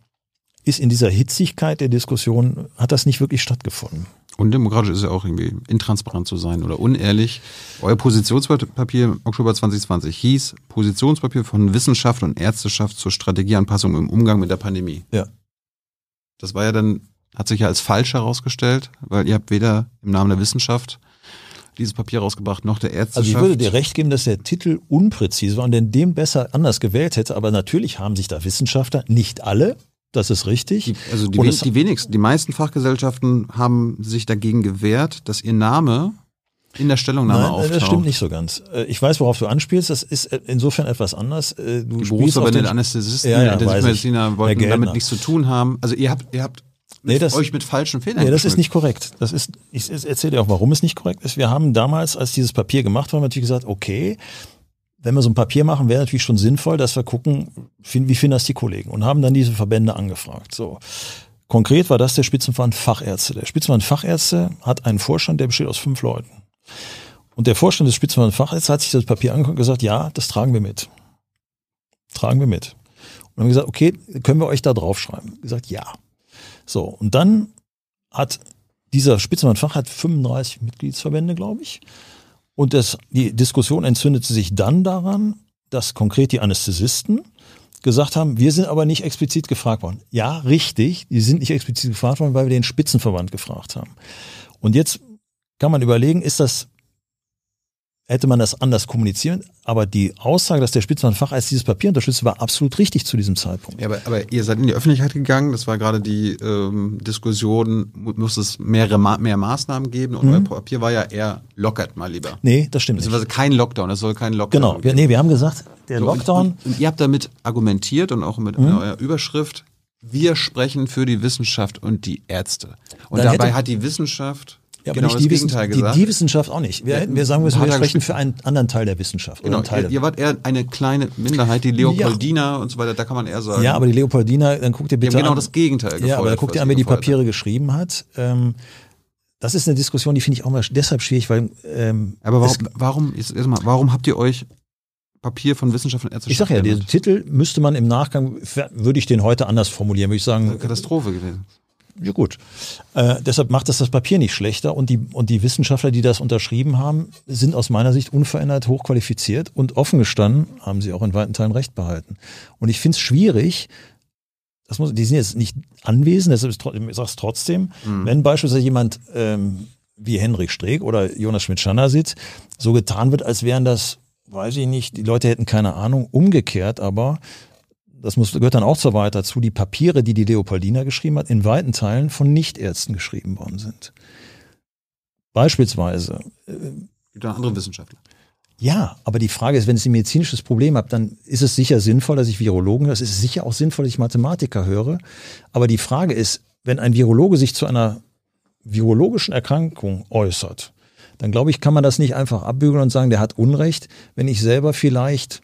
ist in dieser Hitzigkeit der Diskussion, hat das nicht wirklich stattgefunden. Undemokratisch ist ja auch irgendwie intransparent zu sein oder unehrlich. Euer Positionspapier im Oktober 2020 hieß Positionspapier von Wissenschaft und Ärzteschaft zur Strategieanpassung im Umgang mit der Pandemie. Ja. Das war ja dann, hat sich ja als falsch herausgestellt, weil ihr habt weder im Namen der Wissenschaft dieses Papier rausgebracht, noch der Ärzteschaft. Also ich würde dir recht geben, dass der Titel unpräzise war und den dem besser anders gewählt hätte, aber natürlich haben sich da Wissenschaftler, nicht alle, das ist richtig. Die, also die, wen, die wenigsten, die meisten Fachgesellschaften haben sich dagegen gewehrt, dass ihr Name in der Stellungnahme Nein, auftaucht. Das stimmt nicht so ganz. Äh, ich weiß, worauf du anspielst. Das ist äh, insofern etwas anders. Äh, du die Berufsverbände der Anästhesisten, ja, ja, Intensivmediziner wollten damit nichts zu tun haben. Also ihr habt, ihr habt nee, das, euch mit falschen Fehlern. Nee, das ist nicht korrekt. Das ist, ich erzähle dir auch, warum es nicht korrekt ist. Wir haben damals, als dieses Papier gemacht war, natürlich gesagt, okay, wenn wir so ein Papier machen, wäre natürlich schon sinnvoll, dass wir gucken, wie finden das die Kollegen und haben dann diese Verbände angefragt. So. Konkret war das der Spitzenverband Fachärzte. Der Spitzenverband Fachärzte hat einen Vorstand, der besteht aus fünf Leuten. Und der Vorstand des Spitzenverband Fachärzte hat sich das Papier angeguckt und gesagt, ja, das tragen wir mit. Tragen wir mit. Und haben gesagt, okay, können wir euch da draufschreiben? Gesagt, ja. So. Und dann hat dieser Spitzenverband Fach hat 35 Mitgliedsverbände, glaube ich. Und das, die Diskussion entzündete sich dann daran, dass konkret die Anästhesisten gesagt haben, wir sind aber nicht explizit gefragt worden. Ja, richtig, die sind nicht explizit gefragt worden, weil wir den Spitzenverband gefragt haben. Und jetzt kann man überlegen, ist das hätte man das anders kommunizieren. Aber die Aussage, dass der Spitzenmann Facharzt dieses Papier unterstützt, war absolut richtig zu diesem Zeitpunkt. Ja, aber, aber ihr seid in die Öffentlichkeit gegangen. Das war gerade die ähm, Diskussion, muss es mehrere mehr Maßnahmen geben? Und mhm. euer Papier war ja eher lockert mal lieber. Nee, das stimmt nicht. kein Lockdown, es soll kein Lockdown Genau, wir, nee, wir haben gesagt, der so, Lockdown... Und, und, ihr habt damit argumentiert und auch mit mhm. eurer Überschrift, wir sprechen für die Wissenschaft und die Ärzte. Und Dann dabei hat die Wissenschaft ja, aber genau nicht die, Gegenteil die, gesagt. Die, die Wissenschaft auch nicht. Wir, wir sagen, wir sprechen für einen anderen Teil der Wissenschaft. Genau, Teil ihr, ihr wart eher eine kleine Minderheit, die Leopoldina ja. und so weiter, da kann man eher sagen. Ja, aber die Leopoldina, dann guckt ihr bitte genau an. das Gegenteil Ja, aber dann guckt ihr an, wer die Papiere hat. geschrieben hat. Ähm, das ist eine Diskussion, die finde ich auch mal deshalb schwierig, weil ähm, Aber warum, warum, erstmal, warum habt ihr euch Papier von Wissenschaft und Ärzteschaft. Ich sage ja, den Titel müsste man im Nachgang, würde ich den heute anders formulieren, würde ich sagen. Katastrophe gewesen ja gut. Äh, deshalb macht das das Papier nicht schlechter und die, und die Wissenschaftler, die das unterschrieben haben, sind aus meiner Sicht unverändert hochqualifiziert und offen gestanden haben sie auch in weiten Teilen recht behalten. Und ich finde es schwierig, das muss, die sind jetzt nicht anwesend, deshalb ist, ich sage es trotzdem, mhm. wenn beispielsweise jemand ähm, wie Henrik Streeck oder Jonas Schmidt-Schanner sitzt, so getan wird, als wären das, weiß ich nicht, die Leute hätten keine Ahnung, umgekehrt aber das muss, gehört dann auch zur Wahrheit dazu, die Papiere, die die Leopoldina geschrieben hat, in weiten Teilen von Nichtärzten geschrieben worden sind. Beispielsweise. Äh, Gibt auch andere Wissenschaftler. Ja, aber die Frage ist, wenn ich ein medizinisches Problem habe, dann ist es sicher sinnvoll, dass ich Virologen höre. Es ist sicher auch sinnvoll, dass ich Mathematiker höre. Aber die Frage ist, wenn ein Virologe sich zu einer virologischen Erkrankung äußert, dann glaube ich, kann man das nicht einfach abbügeln und sagen, der hat Unrecht, wenn ich selber vielleicht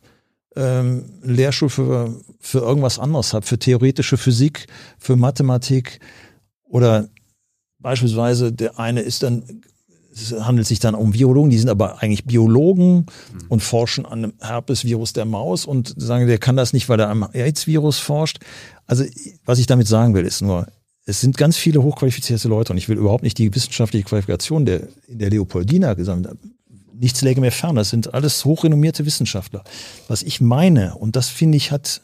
ähm, Lehrstuhl für, für irgendwas anderes habe, für theoretische Physik, für Mathematik oder beispielsweise der eine ist dann es handelt sich dann um Virologen, die sind aber eigentlich Biologen und forschen an einem Herpesvirus der Maus und sagen, der kann das nicht, weil er am AIDS-Virus forscht. Also was ich damit sagen will, ist nur, es sind ganz viele hochqualifizierte Leute und ich will überhaupt nicht die wissenschaftliche Qualifikation der, der Leopoldina gesammelt haben. Nichts läge mir fern, das sind alles hochrenommierte Wissenschaftler. Was ich meine, und das finde ich hat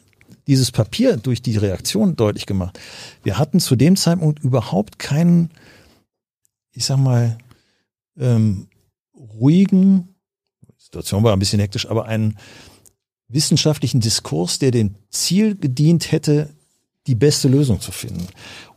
dieses Papier durch die Reaktion deutlich gemacht, wir hatten zu dem Zeitpunkt überhaupt keinen, ich sag mal, ähm, ruhigen, die Situation war ein bisschen hektisch, aber einen wissenschaftlichen Diskurs, der dem Ziel gedient hätte, die beste Lösung zu finden.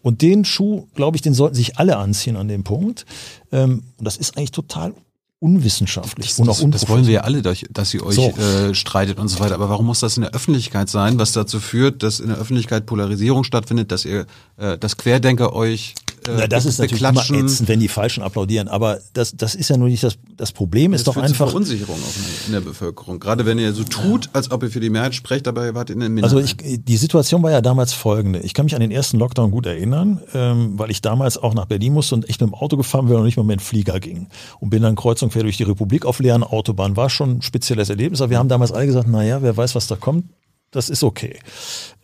Und den Schuh, glaube ich, den sollten sich alle anziehen an dem Punkt. Ähm, und das ist eigentlich total unwissenschaftlich Das, und auch das, das wollen wir ja alle, dass dass ihr euch So. äh, streitet und so weiter. Aber warum muss das in der Öffentlichkeit sein, was dazu führt, dass in der Öffentlichkeit Polarisierung stattfindet, dass ihr, äh, dass Querdenker euch äh, Na, das ist natürlich immer beklatschen? ätzend, wenn die Falschen applaudieren. Aber das, das ist ja nur nicht das, das Problem, ist Das doch führt zu einfach. Verunsicherung in- in der Bevölkerung. Gerade wenn ihr so tut, als ob ihr für die Mehrheit sprecht, dabei wart ihr in der Minderheit. Also ich, die Situation war ja damals folgende. Ich kann mich an den ersten Lockdown gut erinnern, ähm, weil ich damals auch nach Berlin musste und echt mit dem Auto gefahren bin und nicht mal mit dem Flieger ging. Und bin dann kreuz und quer durch die Republik auf leeren Autobahnen. War schon ein spezielles Erlebnis, aber wir haben damals alle gesagt, naja, wer weiß, was da kommt. Das ist okay.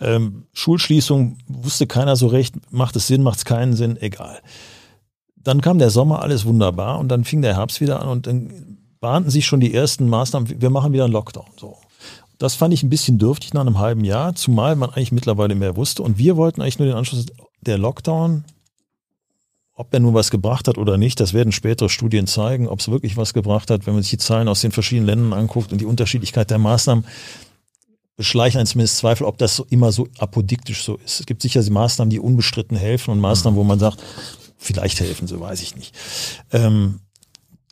Ähm, Schulschließung wusste keiner so recht, macht es Sinn, macht es keinen Sinn, egal. Dann kam der Sommer, alles wunderbar und dann fing der Herbst wieder an und dann bahnten sich schon die ersten Maßnahmen, wir machen wieder einen Lockdown. So. Das fand ich ein bisschen dürftig nach einem halben Jahr, zumal man eigentlich mittlerweile mehr wusste. Und wir wollten eigentlich nur den Anschluss, der Lockdown, ob er nun was gebracht hat oder nicht, das werden spätere Studien zeigen, ob es wirklich was gebracht hat, wenn man sich die Zahlen aus den verschiedenen Ländern anguckt und die Unterschiedlichkeit der Maßnahmen, beschleichen einen zumindest Zweifel, ob das so immer so apodiktisch so ist. Es gibt sicher Maßnahmen, die unbestritten helfen und Maßnahmen, wo man sagt, vielleicht helfen sie, weiß ich nicht. Ähm,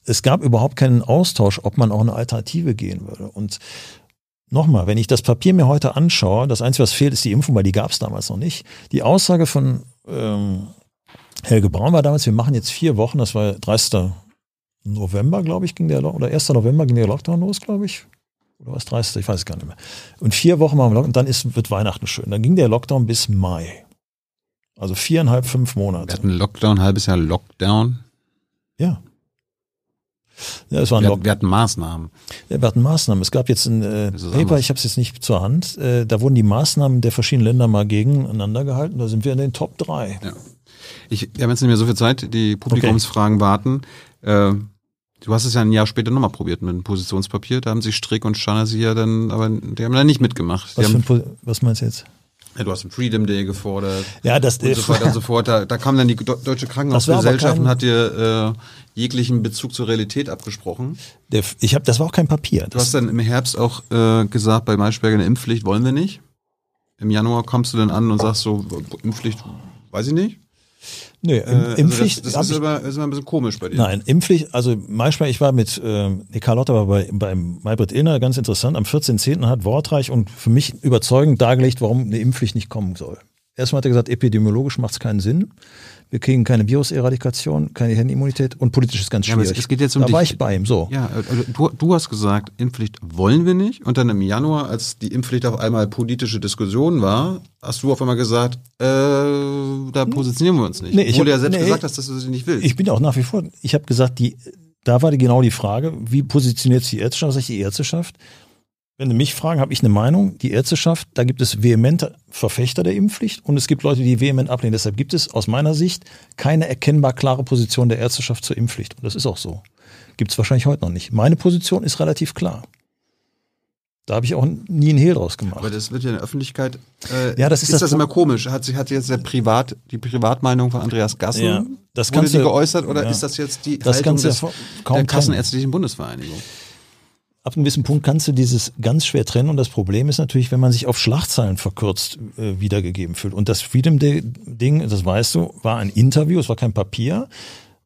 es gab überhaupt keinen Austausch, ob man auch eine Alternative gehen würde. Und nochmal, wenn ich das Papier mir heute anschaue, das Einzige, was fehlt, ist die Impfung, weil die gab es damals noch nicht. Die Aussage von ähm, Helge Braun war damals, wir machen jetzt vier Wochen, das war 30. November, glaube ich, ging der, oder 1. November ging der Lockdown los, glaube ich. Oder was 30. Ich weiß es gar nicht mehr. Und vier Wochen machen wir Lockdown, dann ist, wird Weihnachten schön. Dann ging der Lockdown bis Mai. Also viereinhalb, fünf wir Monate. hatten Lockdown, halbes Jahr Lockdown. Ja. Ja, es war ein Wir, Lockdown. hatten- wir hatten Maßnahmen. Ja, wir hatten Maßnahmen. Es gab jetzt ein äh, Paper, anders. ich habe es jetzt nicht zur Hand, äh, da wurden die Maßnahmen der verschiedenen Länder mal gegeneinander gehalten. Da sind wir in den Top 3. Ja. Ich, wir haben jetzt nicht mehr so viel Zeit, die Publikumsfragen warten. Äh, du hast es ja ein Jahr später nochmal probiert mit einem Positionspapier. Da haben sich Strick und Schanasi ja dann, aber die haben da nicht mitgemacht. Was, für was meinst du jetzt? ja, du hast einen Freedom Day gefordert. Ja, das, und so weiter und so fort. Da, da kam dann die Deutsche Krankenhausgesellschaft und hat dir äh, jeglichen Bezug zur Realität abgesprochen. der, ich hab, das war auch kein Papier. Du hast dann im Herbst auch äh, gesagt, bei Maischberger eine Impfpflicht wollen wir nicht. Im Januar kommst du dann an und sagst so, Impfpflicht, weiß ich nicht. Nee, Äh, Im, also Impfpflicht. das, das ist, aber, ist aber ein bisschen komisch bei dir. nein, Impfpflicht, also manchmal, ich war mit, äh, nee, Karl Lotter war bei, bei Maybrit Illner, ganz interessant, am 14.10. hat wortreich und für mich überzeugend dargelegt, warum eine Impfpflicht nicht kommen soll. Erstmal hat er gesagt, epidemiologisch macht es keinen Sinn. Wir kriegen keine Viruseradikation, keine Herdenimmunität und politisch ist ganz Ja, aber schwierig. es- es geht jetzt um da dich. war ich bei ihm, so. Ja, also du, du hast gesagt, Impfpflicht wollen wir nicht. Und dann im Januar, als die Impfpflicht auf einmal politische Diskussion war, hast du auf einmal gesagt, äh, da positionieren wir uns nicht. Nee, ich Obwohl du hab- ja selbst nee. gesagt hast, dass du sie nicht willst. Ich bin auch nach wie vor, ich habe gesagt, die, da war die, genau die Frage, wie positioniert sich die Ärzteschaft? Sag ich, die Ärzteschaft, wenn Sie mich fragen, habe ich eine Meinung. Die Ärzteschaft, da gibt es vehemente Verfechter der Impfpflicht und es gibt Leute, die vehement ablehnen. Deshalb gibt es aus meiner Sicht keine erkennbar klare Position der Ärzteschaft zur Impfpflicht. Und das ist auch so. Gibt es wahrscheinlich heute noch nicht. Meine Position ist relativ klar. Da habe ich auch nie einen Hehl draus gemacht. aber das wird ja in der Öffentlichkeit. Äh, Ja, das ist ist das das immer komisch. Hat sich hat jetzt der Privat die Privatmeinung von Andreas Gassen Ja, das wurde die du- geäußert oder ja. ist das jetzt die Das Haltung du des, kaum der. Kassenärztlichen Bundesvereinigung? Ab einem gewissen Punkt kannst du dieses ganz schwer trennen und das Problem ist natürlich, wenn man sich auf Schlagzeilen verkürzt äh, wiedergegeben fühlt. Und das Freedom Day Ding, das weißt du, war ein Interview, es war kein Papier.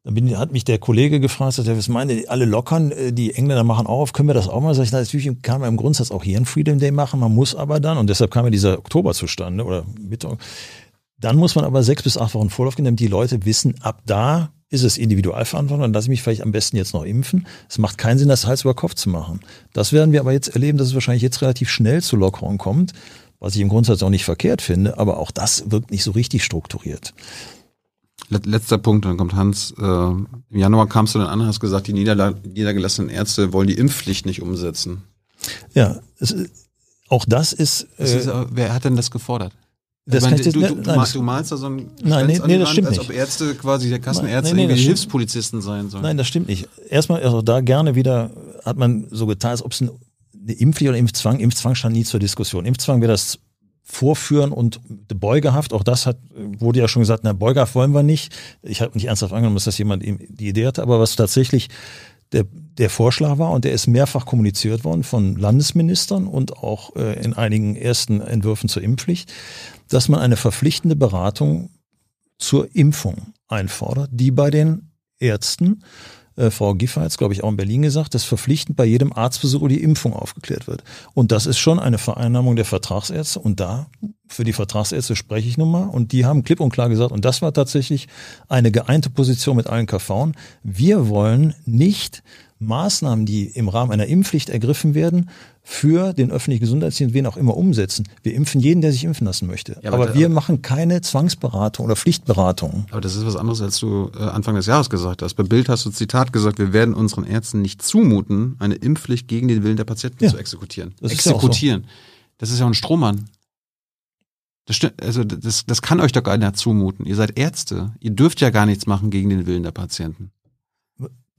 Da bin, hat mich der Kollege gefragt, sagt, was meint ihr, alle lockern, äh, die Engländer machen auch auf, können wir das auch mal? Sag ich, na, natürlich kann man im Grundsatz auch hier ein Freedom Day machen, man muss aber dann, und deshalb kam ja dieser Oktober zustande, oder Mitte, Dann muss man aber sechs bis acht Wochen Vorlauf geben, damit die Leute wissen, ab da ist es Individualverantwortung, dann lasse ich mich vielleicht am besten jetzt noch impfen. Es macht keinen Sinn, das Hals über Kopf zu machen. Das werden wir aber jetzt erleben, dass es wahrscheinlich jetzt relativ schnell zu Lockerungen kommt, was ich im Grundsatz auch nicht verkehrt finde, aber auch das wirkt nicht so richtig strukturiert. Letzter Punkt, dann kommt Hans. Äh, Im Januar kamst du dann an und hast gesagt, die niederla- niedergelassenen Ärzte wollen die Impfpflicht nicht umsetzen. Ja, es, auch das ist, äh, ist, aber- wer hat denn das gefordert? Das meine, kann ich du, du, nein, du, malst da so ein Nein, nee, nee, das stimmt als nicht. ob Ärzte quasi der Kassenärzte Nein, nee, irgendwie Hilfspolizisten sein sollen. Nein, das stimmt nicht. Erstmal, also da gerne wieder, hat man so getan, als ob es ein, eine Impfpflicht oder Impfzwang, Impfzwang stand nie zur Diskussion. Impfzwang wäre das Vorführen und Beugehaft, auch das hat, wurde ja schon gesagt, na, Beugehaft wollen wir nicht. Ich habe nicht ernsthaft angenommen, dass das jemand die Idee hatte, aber was tatsächlich der, der Vorschlag war und der ist mehrfach kommuniziert worden von Landesministern und auch äh, in einigen ersten Entwürfen zur Impfpflicht, dass man eine verpflichtende Beratung zur Impfung einfordert, die bei den Ärzten, äh, Frau Giffer hat es, glaube ich, auch in Berlin gesagt, dass verpflichtend bei jedem Arztbesuch über die Impfung aufgeklärt wird. Und das ist schon eine Vereinnahmung der Vertragsärzte. Und da, für die Vertragsärzte spreche ich nun mal. Und die haben klipp und klar gesagt, und das war tatsächlich eine geeinte Position mit allen KVen. Wir wollen nicht Maßnahmen, die im Rahmen einer Impfpflicht ergriffen werden, für den öffentlichen Gesundheitsdienst, wen auch immer umsetzen. Wir impfen jeden, der sich impfen lassen möchte. Ja, aber aber wir machen keine Zwangsberatung oder Pflichtberatung. Aber das ist was anderes, als du äh, Anfang des Jahres gesagt hast. Bei Bild hast du Zitat gesagt, wir werden unseren Ärzten nicht zumuten, eine Impfpflicht gegen den Willen der Patienten Ja. zu exekutieren. Das ist ja so. exekutieren. Das ist ja auch ein Strohmann. Das also das, das kann euch doch keiner zumuten. Ihr seid Ärzte. Ihr dürft ja gar nichts machen gegen den Willen der Patienten.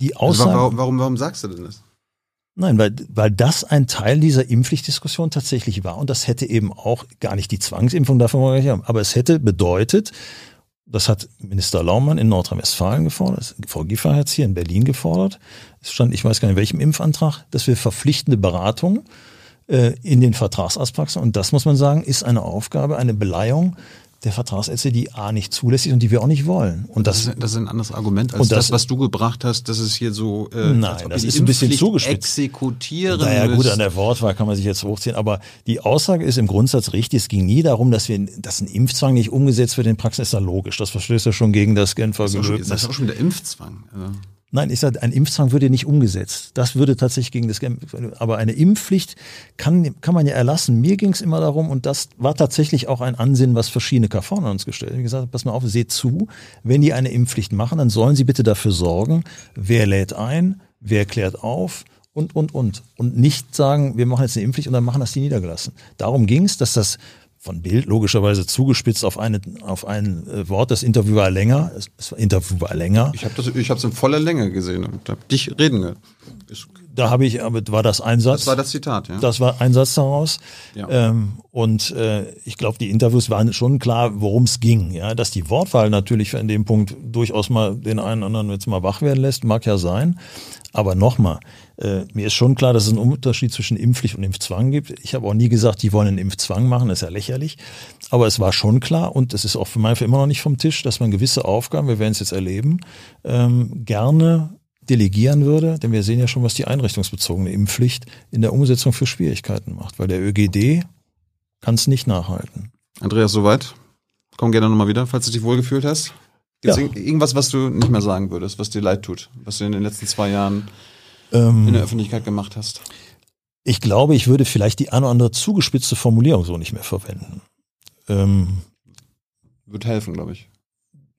Die Also Aussage, warum, warum, warum sagst du denn das? Nein, weil, weil das ein Teil dieser Impfpflichtdiskussion tatsächlich war. Und das hätte eben auch gar nicht die Zwangsimpfung davon wollen wir nicht haben. Aber es hätte bedeutet, das hat Minister Laumann in Nordrhein-Westfalen gefordert, Frau Giffer hat es hier in Berlin gefordert. Es stand, ich weiß gar nicht in welchem Impfantrag, dass wir verpflichtende Beratung äh, in den Vertragsarztpraxen, und das muss man sagen, ist eine Aufgabe, eine Beleihung der Vertragsärzte, die A nicht zulässig ist und die wir auch nicht wollen. Und Das das, ist, das ist ein anderes Argument als das, das- was du gebracht hast, dass es hier so äh, Nein, das ist ein bisschen zugespitzt. exekutieren Naja, gut, an der Wortwahl kann man sich jetzt hochziehen, aber die Aussage ist im Grundsatz richtig. Es ging nie darum, dass wir, dass ein Impfzwang nicht umgesetzt wird in Praxis, ist ja logisch. Das verstößt ja schon gegen das Genfer Gelöbnis. das ist auch schon wieder Impfzwang. Also. Nein, ich sage, ein Impfzwang würde nicht umgesetzt. Das würde tatsächlich gegen das aber eine Impfpflicht kann, kann man ja erlassen. Mir ging es immer darum, und das war tatsächlich auch ein Ansinnen, was verschiedene KV an uns gestellt haben. Wie gesagt, pass mal auf, seht zu, wenn die eine Impfpflicht machen, dann sollen sie bitte dafür sorgen, wer lädt ein, wer klärt auf und, und, und. Und nicht sagen, wir machen jetzt eine Impfpflicht und dann machen das die niedergelassen. Darum ging es, dass das von Bild logischerweise zugespitzt auf, eine, auf ein äh, Wort, das Interview war länger, das das Interview war länger. Ich habe das, ich habe es in voller Länge gesehen und habe dich reden gehört. Ist- Da habe ich, aber war das ein Satz. Das war das Zitat, ja. Das war ein Satz daraus. Ja. Ähm, und äh, ich glaube, die Interviews waren schon klar, worum es ging. Ja, dass die Wortwahl natürlich in dem Punkt durchaus mal den einen oder anderen jetzt mal wach werden lässt, mag ja sein. Aber nochmal, äh, mir ist schon klar, dass es einen Unterschied zwischen Impfpflicht und Impfzwang gibt. Ich habe auch nie gesagt, die wollen einen Impfzwang machen, das ist ja lächerlich. Aber es war schon klar und es ist auch für mein Fall immer noch nicht vom Tisch, dass man gewisse Aufgaben, wir werden es jetzt erleben, ähm, gerne delegieren würde, denn wir sehen ja schon, was die einrichtungsbezogene Impfpflicht in der Umsetzung für Schwierigkeiten macht, weil der ÖGD kann es nicht nachhalten. Andreas, soweit. Komm gerne nochmal wieder, falls du dich wohlgefühlt hast. Gibt's Ja. irg- irgendwas, was du nicht mehr sagen würdest, was dir leid tut, was du in den letzten zwei Jahren Ähm, in der Öffentlichkeit gemacht hast? ich glaube, ich würde vielleicht die eine oder andere zugespitzte Formulierung so nicht mehr verwenden. Ähm, Wird helfen, glaube ich.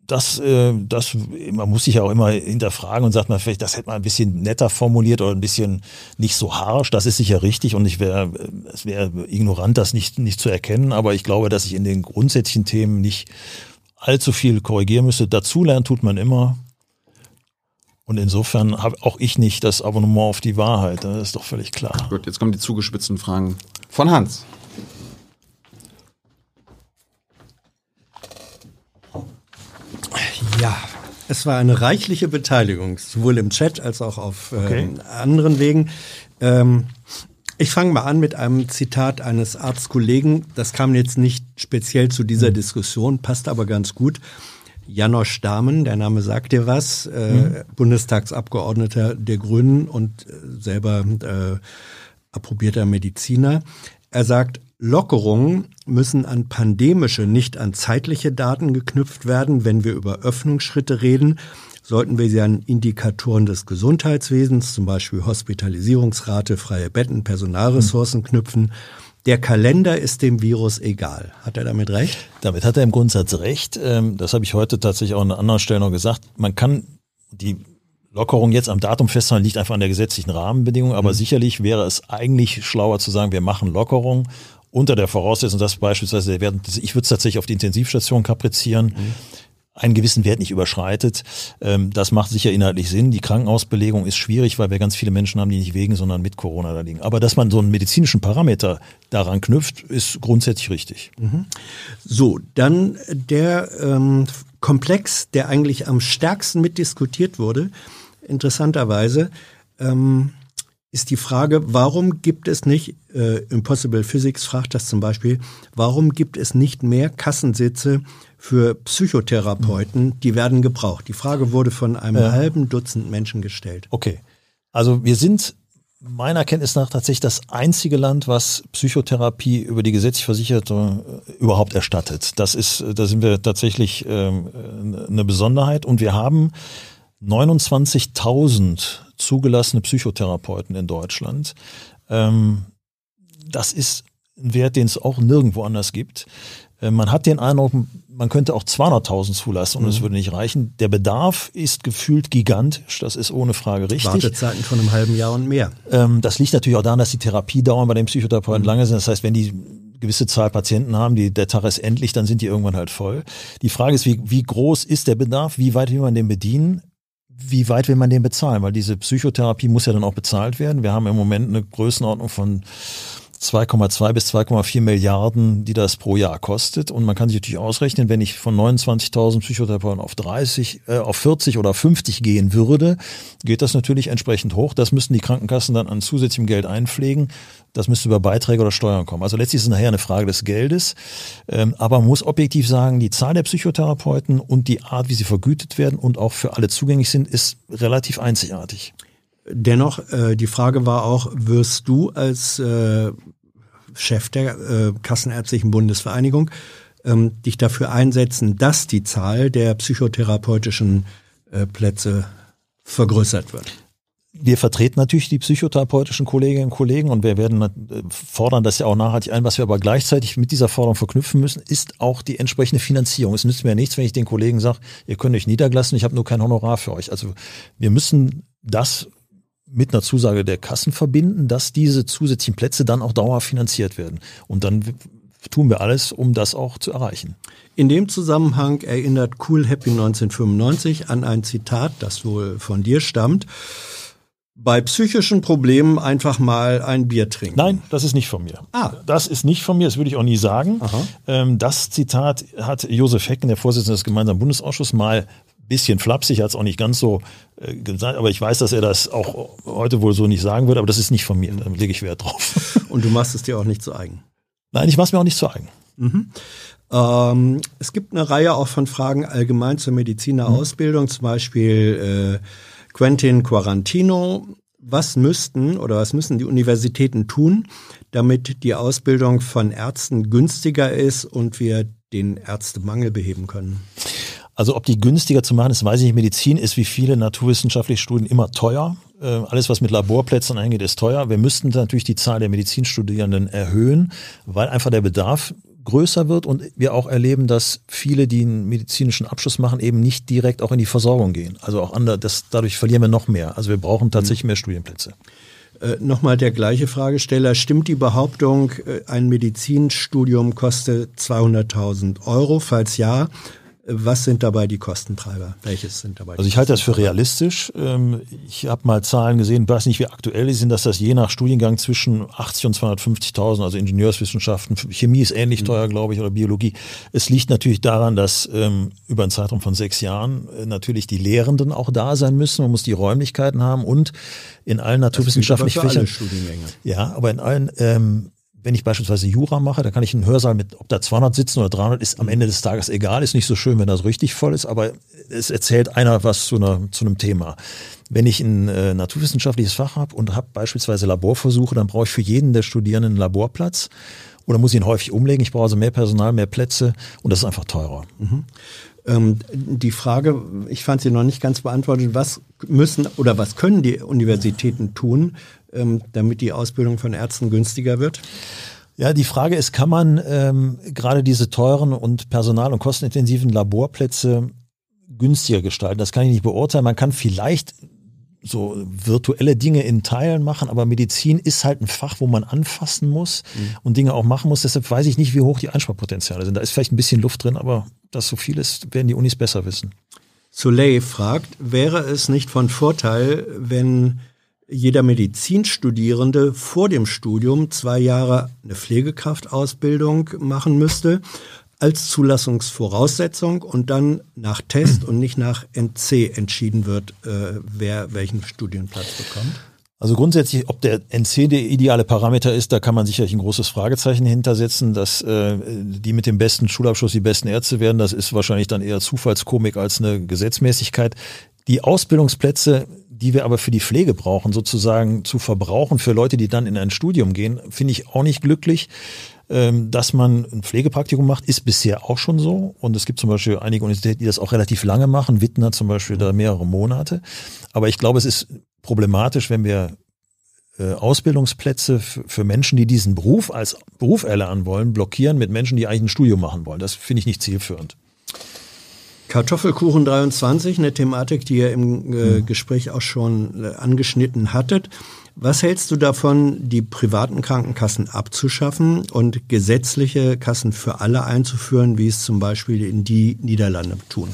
das, äh, das, man muss sich ja auch immer hinterfragen und sagt man vielleicht, das hätte man ein bisschen netter formuliert oder ein bisschen nicht so harsch. Das ist sicher richtig und ich wäre, es wäre ignorant, das nicht, nicht zu erkennen. Aber ich glaube, dass ich in den grundsätzlichen Themen nicht allzu viel korrigieren müsste. Dazulernen tut man immer. Und insofern habe auch ich nicht das Abonnement auf die Wahrheit. Das ist doch völlig klar. Gut, jetzt kommen die zugespitzten Fragen von Hans. Ja, es war eine reichliche Beteiligung, sowohl im Chat als auch auf ähm, Okay. anderen Wegen. Ähm, ich fange mal an mit einem Zitat eines Arztkollegen. Das kam jetzt nicht speziell zu dieser Diskussion, passt aber ganz gut. Janosch Dahmen, der Name sagt dir was, äh, Bundestagsabgeordneter der Grünen und äh, selber äh, approbierter Mediziner. Er sagt, Lockerungen müssen an pandemische, nicht an zeitliche Daten geknüpft werden. Wenn wir über Öffnungsschritte reden, sollten wir sie an Indikatoren des Gesundheitswesens, zum Beispiel Hospitalisierungsrate, freie Betten, Personalressourcen knüpfen. Der Kalender ist dem Virus egal. Hat er damit recht? Damit hat er im Grundsatz recht. Ähm, das habe ich heute tatsächlich auch an anderen Stellen noch gesagt. Man kann die Lockerung jetzt am Datum festhalten, liegt einfach an der gesetzlichen Rahmenbedingung, aber mhm. sicherlich wäre es eigentlich schlauer zu sagen, wir machen Lockerung unter der Voraussetzung, dass beispielsweise ich würde es tatsächlich auf die Intensivstation kaprizieren, mhm. Einen gewissen Wert nicht überschreitet. Ähm, das macht sicher inhaltlich Sinn. Die Krankenhausbelegung ist schwierig, weil wir ganz viele Menschen haben, die nicht wegen, sondern mit Corona da liegen. Aber dass man so einen medizinischen Parameter daran knüpft, ist grundsätzlich richtig. Mhm. So, dann der ähm, Komplex, der eigentlich am stärksten mitdiskutiert wurde, interessanterweise, ähm, ist die Frage, warum gibt es nicht, äh, Impossible Physics fragt das zum Beispiel, warum gibt es nicht mehr Kassensitze für Psychotherapeuten, die werden gebraucht? Die Frage wurde von einem ja. halben Dutzend Menschen gestellt. Okay. Also wir sind meiner Kenntnis nach tatsächlich das einzige Land, was Psychotherapie über die gesetzlich Versicherte äh, überhaupt erstattet. Das ist, da sind wir tatsächlich ähm, eine Besonderheit und wir haben 29.000 zugelassene Psychotherapeuten in Deutschland. Ähm, das ist ein Wert, den es auch nirgendwo anders gibt. Äh, man hat den Eindruck, man könnte auch 200.000 zulassen und mhm. es würde nicht reichen. Der Bedarf ist gefühlt gigantisch, das ist ohne Frage richtig. Wartezeiten von einem halben Jahr und mehr. Ähm, das liegt natürlich auch daran, dass die Therapiedauern bei den Psychotherapeuten mhm. lange sind. Das heißt, wenn die gewisse Zahl Patienten haben, die, der Tag ist endlich, dann sind die irgendwann halt voll. Die Frage ist, wie, wie groß ist der Bedarf? Wie weit will man den bedienen? wie weit will man den bezahlen? Weil diese Psychotherapie muss ja dann auch bezahlt werden. Wir haben im Moment eine Größenordnung von 2,2 bis 2,4 Milliarden, die das pro Jahr kostet. Und man kann sich natürlich ausrechnen, wenn ich von 29.000 Psychotherapeuten auf 30, äh, auf 40 oder 50 gehen würde, geht das natürlich entsprechend hoch. Das müssten die Krankenkassen dann an zusätzlichem Geld einpflegen. Das müsste über Beiträge oder Steuern kommen. Also letztlich ist es nachher eine Frage des Geldes. Ähm, aber man muss objektiv sagen, die Zahl der Psychotherapeuten und die Art, wie sie vergütet werden und auch für alle zugänglich sind, ist relativ einzigartig. Dennoch, äh, die Frage war auch, wirst du als äh, Chef der äh, Kassenärztlichen Bundesvereinigung ähm, dich dafür einsetzen, dass die Zahl der psychotherapeutischen äh, Plätze vergrößert wird? Wir vertreten natürlich die psychotherapeutischen Kolleginnen und Kollegen und wir werden äh, fordern das ja auch nachhaltig ein. Was wir aber gleichzeitig mit dieser Forderung verknüpfen müssen, ist auch die entsprechende Finanzierung. Es nützt mir ja nichts, wenn ich den Kollegen sage, ihr könnt euch niedergelassen, ich habe nur kein Honorar für euch. Also wir müssen das mit einer Zusage der Kassen verbinden, dass diese zusätzlichen Plätze dann auch dauerhaft finanziert werden. Und dann tun wir alles, um das auch zu erreichen. In dem Zusammenhang erinnert Cool Happy 1995 an ein Zitat, das wohl von dir stammt. Bei psychischen Problemen einfach mal ein Bier trinken. Nein, das ist nicht von mir. Ah. Das ist nicht von mir, das würde ich auch nie sagen. Aha. Ähm, das Zitat hat Josef Hecken, der Vorsitzende des gemeinsamen Bundesausschusses, mal bisschen flapsig, hat es auch nicht ganz so äh, gesagt, aber ich weiß, dass er das auch heute wohl so nicht sagen würde, aber das ist nicht von mir, da lege ich Wert drauf. Und du machst es dir auch nicht zu eigen? Nein, ich mache es mir auch nicht zu eigen. Mhm. Ähm, es gibt eine Reihe auch von Fragen allgemein zur Medizinerausbildung, mhm. zum Beispiel äh, Quentin Quarantino. Was müssten oder was müssen die Universitäten tun, damit die Ausbildung von Ärzten günstiger ist und wir den Ärztemangel beheben können? Also ob die günstiger zu machen ist, weiß ich nicht. Medizin ist wie viele naturwissenschaftliche Studien immer teuer. Äh, alles, was mit Laborplätzen eingeht, ist teuer. Wir müssten natürlich die Zahl der Medizinstudierenden erhöhen, weil einfach der Bedarf größer wird und wir auch erleben, dass viele, die einen medizinischen Abschluss machen, eben nicht direkt auch in die Versorgung gehen. Also auch andere, das, dadurch verlieren wir noch mehr. Also wir brauchen tatsächlich mehr Studienplätze. Äh, Nochmal der gleiche Fragesteller. Stimmt die Behauptung, äh, ein Medizinstudium kostet 200.000 Euro? Falls ja, was sind dabei die Kostentreiber? Welches sind dabei? Also ich halte das für realistisch. Ähm, ich habe mal Zahlen gesehen, weiß nicht, wie aktuell die sind, dass das je nach Studiengang zwischen 80 und 250.000, also Ingenieurswissenschaften, Chemie ist ähnlich mhm. teuer, glaube ich, oder Biologie. Es liegt natürlich daran, dass ähm, über einen Zeitraum von sechs Jahren äh, natürlich die Lehrenden auch da sein müssen. Man muss die Räumlichkeiten haben und in allen naturwissenschaftlichen Fächern. Ja, aber in allen ähm, wenn ich beispielsweise Jura mache, da kann ich einen Hörsaal mit, ob da 200 sitzen oder 300, ist am Ende des Tages egal, ist nicht so schön, wenn das richtig voll ist, aber es erzählt einer was zu, einer, zu einem Thema. Wenn ich ein äh, naturwissenschaftliches Fach habe und habe beispielsweise Laborversuche, dann brauche ich für jeden der Studierenden einen Laborplatz oder muss ich ihn häufig umlegen. Ich brauche also mehr Personal, mehr Plätze und das ist einfach teurer. Mhm. Ähm, die Frage, ich fand sie noch nicht ganz beantwortet, was müssen oder was können die Universitäten tun, ähm, damit die Ausbildung von Ärzten günstiger wird? Ja, die Frage ist, kann man ähm, gerade diese teuren und personal- und kostenintensiven Laborplätze günstiger gestalten? Das kann ich nicht beurteilen. Man kann vielleicht so virtuelle Dinge in Teilen machen, aber Medizin ist halt ein Fach, wo man anfassen muss mhm. und Dinge auch machen muss. Deshalb weiß ich nicht, wie hoch die Einsparpotenziale sind. Da ist vielleicht ein bisschen Luft drin, aber dass so viel ist, werden die Unis besser wissen. Soleil fragt, wäre es nicht von Vorteil, wenn jeder Medizinstudierende vor dem Studium zwei Jahre eine Pflegekraftausbildung machen müsste als Zulassungsvoraussetzung und dann nach Test und nicht nach NC entschieden wird, äh, wer welchen Studienplatz bekommt? Also grundsätzlich, ob der NC der ideale Parameter ist, da kann man sicherlich ein großes Fragezeichen hintersetzen, dass äh, die mit dem besten Schulabschluss die besten Ärzte werden. Das ist wahrscheinlich dann eher Zufallskomik als eine Gesetzmäßigkeit. Die Ausbildungsplätze, die wir aber für die Pflege brauchen, sozusagen zu verbrauchen für Leute, die dann in ein Studium gehen, finde ich auch nicht glücklich. Ähm, dass man ein Pflegepraktikum macht, ist bisher auch schon so. Und es gibt zum Beispiel einige Universitäten, die das auch relativ lange machen. Wittner zum Beispiel da mehrere Monate. Aber ich glaube, es ist problematisch, wenn wir äh, Ausbildungsplätze für Menschen, die diesen Beruf als Beruf erlernen wollen, blockieren mit Menschen, die eigentlich ein Studium machen wollen. Das finde ich nicht zielführend. Kartoffelkuchen 23, eine Thematik, die ihr im äh, hm. Gespräch auch schon äh, angeschnitten hattet. Was hältst du davon, die privaten Krankenkassen abzuschaffen und gesetzliche Kassen für alle einzuführen, wie es zum Beispiel in die Niederlande tun?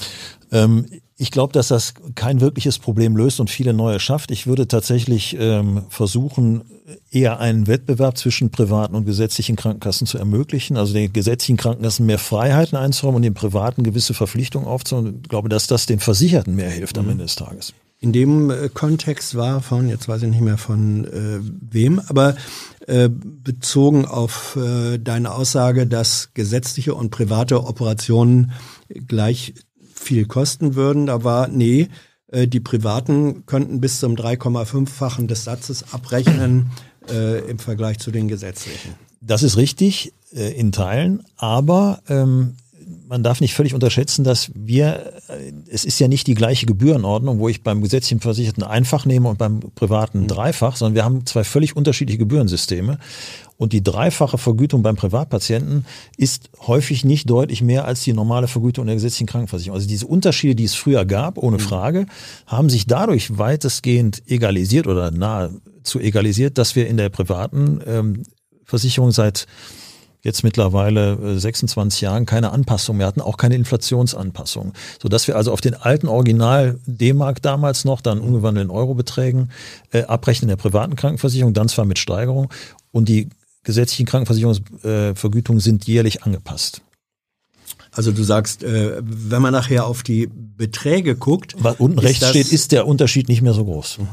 Ähm, ich glaube, dass das kein wirkliches Problem löst und viele neue schafft. Ich würde tatsächlich ähm, versuchen, eher einen Wettbewerb zwischen privaten und gesetzlichen Krankenkassen zu ermöglichen, also den gesetzlichen Krankenkassen mehr Freiheiten einzuräumen und den privaten gewisse Verpflichtungen aufzunehmen. Ich glaube, dass das den Versicherten mehr hilft am mhm. Ende des Tages in dem äh, Kontext war von, jetzt weiß ich nicht mehr von äh, wem, aber äh, bezogen auf äh, deine Aussage, dass gesetzliche und private Operationen gleich viel kosten würden, da war, nee, äh, die Privaten könnten bis zum 3,5-fachen des Satzes abrechnen äh, im Vergleich zu den gesetzlichen. Das ist richtig äh, in Teilen, aber ähm, man darf nicht völlig unterschätzen, dass wir, äh, es ist ja nicht die gleiche Gebührenordnung, wo ich beim gesetzlichen Versicherten einfach nehme und beim privaten mhm. dreifach, sondern wir haben zwei völlig unterschiedliche Gebührensysteme. Und die dreifache Vergütung beim Privatpatienten ist häufig nicht deutlich mehr als die normale Vergütung in der gesetzlichen Krankenversicherung. Also diese Unterschiede, die es früher gab, ohne mhm. Frage, haben sich dadurch weitestgehend egalisiert oder nahezu egalisiert, dass wir in der privaten ähm, Versicherung seit jetzt mittlerweile 26 äh, Jahren keine Anpassung mehr hatten, auch keine Inflationsanpassung. Sodass wir also auf den alten Original D-Mark damals noch, dann umgewandelten Eurobeträgen, äh, abrechnen in der privaten Krankenversicherung, dann zwar mit Steigerung und die gesetzlichen Krankenversicherungsvergütungen sind jährlich angepasst. Also du sagst, äh, wenn man nachher auf die Beträge guckt. Was unten rechts steht, ist der Unterschied nicht mehr so groß. Mhm.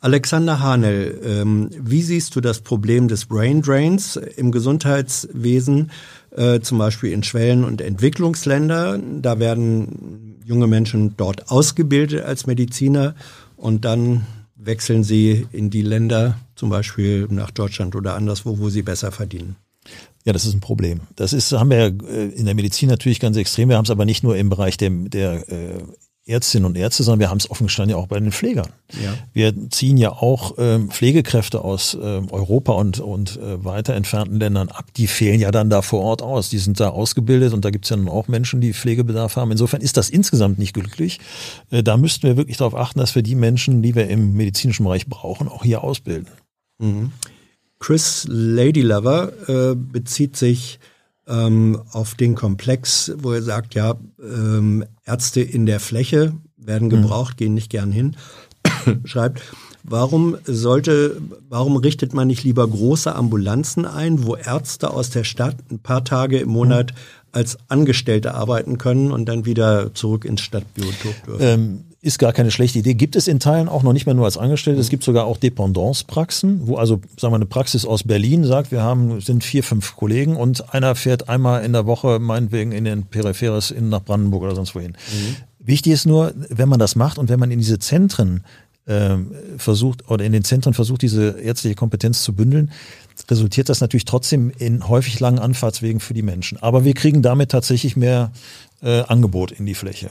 Alexander Hanel, ähm, wie siehst du das Problem des Brain Drains im Gesundheitswesen, äh, zum Beispiel in Schwellen- und Entwicklungsländern? Da werden junge Menschen dort ausgebildet als Mediziner und dann wechseln sie in die Länder, zum Beispiel nach Deutschland oder anderswo, wo sie besser verdienen. Ja, das ist ein Problem. Das ist, haben wir äh, in der Medizin natürlich ganz extrem. Wir haben es aber nicht nur im Bereich der, der äh, Ärztinnen und Ärzte, sondern wir haben es offen gestanden ja auch bei den Pflegern. Ja. Wir ziehen ja auch ähm, Pflegekräfte aus ähm, Europa und, und äh, weiter entfernten Ländern ab. Die fehlen ja dann da vor Ort aus. Die sind da ausgebildet und da gibt es ja nun auch Menschen, die Pflegebedarf haben. Insofern ist das insgesamt nicht glücklich. Äh, da müssten wir wirklich darauf achten, dass wir die Menschen, die wir im medizinischen Bereich brauchen, auch hier ausbilden. Mhm. Chris Ladylover äh, bezieht sich ähm, auf den Komplex, wo er sagt, ja, ähm, Ärzte in der Fläche werden mhm. gebraucht, mhm. gehen nicht gern hin, schreibt, warum sollte, warum richtet man nicht lieber große Ambulanzen ein, wo Ärzte aus der Stadt ein paar Tage im Monat mhm. als Angestellte arbeiten können und dann wieder zurück ins Stadtbiotop dürfen? Ähm ist gar keine schlechte Idee. Gibt es in Teilen auch noch nicht mehr nur als Angestellte. Es gibt sogar auch Dependance-Praxen, wo also, sagen wir, eine Praxis aus Berlin sagt, wir haben, sind vier, fünf Kollegen und einer fährt einmal in der Woche meinetwegen in den Peripheres in nach Brandenburg oder sonst wohin. Mhm. Wichtig ist nur, wenn man das macht und wenn man in diese Zentren äh, versucht oder in den Zentren versucht, diese ärztliche Kompetenz zu bündeln, resultiert das natürlich trotzdem in häufig langen Anfahrtswegen für die Menschen. Aber wir kriegen damit tatsächlich mehr äh, Angebot in die Fläche.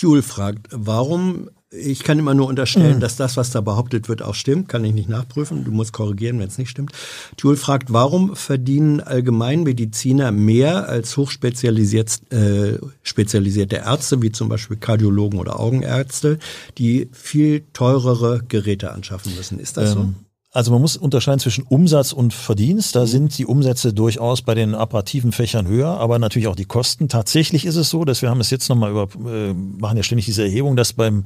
Thule fragt, warum, ich kann immer nur unterstellen, mhm. dass das, was da behauptet wird, auch stimmt, kann ich nicht nachprüfen, du musst korrigieren, wenn es nicht stimmt. Thule fragt, warum verdienen Allgemeinmediziner mehr als hochspezialisiert äh, spezialisierte Ärzte, wie zum Beispiel Kardiologen oder Augenärzte, die viel teurere Geräte anschaffen müssen? Ist das ähm, so? Also man muss unterscheiden zwischen Umsatz und Verdienst. Da mhm. sind die Umsätze durchaus bei den operativen Fächern höher, aber natürlich auch die Kosten. Tatsächlich ist es so, dass wir haben es jetzt nochmal über, äh, machen ja ständig diese Erhebung, dass beim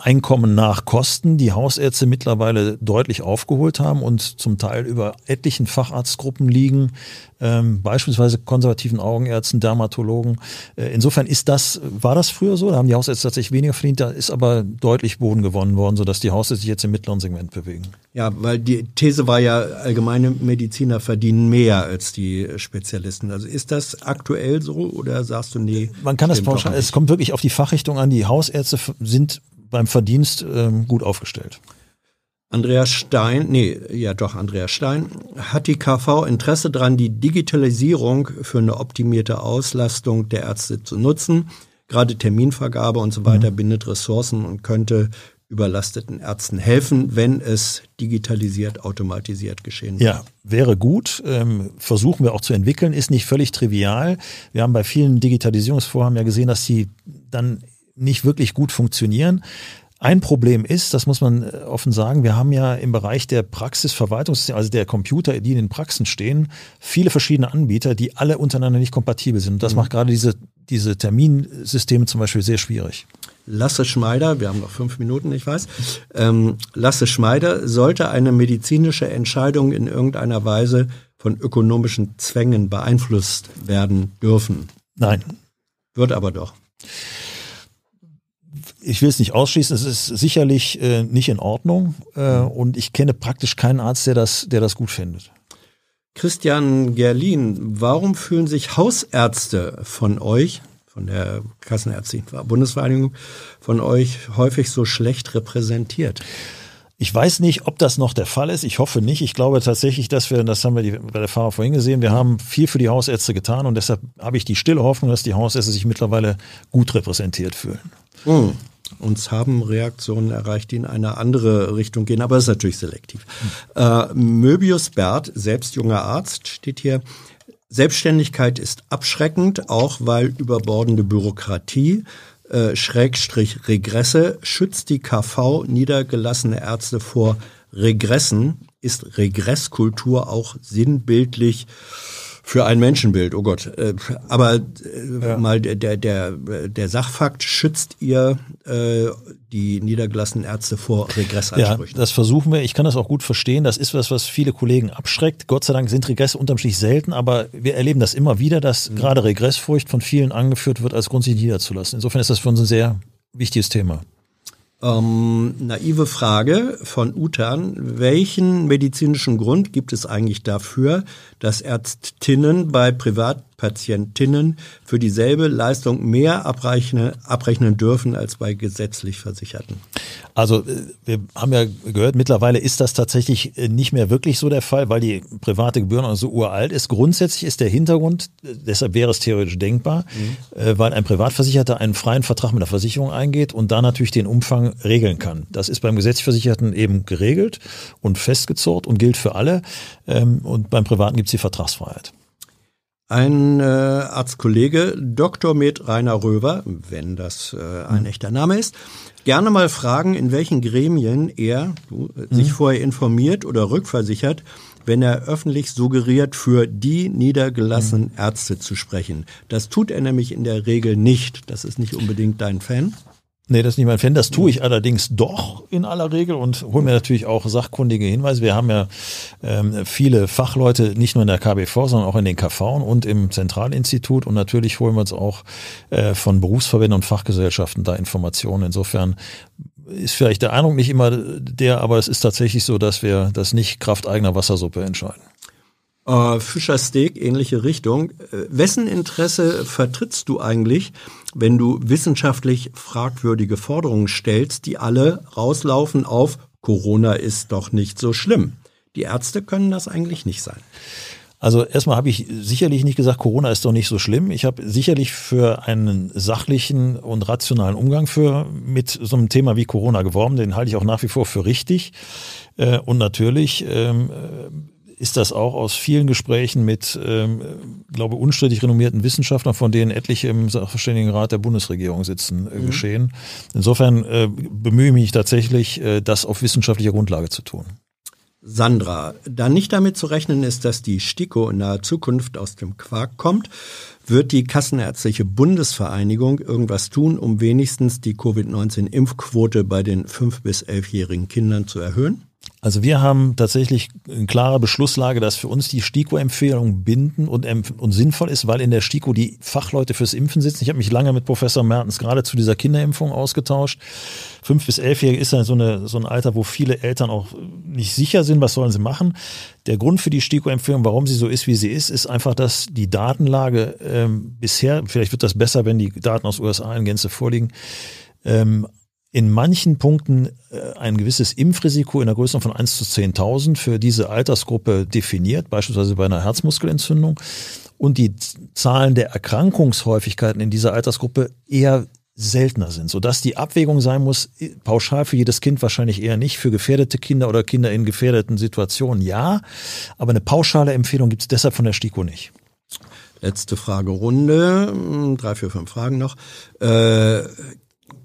Einkommen nach Kosten die Hausärzte mittlerweile deutlich aufgeholt haben und zum Teil über etlichen Facharztgruppen liegen, ähm, beispielsweise konservativen Augenärzten, Dermatologen. Äh, insofern ist das, war das früher so, da haben die Hausärzte tatsächlich weniger verdient, da ist aber deutlich Boden gewonnen worden, sodass die Hausärzte sich jetzt im mittleren Segment bewegen. Ja, weil die These war ja, allgemeine Mediziner verdienen mehr als die Spezialisten. Also ist das aktuell so oder sagst du, nee? Man kann das pauschal, es kommt wirklich auf die Fachrichtung an. Die Hausärzte sind beim Verdienst ähm, gut aufgestellt. Andreas Stein, nee, ja doch, Andreas Stein, hat die KV Interesse daran, die Digitalisierung für eine optimierte Auslastung der Ärzte zu nutzen? Gerade Terminvergabe und so weiter mhm. bindet Ressourcen und könnte überlasteten Ärzten helfen, wenn es digitalisiert, automatisiert geschehen wird. Ja, wäre gut. Ähm, versuchen wir auch zu entwickeln, ist nicht völlig trivial. Wir haben bei vielen Digitalisierungsvorhaben ja gesehen, dass sie dann nicht wirklich gut funktionieren. Ein Problem ist, das muss man äh, offen sagen, wir haben ja im Bereich der Praxisverwaltungssysteme, also der Computer, die in den Praxen stehen, viele verschiedene Anbieter, die alle untereinander nicht kompatibel sind. Und das mhm. macht gerade diese, diese Terminsysteme zum Beispiel sehr schwierig. Lasse Schmeider, wir haben noch fünf Minuten, ich weiß. Ähm, Lasse Schmeider, sollte eine medizinische Entscheidung in irgendeiner Weise von ökonomischen Zwängen beeinflusst werden dürfen? Nein. Wird aber doch ich will es nicht ausschließen, es ist sicherlich äh, nicht in Ordnung äh, und ich kenne praktisch keinen Arzt, der das, der das gut findet. Christian Gerlin, warum fühlen sich Hausärzte von euch, von der Kassenärztlichen Bundesvereinigung, von euch häufig so schlecht repräsentiert? Ich weiß nicht, ob das noch der Fall ist. Ich hoffe nicht. Ich glaube tatsächlich, dass wir, das haben wir bei der Fahrer vorhin gesehen, wir haben viel für die Hausärzte getan und deshalb habe ich die stille Hoffnung, dass die Hausärzte sich mittlerweile gut repräsentiert fühlen. Mhm. Uns haben Reaktionen erreicht, die in eine andere Richtung gehen, aber das ist natürlich selektiv. Mhm. Äh, Möbius Bert, selbst junger Arzt, steht hier. Selbstständigkeit ist abschreckend, auch weil überbordende Bürokratie, äh, Schrägstrich Regresse, schützt die KV niedergelassene Ärzte vor Regressen. Ist Regresskultur auch sinnbildlich für ein Menschenbild, oh Gott. Äh, aber äh, ja. mal der, der, der, Sachfakt, schützt ihr äh, die niedergelassenen Ärzte vor Regressansprüchen? Ja, das versuchen wir. Ich kann das auch gut verstehen. Das ist was, was viele Kollegen abschreckt. Gott sei Dank sind Regresse unterm Strich selten, aber wir erleben das immer wieder, dass mhm. gerade Regressfurcht von vielen angeführt wird, als Grund, sich niederzulassen. Insofern ist das für uns ein sehr wichtiges Thema. Ähm, naive Frage von Utan. Welchen medizinischen Grund gibt es eigentlich dafür, dass Ärztinnen bei Privatpatientinnen für dieselbe Leistung mehr abrechnen, abrechnen dürfen als bei gesetzlich Versicherten? Also äh, wir haben ja gehört, mittlerweile ist das tatsächlich äh, nicht mehr wirklich so der Fall, weil die private Gebühren auch so uralt ist. Grundsätzlich ist der Hintergrund, äh, deshalb wäre es theoretisch denkbar, mhm. weil ein Privatversicherter einen freien Vertrag mit der Versicherung eingeht und da natürlich den Umfang regeln kann. Das ist beim gesetzlich Versicherten eben geregelt und festgezurrt und gilt für alle. Ähm, und beim Privaten gibt es die Vertragsfreiheit. Ein äh, Arztkollege, Dr. Med Rainer Röver, wenn das äh, ein mhm. echter Name ist, gerne mal fragen, in welchen Gremien er du, mhm. sich vorher informiert oder rückversichert, wenn er öffentlich suggeriert, für die niedergelassenen mhm. Ärzte zu sprechen. Das tut er nämlich in der Regel nicht. Das ist nicht unbedingt dein Fan. Nee, das ist nicht mein Fan. Das tue ich allerdings doch in aller Regel und hole mir natürlich auch sachkundige Hinweise. Wir haben ja ähm, viele Fachleute, nicht nur in der KBV, sondern auch in den KV und im Zentralinstitut. Und natürlich holen wir uns auch äh, von Berufsverbänden und Fachgesellschaften da Informationen. Insofern ist vielleicht der Eindruck nicht immer der, aber es ist tatsächlich so, dass wir das nicht Kraft eigener Wassersuppe entscheiden. Äh, Fischersteak, ähnliche Richtung. Äh, wessen Interesse vertrittst du eigentlich, wenn du wissenschaftlich fragwürdige Forderungen stellst, die alle rauslaufen auf Corona ist doch nicht so schlimm? Die Ärzte können das eigentlich nicht sein. Also erstmal habe ich sicherlich nicht gesagt, Corona ist doch nicht so schlimm. Ich habe sicherlich für einen sachlichen und rationalen Umgang für mit so einem Thema wie Corona geworben. Den halte ich auch nach wie vor für richtig. Äh, und natürlich ähm, ist das auch aus vielen Gesprächen mit, ähm, glaube unstrittig renommierten Wissenschaftlern, von denen etliche im Sachverständigenrat der Bundesregierung sitzen, äh, mhm. geschehen. Insofern äh, bemühe ich mich tatsächlich, äh, das auf wissenschaftlicher Grundlage zu tun. Sandra, da nicht damit zu rechnen ist, dass die STIKO in naher Zukunft aus dem Quark kommt, wird die Kassenärztliche Bundesvereinigung irgendwas tun, um wenigstens die Covid-19-Impfquote bei den 5- bis 11-jährigen Kindern zu erhöhen? Also wir haben tatsächlich eine klare Beschlusslage, dass für uns die STIKO-Empfehlung binden und, und sinnvoll ist, weil in der STIKO die Fachleute fürs Impfen sitzen. Ich habe mich lange mit Professor Mertens gerade zu dieser Kinderimpfung ausgetauscht. Fünf bis elfjährige ist ja so, eine, so ein Alter, wo viele Eltern auch nicht sicher sind, was sollen sie machen. Der Grund für die STIKO-Empfehlung, warum sie so ist, wie sie ist, ist einfach, dass die Datenlage ähm, bisher, vielleicht wird das besser, wenn die Daten aus USA in Gänze vorliegen, ähm, in manchen Punkten äh, ein gewisses Impfrisiko in der Größe von 1 zu 10.000 für diese Altersgruppe definiert, beispielsweise bei einer Herzmuskelentzündung. Und die Zahlen der Erkrankungshäufigkeiten in dieser Altersgruppe eher seltener sind, sodass die Abwägung sein muss, pauschal für jedes Kind wahrscheinlich eher nicht, für gefährdete Kinder oder Kinder in gefährdeten Situationen ja, aber eine pauschale Empfehlung gibt es deshalb von der STIKO nicht. Letzte Fragerunde, hm, drei, vier, fünf Fragen noch. Äh,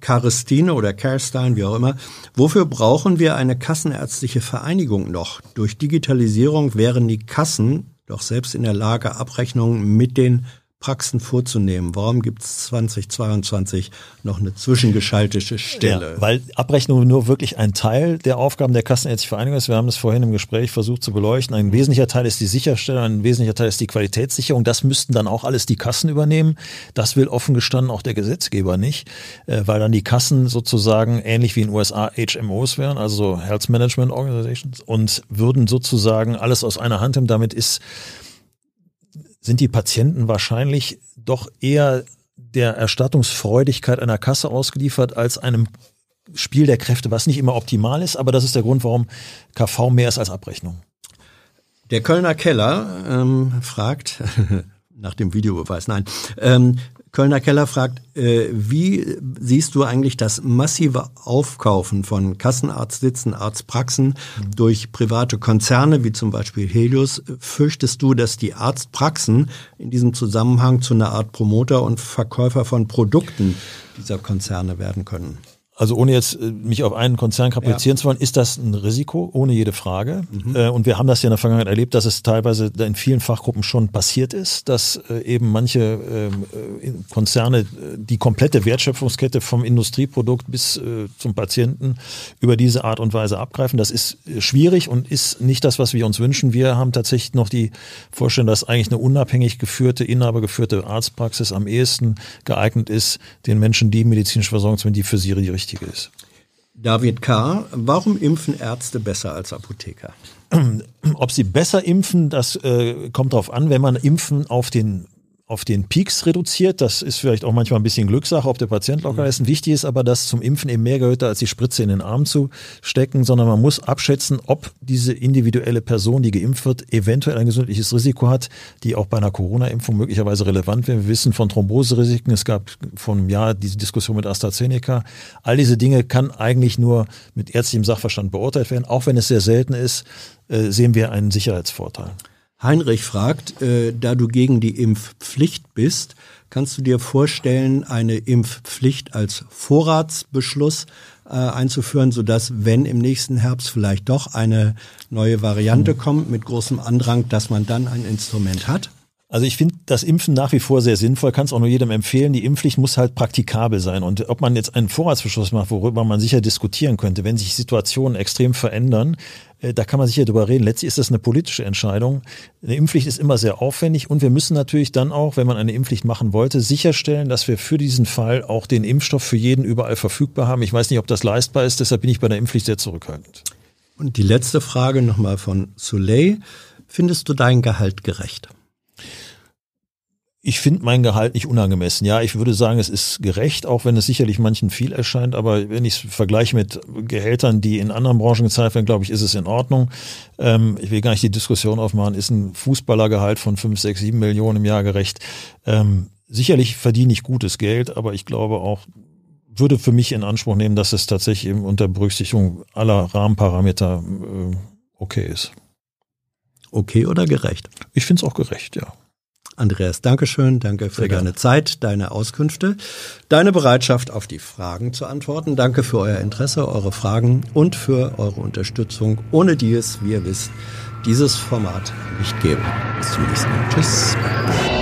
Karistine oder Carstein, wie auch immer. Wofür brauchen wir eine kassenärztliche Vereinigung noch? Durch Digitalisierung wären die Kassen doch selbst in der Lage, Abrechnungen mit den Praxen vorzunehmen. Warum gibt es 2022 noch eine zwischengeschaltete Stelle? Ja, weil Abrechnung nur wirklich ein Teil der Aufgaben der Kassenärztlichen Vereinigung ist. Wir haben das vorhin im Gespräch versucht zu beleuchten. Ein wesentlicher Teil ist die Sicherstellung, ein wesentlicher Teil ist die Qualitätssicherung. Das müssten dann auch alles die Kassen übernehmen. Das will offen gestanden auch der Gesetzgeber nicht, äh, weil dann die Kassen sozusagen ähnlich wie in den USA HMOs wären, also Health Management Organizations, und würden sozusagen alles aus einer Hand haben. Damit ist sind die Patienten wahrscheinlich doch eher der Erstattungsfreudigkeit einer Kasse ausgeliefert als einem Spiel der Kräfte, was nicht immer optimal ist, aber das ist der Grund, warum KV mehr ist als Abrechnung. Der Kölner Keller ähm, fragt, nach dem Videobeweis, nein, ähm, Kölner Keller fragt, äh, wie siehst du eigentlich das massive Aufkaufen von Kassenarztsitzen, Arztpraxen mhm. durch private Konzerne wie zum Beispiel Helios? Fürchtest du, dass die Arztpraxen in diesem Zusammenhang zu einer Art Promoter und Verkäufer von Produkten dieser Konzerne werden können? Also ohne jetzt äh, mich auf einen Konzern kaprizieren ja. zu wollen, ist das ein Risiko, ohne jede Frage. Mhm. Äh, und wir haben das ja in der Vergangenheit erlebt, dass es teilweise in vielen Fachgruppen schon passiert ist, dass äh, eben manche ähm, Konzerne die komplette Wertschöpfungskette vom Industrieprodukt bis zum Patienten über diese Art und Weise abgreifen. Das ist schwierig und ist nicht das, was wir uns wünschen. Wir haben tatsächlich noch die Vorstellung, dass eigentlich eine unabhängig geführte, inhabergeführte Arztpraxis am ehesten geeignet ist, den Menschen die medizinische Versorgung zu die für sie die Richtige ist. David K., warum impfen Ärzte besser als Apotheker? Ob sie besser impfen, das äh, kommt darauf an, wenn man Impfen auf den auf den Peaks reduziert. Das ist vielleicht auch manchmal ein bisschen Glückssache, ob der Patient locker mhm. ist. Wichtig ist aber, dass zum Impfen eben mehr gehört, als die Spritze in den Arm zu stecken, sondern man muss abschätzen, ob diese individuelle Person, die geimpft wird, eventuell ein gesundliches Risiko hat, die auch bei einer Corona-Impfung möglicherweise relevant wäre. Wir wissen von Thromboserisiken, es gab vor einem Jahr diese Diskussion mit AstraZeneca. All diese Dinge kann eigentlich nur mit ärztlichem Sachverstand beurteilt werden. Auch wenn es sehr selten ist, äh, sehen wir einen Sicherheitsvorteil. Heinrich fragt, äh, da du gegen die Impfpflicht bist, kannst du dir vorstellen, eine Impfpflicht als Vorratsbeschluss äh, einzuführen, sodass, wenn im nächsten Herbst vielleicht doch eine neue Variante hm. kommt mit großem Andrang, dass man dann ein Instrument hat? Also ich finde das Impfen nach wie vor sehr sinnvoll, kann es auch nur jedem empfehlen. Die Impfpflicht muss halt praktikabel sein. Und ob man jetzt einen Vorratsbeschluss macht, worüber man sicher diskutieren könnte, wenn sich Situationen extrem verändern, äh, da kann man sicher drüber reden. Letztlich ist das eine politische Entscheidung. Eine Impfpflicht ist immer sehr aufwendig und wir müssen natürlich dann auch, wenn man eine Impfpflicht machen wollte, sicherstellen, dass wir für diesen Fall auch den Impfstoff für jeden überall verfügbar haben. Ich weiß nicht, ob das leistbar ist, deshalb bin ich bei der Impfpflicht sehr zurückhaltend. Und die letzte Frage nochmal von Soleil. Findest du dein Gehalt gerecht? Ich finde mein Gehalt nicht unangemessen. Ja, ich würde sagen, es ist gerecht, auch wenn es sicherlich manchen viel erscheint. Aber wenn ich es vergleiche mit Gehältern, die in anderen Branchen gezahlt werden, glaube ich, ist es in Ordnung. Ähm, ich will gar nicht die Diskussion aufmachen, ist ein Fußballergehalt von 5, 6, 7 Millionen im Jahr gerecht. Ähm, sicherlich verdiene ich gutes Geld, aber ich glaube auch, würde für mich in Anspruch nehmen, dass es tatsächlich eben unter Berücksichtigung aller Rahmenparameter äh, okay ist. Okay oder gerecht? Ich finde es auch gerecht, ja. Andreas, Dankeschön, danke für deine Zeit, deine Auskünfte, deine Bereitschaft auf die Fragen zu antworten. Danke für euer Interesse, eure Fragen und für eure Unterstützung, ohne die es, wie ihr wisst, dieses Format nicht gäbe. Bis zum nächsten Mal. Tschüss.